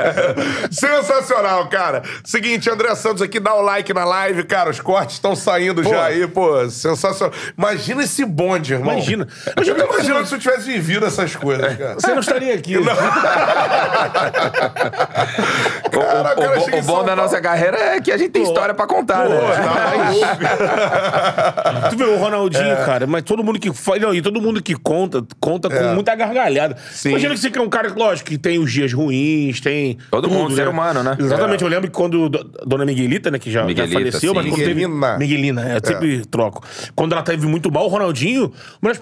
Sensacional, cara. Seguinte, André Santos aqui, dá o like na live, cara. Os cortes estão saindo já aí, pô. Sensacional. Imagina esse bonde, irmão. Imagina. Eu já tô imaginando se eu tivesse vivido essas coisas, cara. Você não estaria aqui. O, Cara, o- cara, o- em o bom da nossa carreira é que a gente tem história pra contar, Pô, né? tá Tu vê o Ronaldinho, cara, mas todo mundo que fala, não, e todo mundo que conta, conta com É. muita gargalhada. Sim. Imagina que você é um cara, lógico, que tem os dias ruins, tem. Todo mundo, ser humano, né? Exatamente. Eu lembro que quando do- Dona Miguelita, né, que já, já faleceu, mas sim. quando teve. Miguelina. Miguelina, é, eu sempre troco. Quando ela teve muito mal, o Ronaldinho. Mas.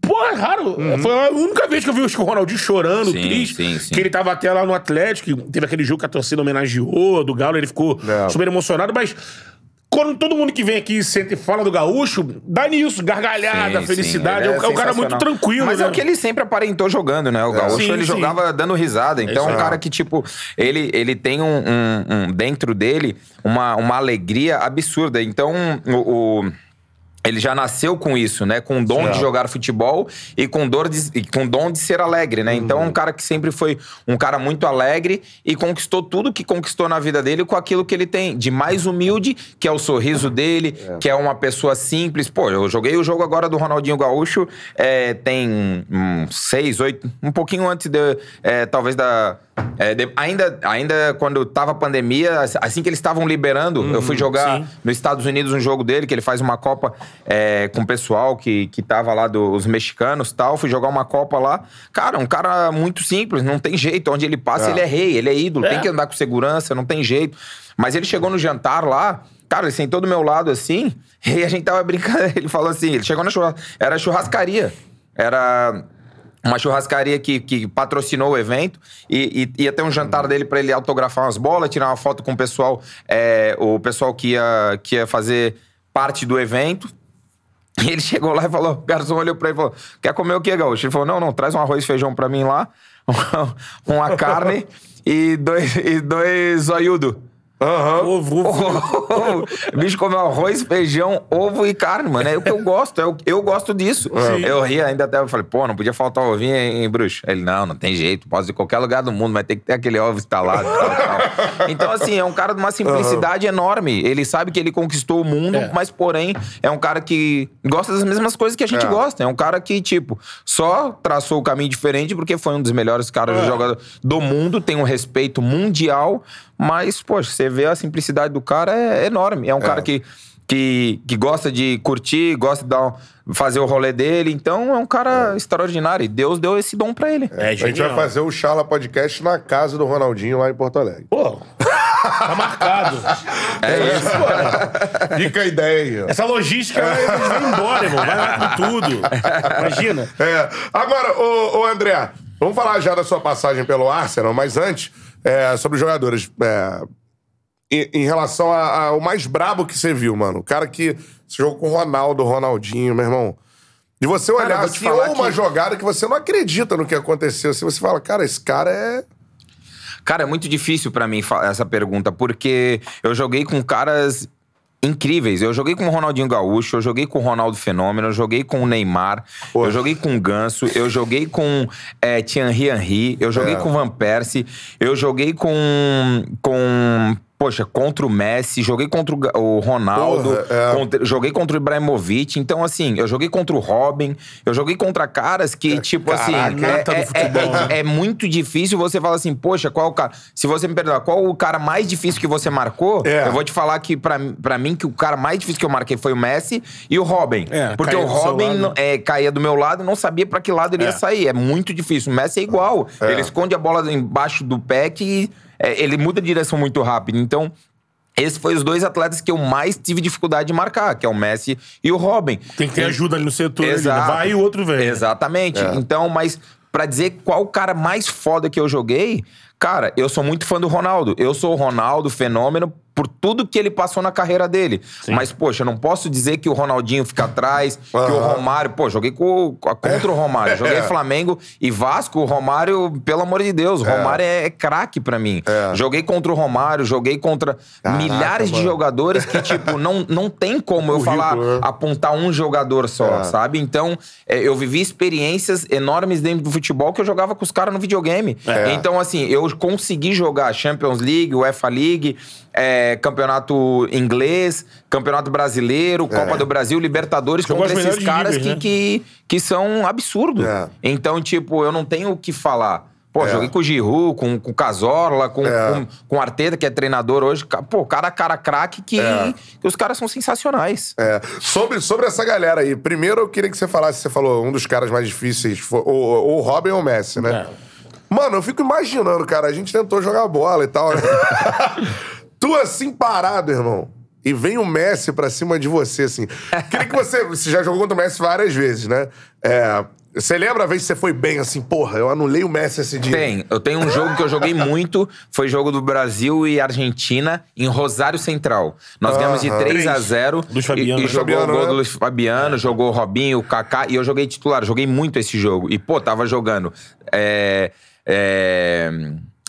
Pô, é raro. Foi a única vez que eu vi o Ronaldinho chorando, Sim, triste. sim, sim. Que ele tava até lá no Atlético, teve aquele jogo que a torcida homenageou do Galo, ele ficou É. super emocionado, mas quando todo mundo que vem aqui sente e fala do gaúcho, dá nisso, gargalhada, Sim, felicidade. sim, é, um- é um cara muito tranquilo, Mas né? é o que ele sempre aparentou jogando, né? O Gaúcho, Sim, ele jogava dando risada. Então é um cara que, tipo, ele, ele tem um, um- um- dentro dele uma, uma alegria absurda. Então, o. o- ele já nasceu com isso, né? Com o dom de jogar futebol e com, dor de, e com dom de ser alegre, né? Então, é um cara que sempre foi um cara muito alegre e conquistou tudo que conquistou na vida dele com aquilo que ele tem de mais humilde, que é o sorriso dele, que é uma pessoa simples. Pô, eu joguei o jogo agora do Ronaldinho Gaúcho, é, tem hum, seis, oito, um pouquinho antes de, é, talvez da... é, de- ainda, ainda quando tava a pandemia, assim que eles estavam liberando, eu fui jogar sim. nos Estados Unidos um jogo dele, que ele faz uma Copa é, com o pessoal que, que tava lá, dos mexicanos e tal. Fui jogar uma Copa lá. Cara, um cara muito simples, não tem jeito. Onde ele passa, É. ele é rei, ele é ídolo. É. Tem que andar com segurança, não tem jeito. Mas ele chegou no jantar lá, cara, ele sentou do meu lado assim, e a gente tava brincando. Ele falou assim: ele chegou na churrascaria. Era churrascaria. Era uma churrascaria que, que patrocinou o evento e, e ia ter um jantar dele pra ele autografar umas bolas, tirar uma foto com o pessoal, é, o pessoal que ia, que ia fazer parte do evento. Ele chegou lá e falou, o garçom olhou pra ele e falou, quer comer o quê, Gaúcho? Ele falou, não, não, traz um arroz e feijão pra mim lá, uma carne e dois, e dois zoiudo. Aham. Ovo, ovo. bicho comeu arroz, feijão, ovo e carne, mano. É o que eu gosto. É o, eu gosto disso. Eu ri ainda até. Eu falei, pô, não podia faltar ovinho, hein, bruxo? Ele, não, não tem jeito. Posso ir em qualquer lugar do mundo, mas tem que ter aquele ovo instalado. Tal, tal. Então, assim, é um cara de uma simplicidade enorme. Ele sabe que ele conquistou o mundo, É. mas, porém, é um cara que gosta das mesmas coisas que a gente É. gosta. É um cara que, tipo, só traçou o caminho diferente porque foi um dos melhores caras É. jogadores do mundo, tem um respeito mundial. Mas, poxa, você vê a simplicidade do cara é enorme. É um cara que, que, que gosta de curtir, gosta de dar um- fazer o rolê dele. Então, é um cara extraordinário. E Deus deu esse dom pra ele. É, A gente vai fazer o Chala Podcast na casa do Ronaldinho lá em Porto Alegre. Pô, tá marcado. É isso. Pô, Fica a ideia aí, ó. essa logística vão embora, irmão. Vai lá com tudo. Imagina. É. Agora, ô, ô, André, vamos falar já da sua passagem pelo Arsenal, mas antes, é, sobre os jogadores. é, em, em relação ao mais brabo que você viu, mano. O cara que você jogou com o Ronaldo, o Ronaldinho, meu irmão. De você olhar te assim, ou uma que- jogada que você não acredita no que aconteceu. Assim, você fala, cara, esse cara é. Cara, é muito difícil pra mim essa pergunta, porque eu joguei com caras incríveis. Eu joguei com o Ronaldinho Gaúcho, eu joguei com o Ronaldo Fenômeno, eu joguei com o Neymar, eu joguei com o Ganso, eu joguei com é, Thierry Henry, eu joguei É. com o Van Persie, eu joguei com com Poxa, contra o Messi, joguei contra o Ronaldo, Porra, é. contra- joguei contra o Ibrahimovic. Então, assim, eu joguei contra o Robin, eu joguei contra caras que, tipo assim, caraca, é, nata do é- futebol, é- né? é muito difícil você falar assim, poxa, qual é o cara. Se você me perdoar, qual o cara mais difícil que você marcou? É. Eu vou te falar que, pra, pra mim, que o cara mais difícil que eu marquei foi o Messi e o Robin. É, porque o Robin lado. não- é, caía do meu lado e não sabia pra que lado ele É. ia sair. É muito difícil. O Messi é igual. Ele esconde a bola embaixo do pé que é, ele muda de direção muito rápido. Então. Esses foram os dois atletas que eu mais tive dificuldade de marcar, que é o Messi e o Robin. Tem que ter E- ajuda ali no setor. ali, né? Exato. Vai e o outro vem. Exatamente. É. Então, mas pra dizer qual o cara mais foda que eu joguei, cara, eu sou muito fã do Ronaldo. Eu sou o Ronaldo, fenômeno, por tudo que ele passou na carreira dele. Mas, poxa, eu não posso dizer que o Ronaldinho fica atrás, que o. Romário. Pô, joguei com, contra o Romário. Joguei É. Flamengo e Vasco. O Romário, pelo amor de Deus, o Romário é, é craque pra mim. É. Joguei contra o Romário, joguei contra Caraca, milhares de mano. jogadores que, tipo, não, não tem como eu falar, né? apontar um jogador só, É. sabe? Então, é, eu vivi experiências enormes dentro do futebol que eu jogava com os caras no videogame. É. Então, assim, eu consegui jogar Champions League, UEFA League, é, campeonato inglês, campeonato brasileiro, Copa do Brasil, Libertadores, Jogou contra esses caras que, né? que, que são absurdos. É. Então, tipo, eu não tenho o que falar. Pô, É. joguei com o Giroud, com, com o Cazorla, com, É. com, com o Arteta, que é treinador hoje. Pô, cara, cara craque que, É. que os caras são sensacionais. É. Sobre, sobre essa galera aí, primeiro eu queria que você falasse, você falou, um dos caras mais difíceis, foi, ou, ou o Robin ou o Messi, né? É. Mano, eu fico imaginando, cara, a gente tentou jogar bola e tal. né? tu assim parado, irmão. E vem o Messi pra cima de você, assim. Queria que você. Você já jogou contra o Messi várias vezes, né? É, você lembra a vez que você foi bem assim, porra, eu anulei o Messi esse dia? Tem. Eu tenho um jogo que eu joguei muito, foi jogo do Brasil e Argentina em Rosário Central. Nós ganhamos de Aham. 3 a 0 Luiz Fabiano. E, e jogou Fabiano, o gol né? do Luiz Fabiano, jogou o Robinho, o Kaká. E eu joguei titular. Joguei muito esse jogo. E, pô, tava jogando... é, é,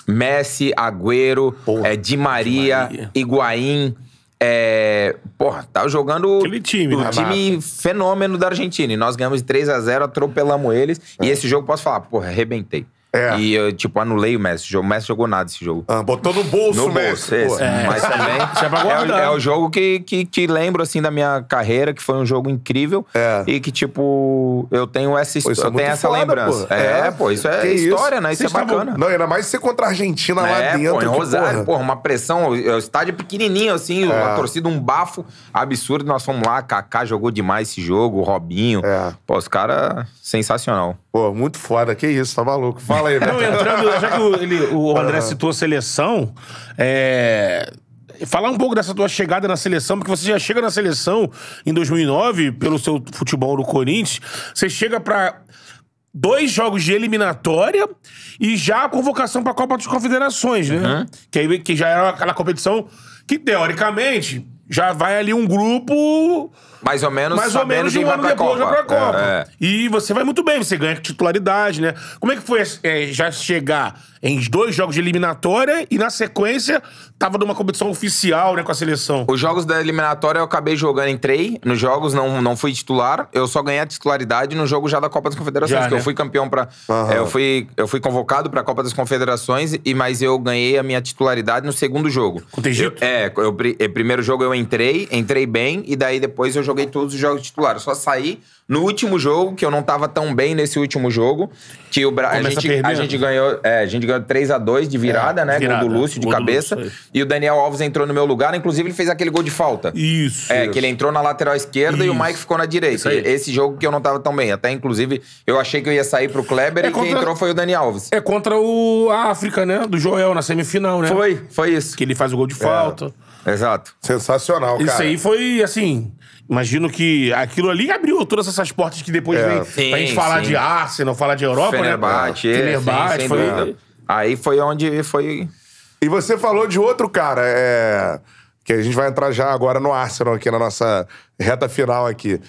Messi, Agüero, Porra. é, Di Maria, Maria. Higuaín... É, porra, tava jogando Aquele time, o né? time fenômeno da Argentina. E nós ganhamos de 3 a 0 atropelamos eles. E esse jogo, posso falar, porra, arrebentei. É. E eu, tipo, anulei o Messi. O Messi jogou nada esse jogo. Ah, botou no bolso No o Messi. bolso, esse. pô. Mas também é é, o, é jogo que, que, que lembro, assim, da minha carreira, que foi um jogo incrível. É. E que, tipo, eu tenho essa, Pô, é eu tenho essa foda, lembrança. pô. É, É. pô, isso é Que história, isso? né? Isso é Vocês estavam- bacana. Não, ainda mais ser contra a Argentina lá É, dentro. pô, em Rosário, porra. uma pressão, o estádio é pequenininho, assim, É. a torcida um bafo absurdo. Nós fomos lá, Kaká jogou demais esse jogo, o Robinho. É. Pô, os caras, sensacional. Pô, muito foda. Que isso, tá maluco. Fala aí, Não, Beto. entrando, já que o, ele- o André citou a seleção, é, falar um pouco dessa tua chegada na seleção, porque você já chega na seleção em 2009, pelo seu futebol no Corinthians, você chega pra dois jogos de eliminatória e já a convocação pra Copa das Confederações, né? Que, aí, que já era aquela competição que, teoricamente, já vai ali um grupo Mais ou menos mais ou menos um ano depois vai pra Copa. É, é. E você vai muito bem, você ganha titularidade, né? Como é que foi é, já chegar em dois jogos de eliminatória e na sequência tava numa competição oficial, né, com a seleção? Os jogos da eliminatória eu acabei jogando, entrei nos jogos, não, não fui titular. Eu só ganhei a titularidade no jogo já da Copa das Confederações, Já, que né? eu fui campeão para Aham. eu fui eu fui convocado pra Copa das Confederações e mas eu ganhei a minha titularidade no segundo jogo. Contra o Egito? Eu- é, eu, pri- eh, primeiro jogo eu entrei, entrei bem e daí depois eu joguei todos os jogos titulares. Só saí no último jogo, que eu não tava tão bem nesse último jogo, que o Bra... a gente, a perdendo. gente ganhou, é, a gente ganhou 3 a 2 de virada, É, né, virada. gol do Lúcio de cabeça. Lúcio, é. e o Daniel Alves entrou no meu lugar, inclusive ele fez aquele gol de falta. Isso. É, que ele entrou na lateral esquerda e o Isso. Mike ficou na direita. Isso. Esse jogo que eu não tava tão bem. Até, inclusive, eu achei que eu ia sair pro Kleber É e quem contra- entrou foi o Dani Alves. É contra o a África, né? Do Joel na semifinal, né? Foi, foi isso. Que ele faz o gol de falta. Exato. Sensacional, cara. Isso aí foi, assim... Imagino que aquilo ali abriu todas essas portas que depois É. vem Sim, pra gente falar sim. de Arsenal, falar de Europa, Fenerbahçe, né? é, Fenerbahçe, sim, sem foi... Aí foi onde foi... E você falou de outro cara, é, que a gente vai entrar já agora no Arsenal, aqui na nossa reta final aqui.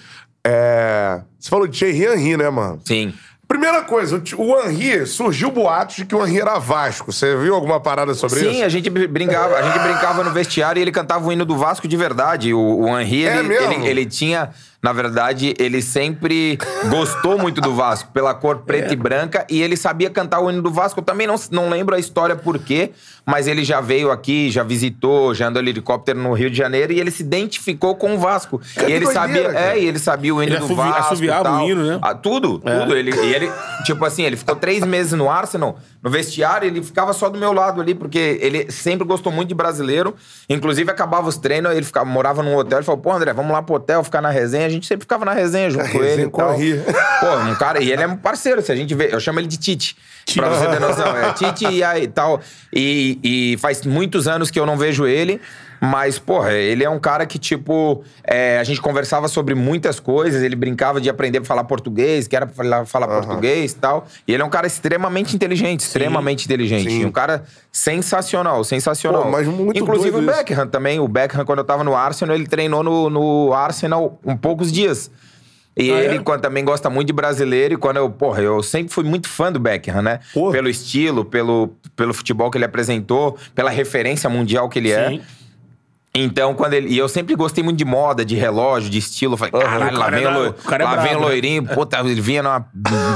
É, você falou de Thierry Henry, né, mano? Sim. Primeira coisa, o Henri, surgiu boatos de que o Henri era Vasco. Você viu alguma parada sobre Sim, isso? a gente brincava, a gente brincava no vestiário e ele cantava o hino do Vasco de verdade. O, o Henri, É ele, ele tinha, na verdade, ele sempre gostou muito do Vasco, pela cor preta e branca, e ele sabia cantar o hino do Vasco. Eu também não, não lembro a história por quê, mas ele já veio aqui, já visitou, já andou de helicóptero no Rio de Janeiro e ele se identificou com o Vasco. Cara, e que ele doideira, sabia, cara. é, e ele sabia o hino Ele do assovi- Vasco. assoviava tal. o hino, né? Ah, tudo, tudo. Ele, e ele, tipo assim, ele ficou três meses no Arsenal, no vestiário, ele ficava só do meu lado ali, porque ele sempre gostou muito de brasileiro. Inclusive, acabava os treinos, ele ficava, morava num hotel, ele falou, pô, André, vamos lá pro hotel, ficar na resenha. A gente sempre ficava na resenha junto com resenha ele. Henri. Pô, um cara, e ele é um parceiro, se a gente vê, eu chamo ele de Tite. Pra você ter noção, é Tite e aí tal. E, e faz muitos anos que eu não vejo ele. Mas, porra, ele é um cara que, tipo, é, a gente conversava sobre muitas coisas, ele brincava de aprender a falar português, que era pra falar, falar português e tal. E ele é um cara extremamente inteligente, extremamente inteligente. Sim. Um cara sensacional, sensacional. Pô, mas muito Inclusive o isso. Beckham também. O Beckham, quando eu tava no Arsenal, ele treinou no, no Arsenal um poucos dias. E Ah, é? ele quando, também gosta muito de brasileiro. E quando eu, porra, eu sempre fui muito fã do Beckham, né? Pô. Pelo estilo, pelo, pelo futebol que ele apresentou, pela referência mundial que ele é. Então, quando ele. E eu sempre gostei muito de moda, de relógio, de estilo. Eu falei, caralho, O lá vem, é lo- é lá brabo, vem o né? loirinho. Puta, ele vinha numa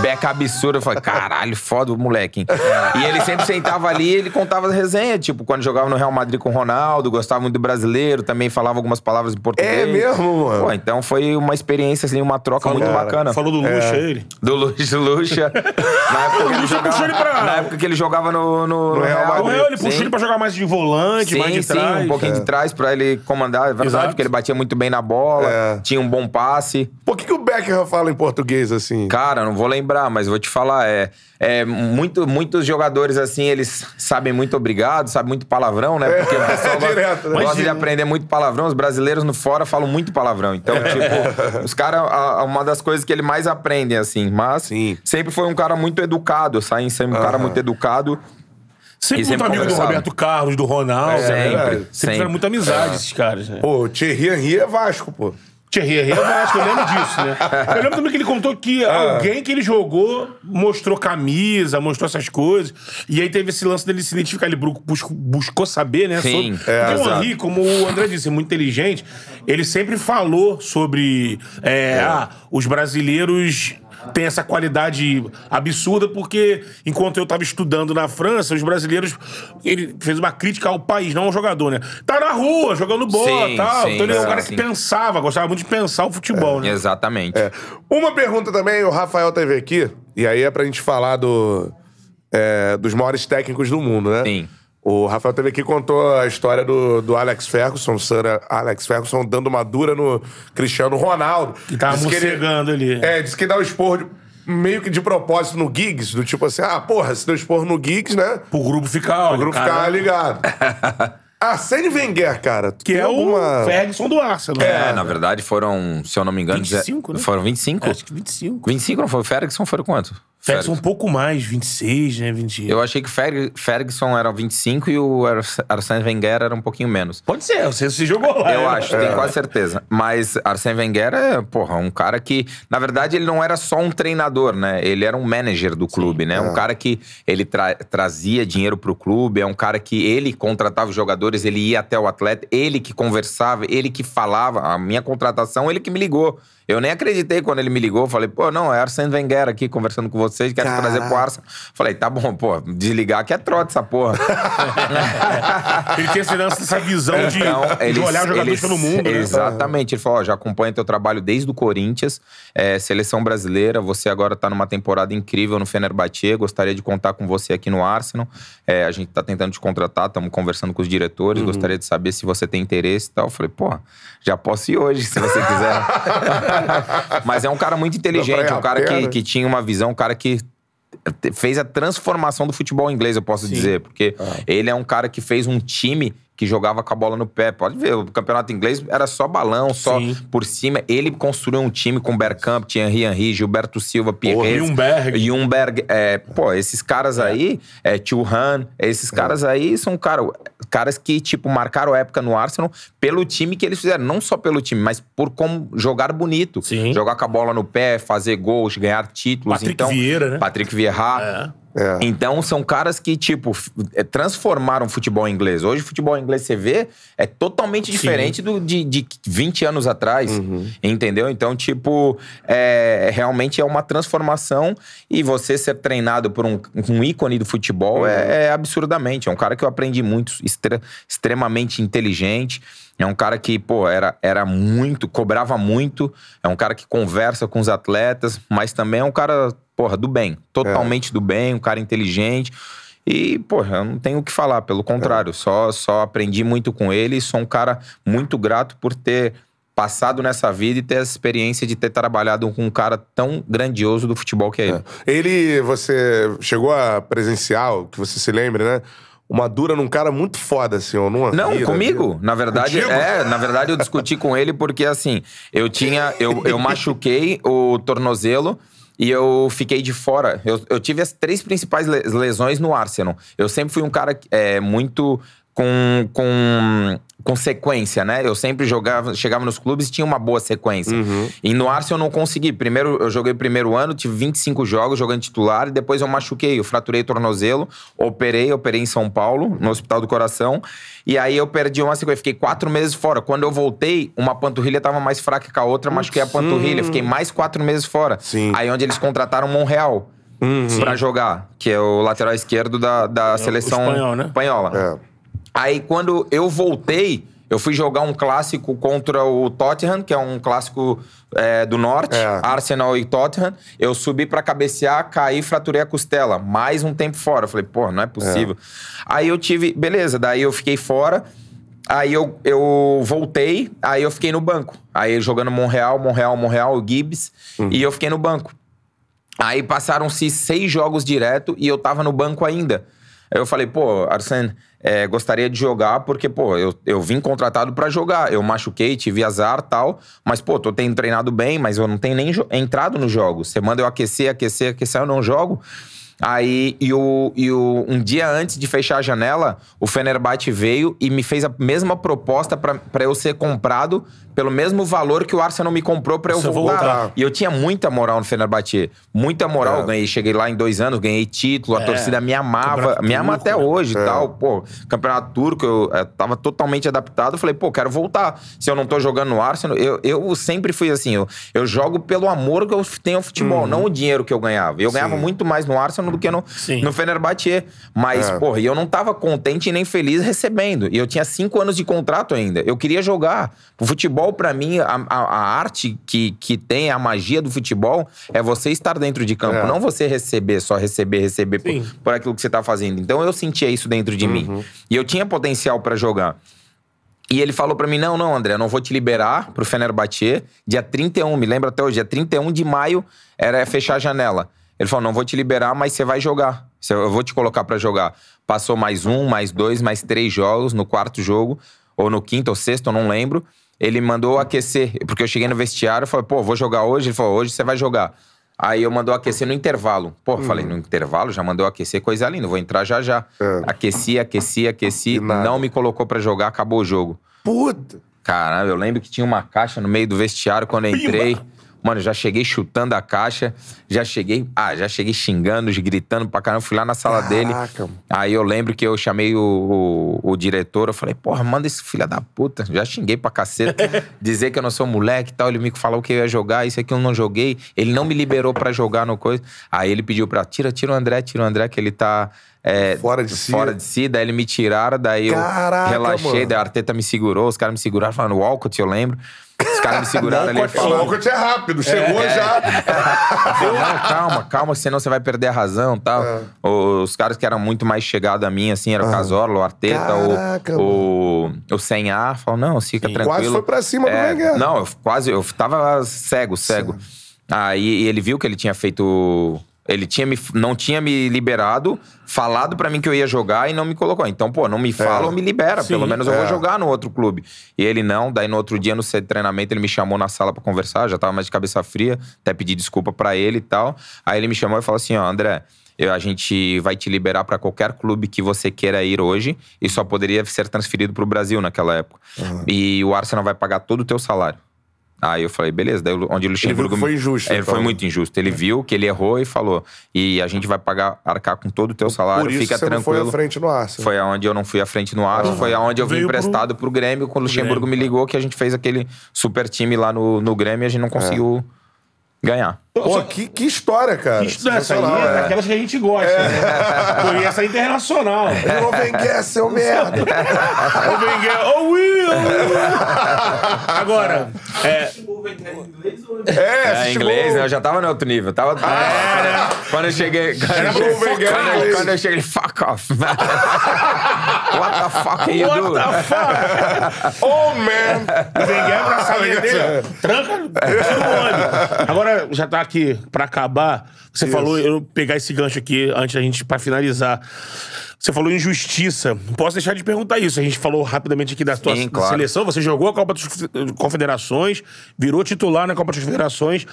beca absurda. Eu falei, caralho, foda o moleque. hein? E ele sempre sentava ali e ele contava as resenhas. Tipo, quando jogava no Real Madrid com o Ronaldo, gostava muito do brasileiro, também falava algumas palavras em português. É mesmo, mano? Pô, então foi uma experiência, assim, uma troca muito Cara, bacana. Falou do Luxa, ele. Do Lucha, Lucha. Na época, que ele puxou ele jogava, pra- na época que ele jogava no, no, No Real Madrid. Real, ele puxou Sim. ele pra jogar mais de volante, mais Sim, de sim, trás. um pouquinho de trás pra ele comandar, é verdade, Exato. porque ele batia muito bem na bola, É. tinha um bom passe. Por que, que o Beckham fala em português assim? Cara, não vou lembrar, mas vou te falar, é, é muito, muitos jogadores assim, eles sabem muito obrigado, sabem muito palavrão, né? Porque o pessoal gosta, direto, né? gosta de aprender muito palavrão, os brasileiros no fora falam muito palavrão. Então, tipo, os caras, uma das coisas que ele mais aprendem, assim, mas Sim. sempre foi um cara muito educado, sabe? Sempre um cara muito educado. Sempre E muito sempre amigo do. Roberto Carlos, do Ronaldo. É, né? sempre, Sempre sempre. tiveram muita amizade esses caras. Né? Pô, o Thierry Henry é Vasco, pô. Thierry Henry é Vasco, eu lembro disso, né? Eu lembro também que ele contou que Ah. alguém que ele jogou mostrou camisa, mostrou essas coisas. E aí teve esse lance dele se identificar, ele buscou, buscou saber, né? Sim, sobre... é, Porque o. Henry, como o André disse, é muito inteligente, ele sempre falou sobre é, ah, os brasileiros têm essa qualidade absurda, porque enquanto eu tava estudando na França, os brasileiros. Ele fez uma crítica ao país, não ao jogador, né? Tá na rua, jogando bola e tal. sim, então ele é um cara que pensava, gostava muito de pensar o futebol, né? Exatamente. É. Uma pergunta também, o Rafael teve aqui, e aí é pra gente falar do, é, dos maiores técnicos do mundo, né? Sim. O Rafael teve aqui e contou a história do, do Alex Ferguson, Sir Alex Ferguson dando uma dura no Cristiano Ronaldo. Que tava Disse ele- morcegando ali. É, disse que dá o esporro de- meio que de propósito no Giggs, do tipo assim, ah, porra, se deu esporro no Giggs, né? Pro grupo ficar, olha, O grupo cara, ficar ligado. Arsene Wenger, cara. Que é alguma... o Ferguson do Arsenal. É, na verdade foram, se eu não me engano, 25, né? foram 25? Acho que 25. 25 não foi? O Ferguson foram quanto? Ferguson um pouco mais, 26, né? 20. Eu achei que o Fer- Ferguson era 25 e o Ars- Arsene Wenger era um pouquinho menos. Pode ser, você se jogou lá. Eu né? acho, tenho quase certeza. Mas Arsene Wenger é, porra, um cara que, na verdade, ele não era só um treinador, né? Ele era um manager do clube, né? Um cara que ele tra- trazia dinheiro pro clube, é um cara que ele contratava os jogadores, ele ia até o atleta, ele que conversava, ele que falava. A minha contratação, ele que me ligou. Eu nem acreditei quando ele me ligou. Falei, pô, não, é Arsene Wenger aqui conversando com vocês, quero Caraca. trazer pro Arsenal. Falei, tá bom, pô, desligar que é trote essa porra. Ele tinha essa, essa visão de, Então, de eles- olhar jogadores eles- pelo mundo, né? Exatamente. Ele falou: ó, já acompanha teu trabalho desde o Corinthians, é, seleção brasileira. Você agora tá numa temporada incrível no Fenerbahçe. Gostaria de contar com você aqui no Arsenal. É, a gente tá tentando te contratar, estamos conversando com os diretores. Uhum. Gostaria de saber se você tem interesse e tal. Eu falei: pô, já posso ir hoje, se você quiser. Mas é um cara muito inteligente, um cara que, né? que tinha uma visão, um cara que fez a transformação do futebol inglês, eu posso dizer, porque Ah. ele é um cara que fez um time que jogava com a bola no pé. Pode ver, o campeonato inglês era só balão, só Sim. por cima. Ele construiu um time com Bergkamp, Thierry Henry, Gilberto Silva, Pierre. Ljungberg. Ljungberg, é, pô, esses caras aí, é, Churran, esses caras aí são cara, caras que, tipo, marcaram época no Arsenal pelo time que eles fizeram. Não só pelo time, mas por como jogar bonito. Sim. Jogar com a bola no pé, fazer gols, ganhar títulos. Patrick então, Vieira, né? Patrick Vieira. É. É. Então são caras que, tipo, é, transformaram o futebol inglês. Hoje o futebol inglês, você vê, é totalmente diferente do, de, de 20 anos atrás. Entendeu? Então, tipo, é, realmente é uma transformação e você ser treinado por um, um ícone do futebol é, é absurdamente. É um cara que eu aprendi muito, extre- extremamente inteligente. É um cara que, pô, era, era muito, cobrava muito. É um cara que conversa com os atletas, mas também é um cara, porra, do bem. Totalmente do bem, um cara inteligente. E, porra, eu não tenho o que falar, pelo contrário. Só, só aprendi muito com ele e sou um cara muito grato por ter passado nessa vida e ter essa experiência de ter trabalhado com um cara tão grandioso do futebol que é ele. Ele, você chegou a presenciar, que você se lembre, né? Uma dura num cara muito foda, assim, ou numa Não, vida, comigo. Na verdade, Contigo? é, na verdade eu discuti com ele porque assim, eu tinha, eu, eu machuquei o tornozelo e eu fiquei de fora. Eu, eu tive as três principais le- lesões no Arsenal. Eu sempre fui um cara é, muito com, com, com sequência, né? Eu sempre jogava, chegava nos clubes e tinha uma boa sequência. E no Arsenal eu não consegui. Primeiro, eu joguei o primeiro ano, tive 25 jogos jogando titular, e depois eu machuquei, eu fraturei o tornozelo, operei, operei em São Paulo, no Hospital do Coração, e aí eu perdi uma sequência, fiquei quatro meses fora. Quando eu voltei, uma panturrilha tava mais fraca que a outra, machuquei a panturrilha, fiquei mais quatro meses fora. Sim. Aí onde eles contrataram o Monreal. Pra jogar, que é o lateral esquerdo da, da seleção espanhol, né? espanhola. É. Aí quando eu voltei, eu fui jogar um clássico contra o Tottenham, que é um clássico é, do norte, É. Arsenal e Tottenham. Eu subi pra cabecear, caí, fraturei a costela. Mais um tempo fora. Eu falei, pô, não é possível. Aí eu tive, beleza, daí eu fiquei fora. Aí eu, eu voltei, aí eu fiquei no banco. Aí jogando Monreal, Monreal, Monreal, Gibbs, e eu fiquei no banco. Aí passaram-se seis jogos direto e eu tava no banco ainda. Aí eu falei, pô, Arsene, é, gostaria de jogar porque, pô, eu, eu vim contratado pra jogar. Eu machuquei, tive azar tal, mas, pô, tô tendo treinado bem, mas eu não tenho nem entrado nos jogos. Você manda eu aquecer, aquecer, aquecer, eu não jogo. Aí, e, o, e o, um dia antes de fechar a janela, o Fenerbahçe veio e me fez a mesma proposta pra eu ser comprado pelo mesmo valor que o Arsenal me comprou pra eu voltar. voltar. E eu tinha muita moral no Fenerbahçe. Muita moral. É. Eu ganhei, cheguei lá em dois anos, ganhei título, a É. torcida me amava. Me ama até hoje e É. tal. Pô, campeonato turco, eu eh, tava totalmente adaptado. Eu falei, pô, quero voltar. Se eu não tô jogando no Arsenal, eu, eu sempre fui assim, eu, eu jogo pelo amor que eu tenho ao futebol, não o dinheiro que eu ganhava. Eu ganhava muito mais no Arsenal do que no, Sim. no Fenerbahçe. Mas, É. porra, e eu não tava contente nem feliz recebendo. E eu tinha cinco anos de contrato ainda. Eu queria jogar. O futebol, pra mim, a, a- a arte que, que tem, a magia do futebol, é você estar dentro de campo. É. Não você receber, só receber, receber por, por aquilo que você tá fazendo. Então eu sentia isso dentro de mim. E eu tinha potencial pra jogar. E ele falou pra mim: não, não, André, eu não vou te liberar pro Fenerbahçe. Dia 31, me lembro até hoje, dia 31 de maio era fechar a janela. Ele falou: não vou te liberar, mas você vai jogar. Eu vou te colocar pra jogar. Passou mais um, mais dois, mais três jogos. No quarto jogo, ou no quinto ou sexto, eu não lembro. Ele mandou aquecer, porque eu cheguei no vestiário e falei: pô, vou jogar hoje. Ele falou: hoje você vai jogar. Aí eu mandou aquecer no intervalo. Pô, falei, no intervalo já mandou aquecer, coisa linda, vou entrar já já. É. Aqueci, aqueci, aqueci, não me colocou pra jogar, acabou o jogo. Puta. Caramba, eu lembro que tinha uma caixa no meio do vestiário quando eu entrei. Mano, eu já cheguei chutando a caixa, já cheguei, ah, já cheguei xingando, gritando pra caramba, fui lá na sala dele. Caraca, mano. Aí eu lembro que eu chamei o, o, o diretor, eu falei, porra, manda esse filho da puta. Já xinguei pra caceta. dizer que eu não sou moleque e tal. Ele me falou que eu ia jogar, isso aqui eu não joguei. Ele não me liberou pra jogar no coisa. Aí ele pediu pra, tira, tira o André, tira o André, que ele tá. é, Fora de si. Fora de si, daí ele me tiraram, daí eu Caraca, relaxei, mano. daí a Arteta me segurou, os caras me seguraram, falando, Walcott, eu lembro. Os caras me seguraram ali e O falaram. Walcott é rápido, chegou já. Eu falei, não, calma, calma, senão você vai perder a razão e tal. É. Os caras que eram muito mais chegados a mim, assim, era o Casorla, o Arteta, Caraca, o, o, o Senhar. Falaram, não, fica tranquilo. Quase foi pra cima do É, Wenger. Não, eu quase, eu tava cego, cego. Aí e ele viu que ele tinha feito Ele tinha me, não tinha me liberado, falado pra mim que eu ia jogar e não me colocou. Então, pô, não me fala ou me libera. Sim, Pelo menos eu vou é. jogar no outro clube. E ele não. Daí no outro dia, no treinamento, ele me chamou na sala pra conversar. Já tava mais de cabeça fria. Até pedi desculpa pra ele e tal. Aí ele me chamou e falou assim: ó, André. eu- a gente vai te liberar pra qualquer clube que você queira ir hoje e só poderia ser transferido pro Brasil naquela época. E o Arsenal vai pagar todo o teu salário. Aí eu falei, beleza. Daí onde o Luxemburgo. que foi injusto, É, então. Foi muito injusto. Ele viu que ele errou e falou: e a gente vai pagar, arcar com todo o teu salário, Por isso fica você não foi tranquilo. à frente no Arsenal. Foi aonde eu não fui à frente no Arsenal, foi aonde eu vim Veio pro- emprestado pro, Grêmio, quando o Luxemburgo me ligou que a gente fez aquele super time lá no, no Grêmio e a gente não conseguiu ganhar. Pô, que, que história, cara. Isso, essa aí é daquelas que a gente gosta. né? Pô, e essa é internacional. Não vem guerra, seu merda. Ô, Wenger, ô, Will! Agora, é, É, É, você inglês, chegou- né? Eu já tava no outro nível. Tava, quando, quando eu cheguei. Quando, eu, o Wenger quando, eu, quando eu cheguei, fuck off. What the fuck are you what doing? the fuck? Oh, man. O Wenger abre a salinha dele, tranca, tira o olho. Agora, já tá aqui pra acabar. Você falou, eu vou pegar esse gancho aqui antes da gente, pra finalizar. Você falou em justiça. Não posso deixar de perguntar isso. A gente falou rapidamente aqui da Sim, claro. seleção. Você jogou a Copa das Confederações, virou titular na Copa das Confederações.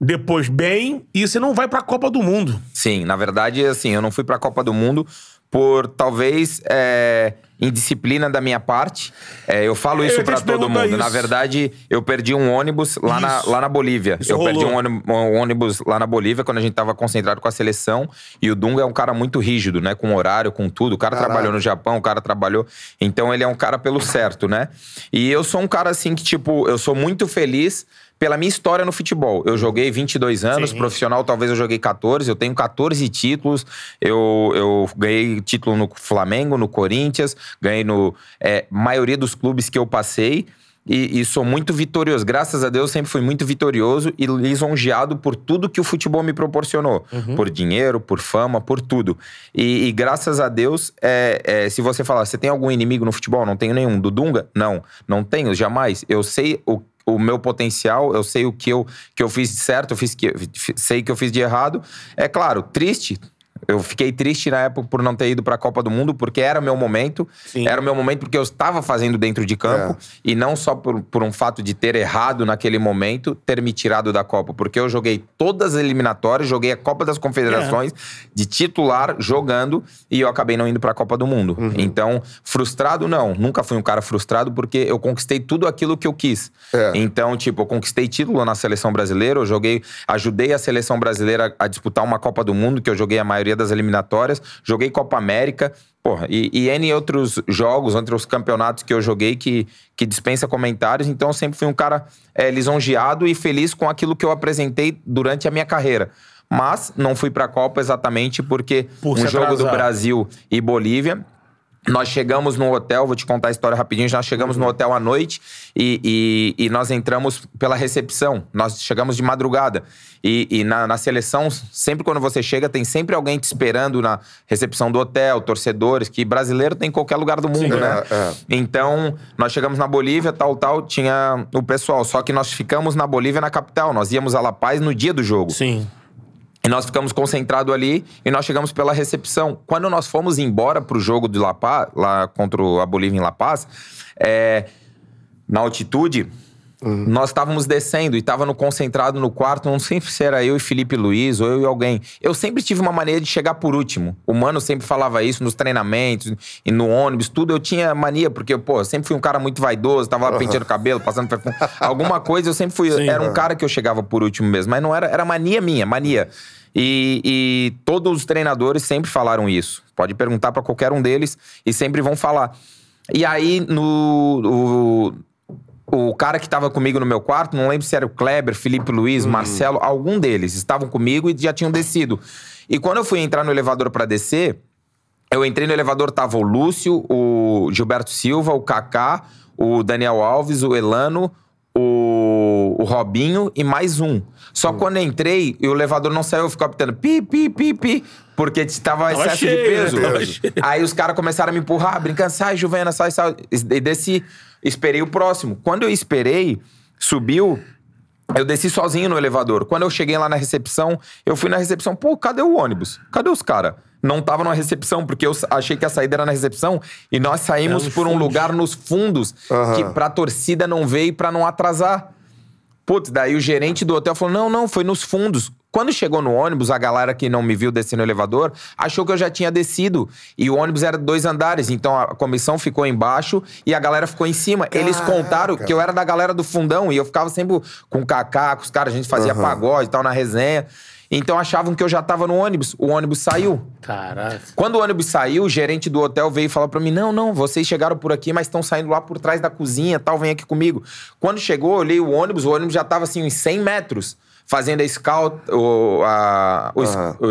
Depois, bem, e você não vai pra Copa do Mundo. Sim, na verdade, assim, eu não fui pra Copa do Mundo por talvez é, indisciplina da minha parte. É, eu falo isso te todo mundo. Na isso. verdade, eu perdi um ônibus lá, na, lá na Bolívia. Isso eu perdi rolou. um ônibus, um ônibus lá na Bolívia quando a gente tava concentrado com a seleção. E o Dunga é um cara muito rígido, né? Com horário, com tudo. O cara Caraca. trabalhou no Japão, o cara trabalhou. Então ele é um cara pelo certo, né? E eu sou um cara assim que, tipo, eu sou muito feliz pela minha história no futebol. Eu joguei 22 anos, Sim. profissional talvez eu joguei 14, eu tenho 14 títulos, eu, eu ganhei título no Flamengo, no Corinthians, ganhei no é, maioria dos clubes que eu passei. E, e sou muito vitorioso. Graças a Deus, sempre fui muito vitorioso e lisonjeado por tudo que o futebol me proporcionou. Por dinheiro, por fama, por tudo. E, e graças a Deus, é, é, se você falar, você tem algum inimigo no futebol? Não tenho nenhum. Do Dunga? Não, não tenho, jamais. Eu sei o o meu potencial, eu sei o que eu, que eu fiz de certo, eu fiz que, sei que eu fiz de errado. É claro, triste. Eu fiquei triste na época por não ter ido para a Copa do Mundo, porque era o meu momento. Sim. Era o meu momento porque eu estava fazendo dentro de campo. E não só por, por um fato de ter errado naquele momento, ter me tirado da Copa. Porque eu joguei todas as eliminatórias, joguei a Copa das Confederações de titular, jogando, e eu acabei não indo para a Copa do Mundo. Então, frustrado, não. Nunca fui um cara frustrado, porque eu conquistei tudo aquilo que eu quis. É. Então, tipo, eu conquistei título na seleção brasileira, eu joguei, ajudei a seleção brasileira a disputar uma Copa do Mundo, que eu joguei a maioria das eliminatórias, joguei Copa América, porra, e, e N outros jogos, outros campeonatos que eu joguei que, que dispensa comentários, então eu sempre fui um cara é, lisonjeado e feliz com aquilo que eu apresentei durante a minha carreira. Mas não fui pra Copa exatamente porque Por um jogo do. Brasil e Bolívia. Nós chegamos no hotel, vou te contar a história rapidinho. Nós chegamos no hotel à noite e, e- e nós entramos pela recepção. Nós chegamos de madrugada. E, e na, na seleção, sempre quando você chega, tem sempre alguém te esperando na recepção do hotel, torcedores, que brasileiro tem em qualquer lugar do mundo, Sim, né? é, é. Então, nós chegamos na Bolívia, tal, tal, tinha o pessoal. Só que nós ficamos na Bolívia, na capital. Nós íamos a La Paz no dia do jogo. Sim. E nós ficamos concentrados ali e nós chegamos pela recepção. Quando nós fomos embora pro jogo de La Paz, lá contra a Bolívia em La Paz, é, na altitude, nós estávamos descendo e estava no concentrado no quarto, não sei se era eu e Felipe Luiz ou eu e alguém. Eu sempre tive uma maneira de chegar por último. O Mano sempre falava isso nos treinamentos e no ônibus, tudo. Eu tinha mania, porque, pô, eu sempre fui um cara muito vaidoso, tava lá penteando o cabelo, passando perfume. Alguma coisa eu sempre fui. Sim. era um cara que eu chegava por último mesmo, mas não era, era mania minha, mania. E, e todos os treinadores sempre falaram isso. Pode perguntar pra qualquer um deles e sempre vão falar. E aí, no. O, o cara que tava comigo no meu quarto, não lembro se era o Kleber, Felipe Luiz, Marcelo, algum deles estavam comigo e já tinham descido. E quando eu fui entrar no elevador pra descer, eu entrei no elevador, tava o Lúcio, o Gilberto Silva, o Kaká, o Daniel Alves, o Elano, o, o Robinho e mais um. Só quando eu entrei e o elevador não saiu, eu ficava apitando pi, pi, pi, pi, porque estava Tava excesso cheio, de peso. né? Cheio. Aí os caras começaram a me empurrar, brincando, sai, Juvena, sai, sai. E desci, esperei o próximo. Quando eu esperei, subiu Eu desci sozinho no elevador. Quando eu cheguei lá na recepção, eu fui na recepção. Pô, cadê o ônibus? Cadê os caras? Não tava numa recepção, porque eu achei que a saída era na recepção. E nós saímos por um lugar nos fundos, que pra torcida não ver e pra não atrasar. Putz, daí o gerente do hotel falou: não, não, foi nos fundos. Quando chegou no ônibus, a galera que não me viu descer no elevador achou que eu já tinha descido. E o ônibus era dois andares, então a comissão ficou embaixo e a galera ficou em cima. Eles contaram que eu era da galera do fundão e eu ficava sempre com o Kaká, com os caras, a gente fazia pagode e tal na resenha. Então achavam que eu já tava no ônibus. O ônibus saiu. Caraca. Quando o ônibus saiu, o gerente do hotel veio e falou pra mim: Não, não, vocês chegaram por aqui, mas estão saindo lá por trás da cozinha tal, vem aqui comigo. Quando chegou, eu olhei o ônibus, o ônibus já tava assim, uns 100 metros, fazendo a scout, o, a, o,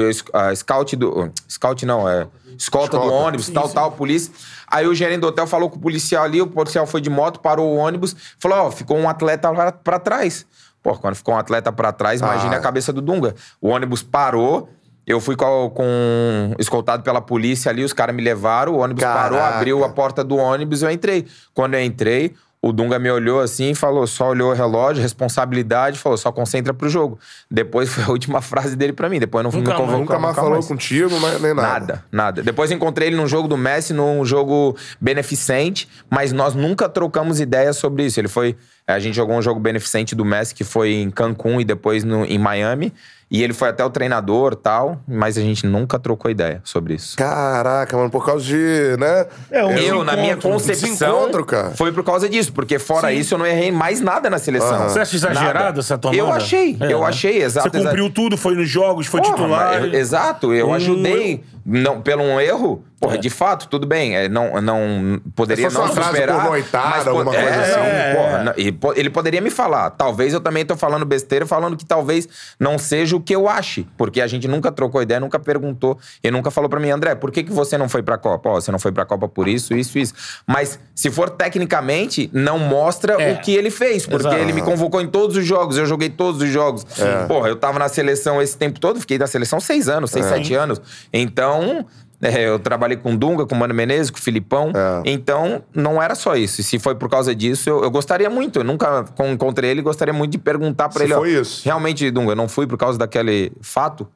es- a scout do. Scout não, é. Escolta, do Escolta. ônibus, tal, tal, polícia. Aí o gerente do hotel falou com o policial ali, o policial foi de moto, parou o ônibus, falou: Ó, ficou um atleta lá pra trás. Pô, quando ficou um atleta pra trás, imagine Ah. a cabeça do Dunga. O ônibus parou. Eu fui com, com- escoltado pela polícia ali, os caras me levaram, o ônibus parou, Caraca. abriu a porta do ônibus, eu entrei. Quando eu entrei, o Dunga me olhou assim e falou, só olhou o relógio, responsabilidade, falou, só concentra pro jogo. Depois foi a última frase dele pra mim, depois não Nunca me mais, convocou. Nunca mais falou contigo, mas nem nada. Nada, nada. Depois encontrei ele num jogo do Messi, num jogo beneficente, mas nós nunca trocamos ideias sobre isso. Ele foi. A gente jogou um jogo beneficente do Messi que foi em Cancún e depois no, em Miami. E ele foi até o treinador tal, mas a gente nunca trocou ideia sobre isso. Caraca, mano, por causa de, né? É, um Eu, na minha concepção, foi por causa disso, porque fora Sim. isso eu não errei mais nada na seleção. Aham. Você acha exagerado Nada. essa tomada? Eu achei, É, eu né? achei, exato. Você cumpriu tudo, foi nos jogos, foi Porra, titular. eu- exato, eu Um ajudei. Não, pelo um erro, porra, É. de fato, tudo bem. é, não, não poderia fosse não superar. por noitada, mas, alguma coisa é, assim. é, porra, não- e po- ele poderia me falar. Talvez eu também tô falando besteira, falando que talvez não seja o que eu ache. Porque a gente nunca trocou ideia, nunca perguntou. E nunca falou pra mim, André, por que, que você não foi pra Copa? Ó, você não foi pra Copa por isso, isso, isso. Mas se for tecnicamente, não mostra É. o que ele fez. Porque Exato. ele me convocou em todos os jogos, eu joguei todos os jogos. Porra, eu tava na seleção esse tempo todo, fiquei na seleção seis anos, seis, sete anos. Então, é, eu trabalhei com Dunga, com Mano Menezes, com o Filipão. É. Então, não era só isso. E se foi por causa disso, eu, eu gostaria muito. Eu nunca con- encontrei ele, gostaria muito de perguntar Se ele. ó, foi isso. Realmente, Dunga, não fui por causa daquele fato.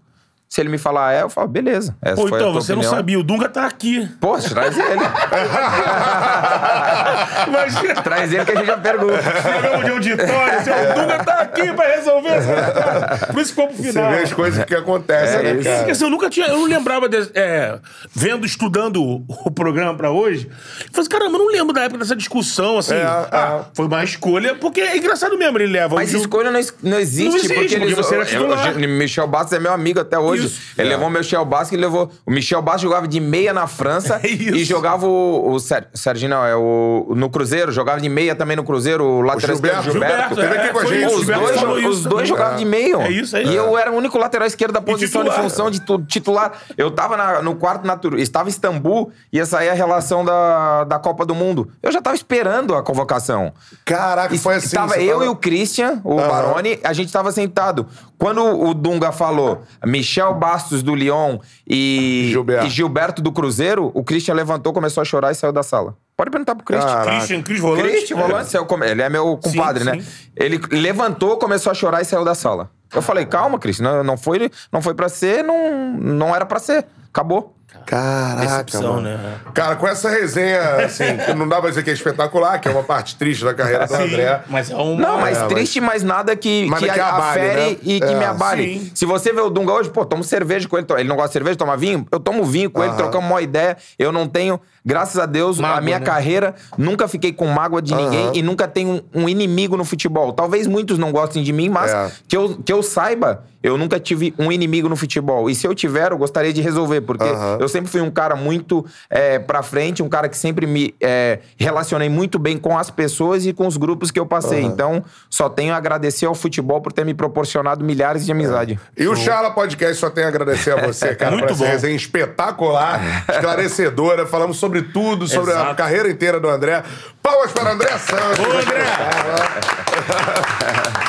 Se ele me falar é, eu falo, beleza. Essa Pô, então, você opinião. não sabia, o Dunga tá aqui. Pô, traz ele. Imagina, traz ele que a gente já pergunta. programa de auditório, seu É. Dunga tá aqui pra resolver essa. Por isso ficou pro Você final. vê as coisas que acontecem, É né, isso. cara? Assim, eu nunca tinha, eu não lembrava, de- é, vendo, estudando o, o programa pra hoje. Eu falei assim, caramba, eu não lembro da época dessa discussão, assim. É, ah, Foi uma escolha, porque é engraçado mesmo, ele leva. Mas o escolha não, não existe, Não existe, porque, porque eles, você era eu- titular. eu- Michel Bastos é meu amigo até hoje. Isso. Ele É. levou o Michel Bastos e levou. O Michel Bastos jogava de meia na França É e jogava o. O Ser- Serginho, não, é o. No Cruzeiro, jogava de meia também no Cruzeiro, o lateral esquerdo Gilberto. Gilberto, aqui com a gente. Os dois, os dois jogavam de meio. É isso, é isso. E eu era o único lateral esquerdo da posição de função de tu- titular. Eu tava na- no quarto natural. Estava em Istambul, ia sair a relação da, da Copa do Mundo. Eu já tava esperando a convocação. Caraca, foi assim. Tava eu tava- e o Christian, o Aham. Baroni, a gente tava sentado. Quando o Dunga falou Michel Bastos do Lyon e Gilberto. e Gilberto do Cruzeiro, o Christian levantou, começou a chorar e saiu da sala. Pode perguntar pro Christian. Caraca. Christian, Cris Volante. Christian Volante, saiu come- ele é meu compadre, Sim, né? sim. Ele levantou, começou a chorar e saiu da sala. Eu falei, calma, Christian, não, não foi, não foi pra ser, não, não era pra ser. Acabou. Caraca, Decepção, mano. né? Cara, com essa resenha, assim, que não dá pra dizer que é espetacular, que é uma parte triste da carreira do André. mas é uma... Não, mas É, triste, mas nada que, Mas que, que abale, afere né? e que É, me abale. sim. Se você vê o Dunga hoje, pô, tomo cerveja com ele. Ele não gosta de cerveja, toma vinho? Eu tomo vinho com ele, trocamos uma ideia. Eu não tenho, graças a Deus, Mágoa, a minha né? carreira, nunca fiquei com mágoa de ninguém Aham. e nunca tenho um, um inimigo no futebol. Talvez muitos não gostem de mim, mas É. que, eu, que eu saiba, eu nunca tive um inimigo no futebol. E se eu tiver, eu gostaria de resolver, porque Aham. eu sempre fui um cara muito é, pra frente, um cara que sempre me é, relacionei muito bem com as pessoas e com os grupos que eu passei. Então, só tenho a agradecer ao futebol por ter me proporcionado milhares de amizade. E o Charla Podcast só tem a agradecer a você, cara, Muito por essa bom. resenha espetacular, esclarecedora. Falamos sobre tudo, sobre a Exato. carreira inteira do André. Palmas para André Santos. Ô, André!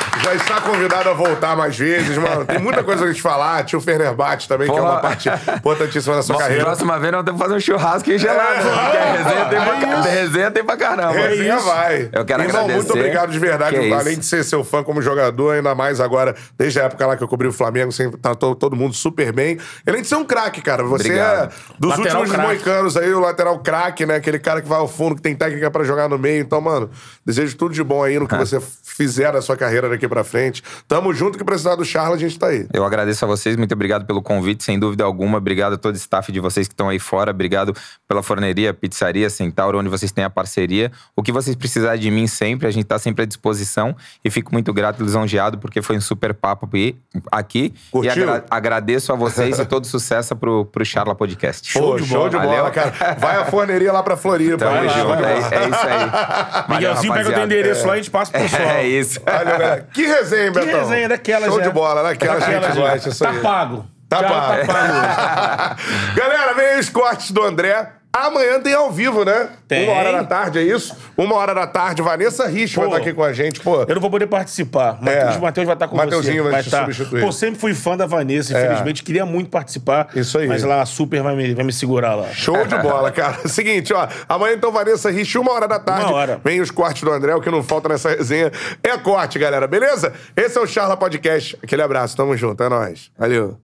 já está convidado a voltar mais vezes, mano. Tem muita coisa pra gente falar. Tio Fenerbahçe também, que é uma parte importantíssima da sua carreira. Próxima vez nós temos que fazer um churrasco e gelado. É? Porque a resenha tem, pra, é resenha tem pra caramba. Resenha isso. vai. Eu quero Irmão, agradecer. muito obrigado de verdade. Que Além de ser seu fã como jogador, ainda mais agora, desde a época lá que eu cobri o Flamengo, sempre tratou todo mundo super bem. Além de ser um craque, cara. Você Obrigado. é dos Lateral últimos craque. moicanos aí, o lateral craque, né? Aquele cara que vai ao fundo, que tem técnica pra jogar no meio. Então, mano, desejo tudo de bom aí no que você fizer na sua carreira daqui pra frente. Tamo junto, que precisar do Charla, a gente tá aí. Eu agradeço a vocês, muito obrigado pelo convite, sem dúvida alguma. Obrigado a todo o staff de vocês que estão aí fora. Obrigado pela forneria, pizzaria, Centauro, onde vocês têm a parceria. O que vocês precisarem de mim sempre, a gente tá sempre à disposição. E fico muito grato lisonjeado, porque foi um super papo aqui. Curtiu? E agra- agradeço a vocês e todo sucesso pro, pro Charla Podcast. Pô, show de bola, Valeu. cara. Vai a forneria lá pra Floripa. Tamo junto, é, é isso aí. Valeu, Miguelzinho pega o teu endereço lá e a gente passa pro pessoal. É isso. Valeu, galera. Que resenha, Que Betão? resenha daquelas, Show é. de bola, né? Aquela que a gente Daquelas, gosta, isso Tá aí. pago. Tá pago. Tá pago. Galera, vem os cortes do André. Amanhã tem ao vivo, né? Tem. Uma hora da tarde, é isso? Uma hora da tarde, Vanessa Rich vai estar aqui com a gente, pô. Eu não vou poder participar. É. O Matheus vai estar com Mateuzinho você. vai te estar. substituir. Pô, sempre fui fã da Vanessa, infelizmente. Queria muito participar. Isso aí. Mas lá a Super vai me, vai me segurar lá. Show de bola, cara. Seguinte, ó. Amanhã então, Vanessa Rich, uma hora da tarde. Uma hora. Vem os cortes do André, o que não falta nessa resenha é corte, galera, beleza? Esse é o Charla Podcast. Aquele abraço, tamo junto, é nóis. Valeu.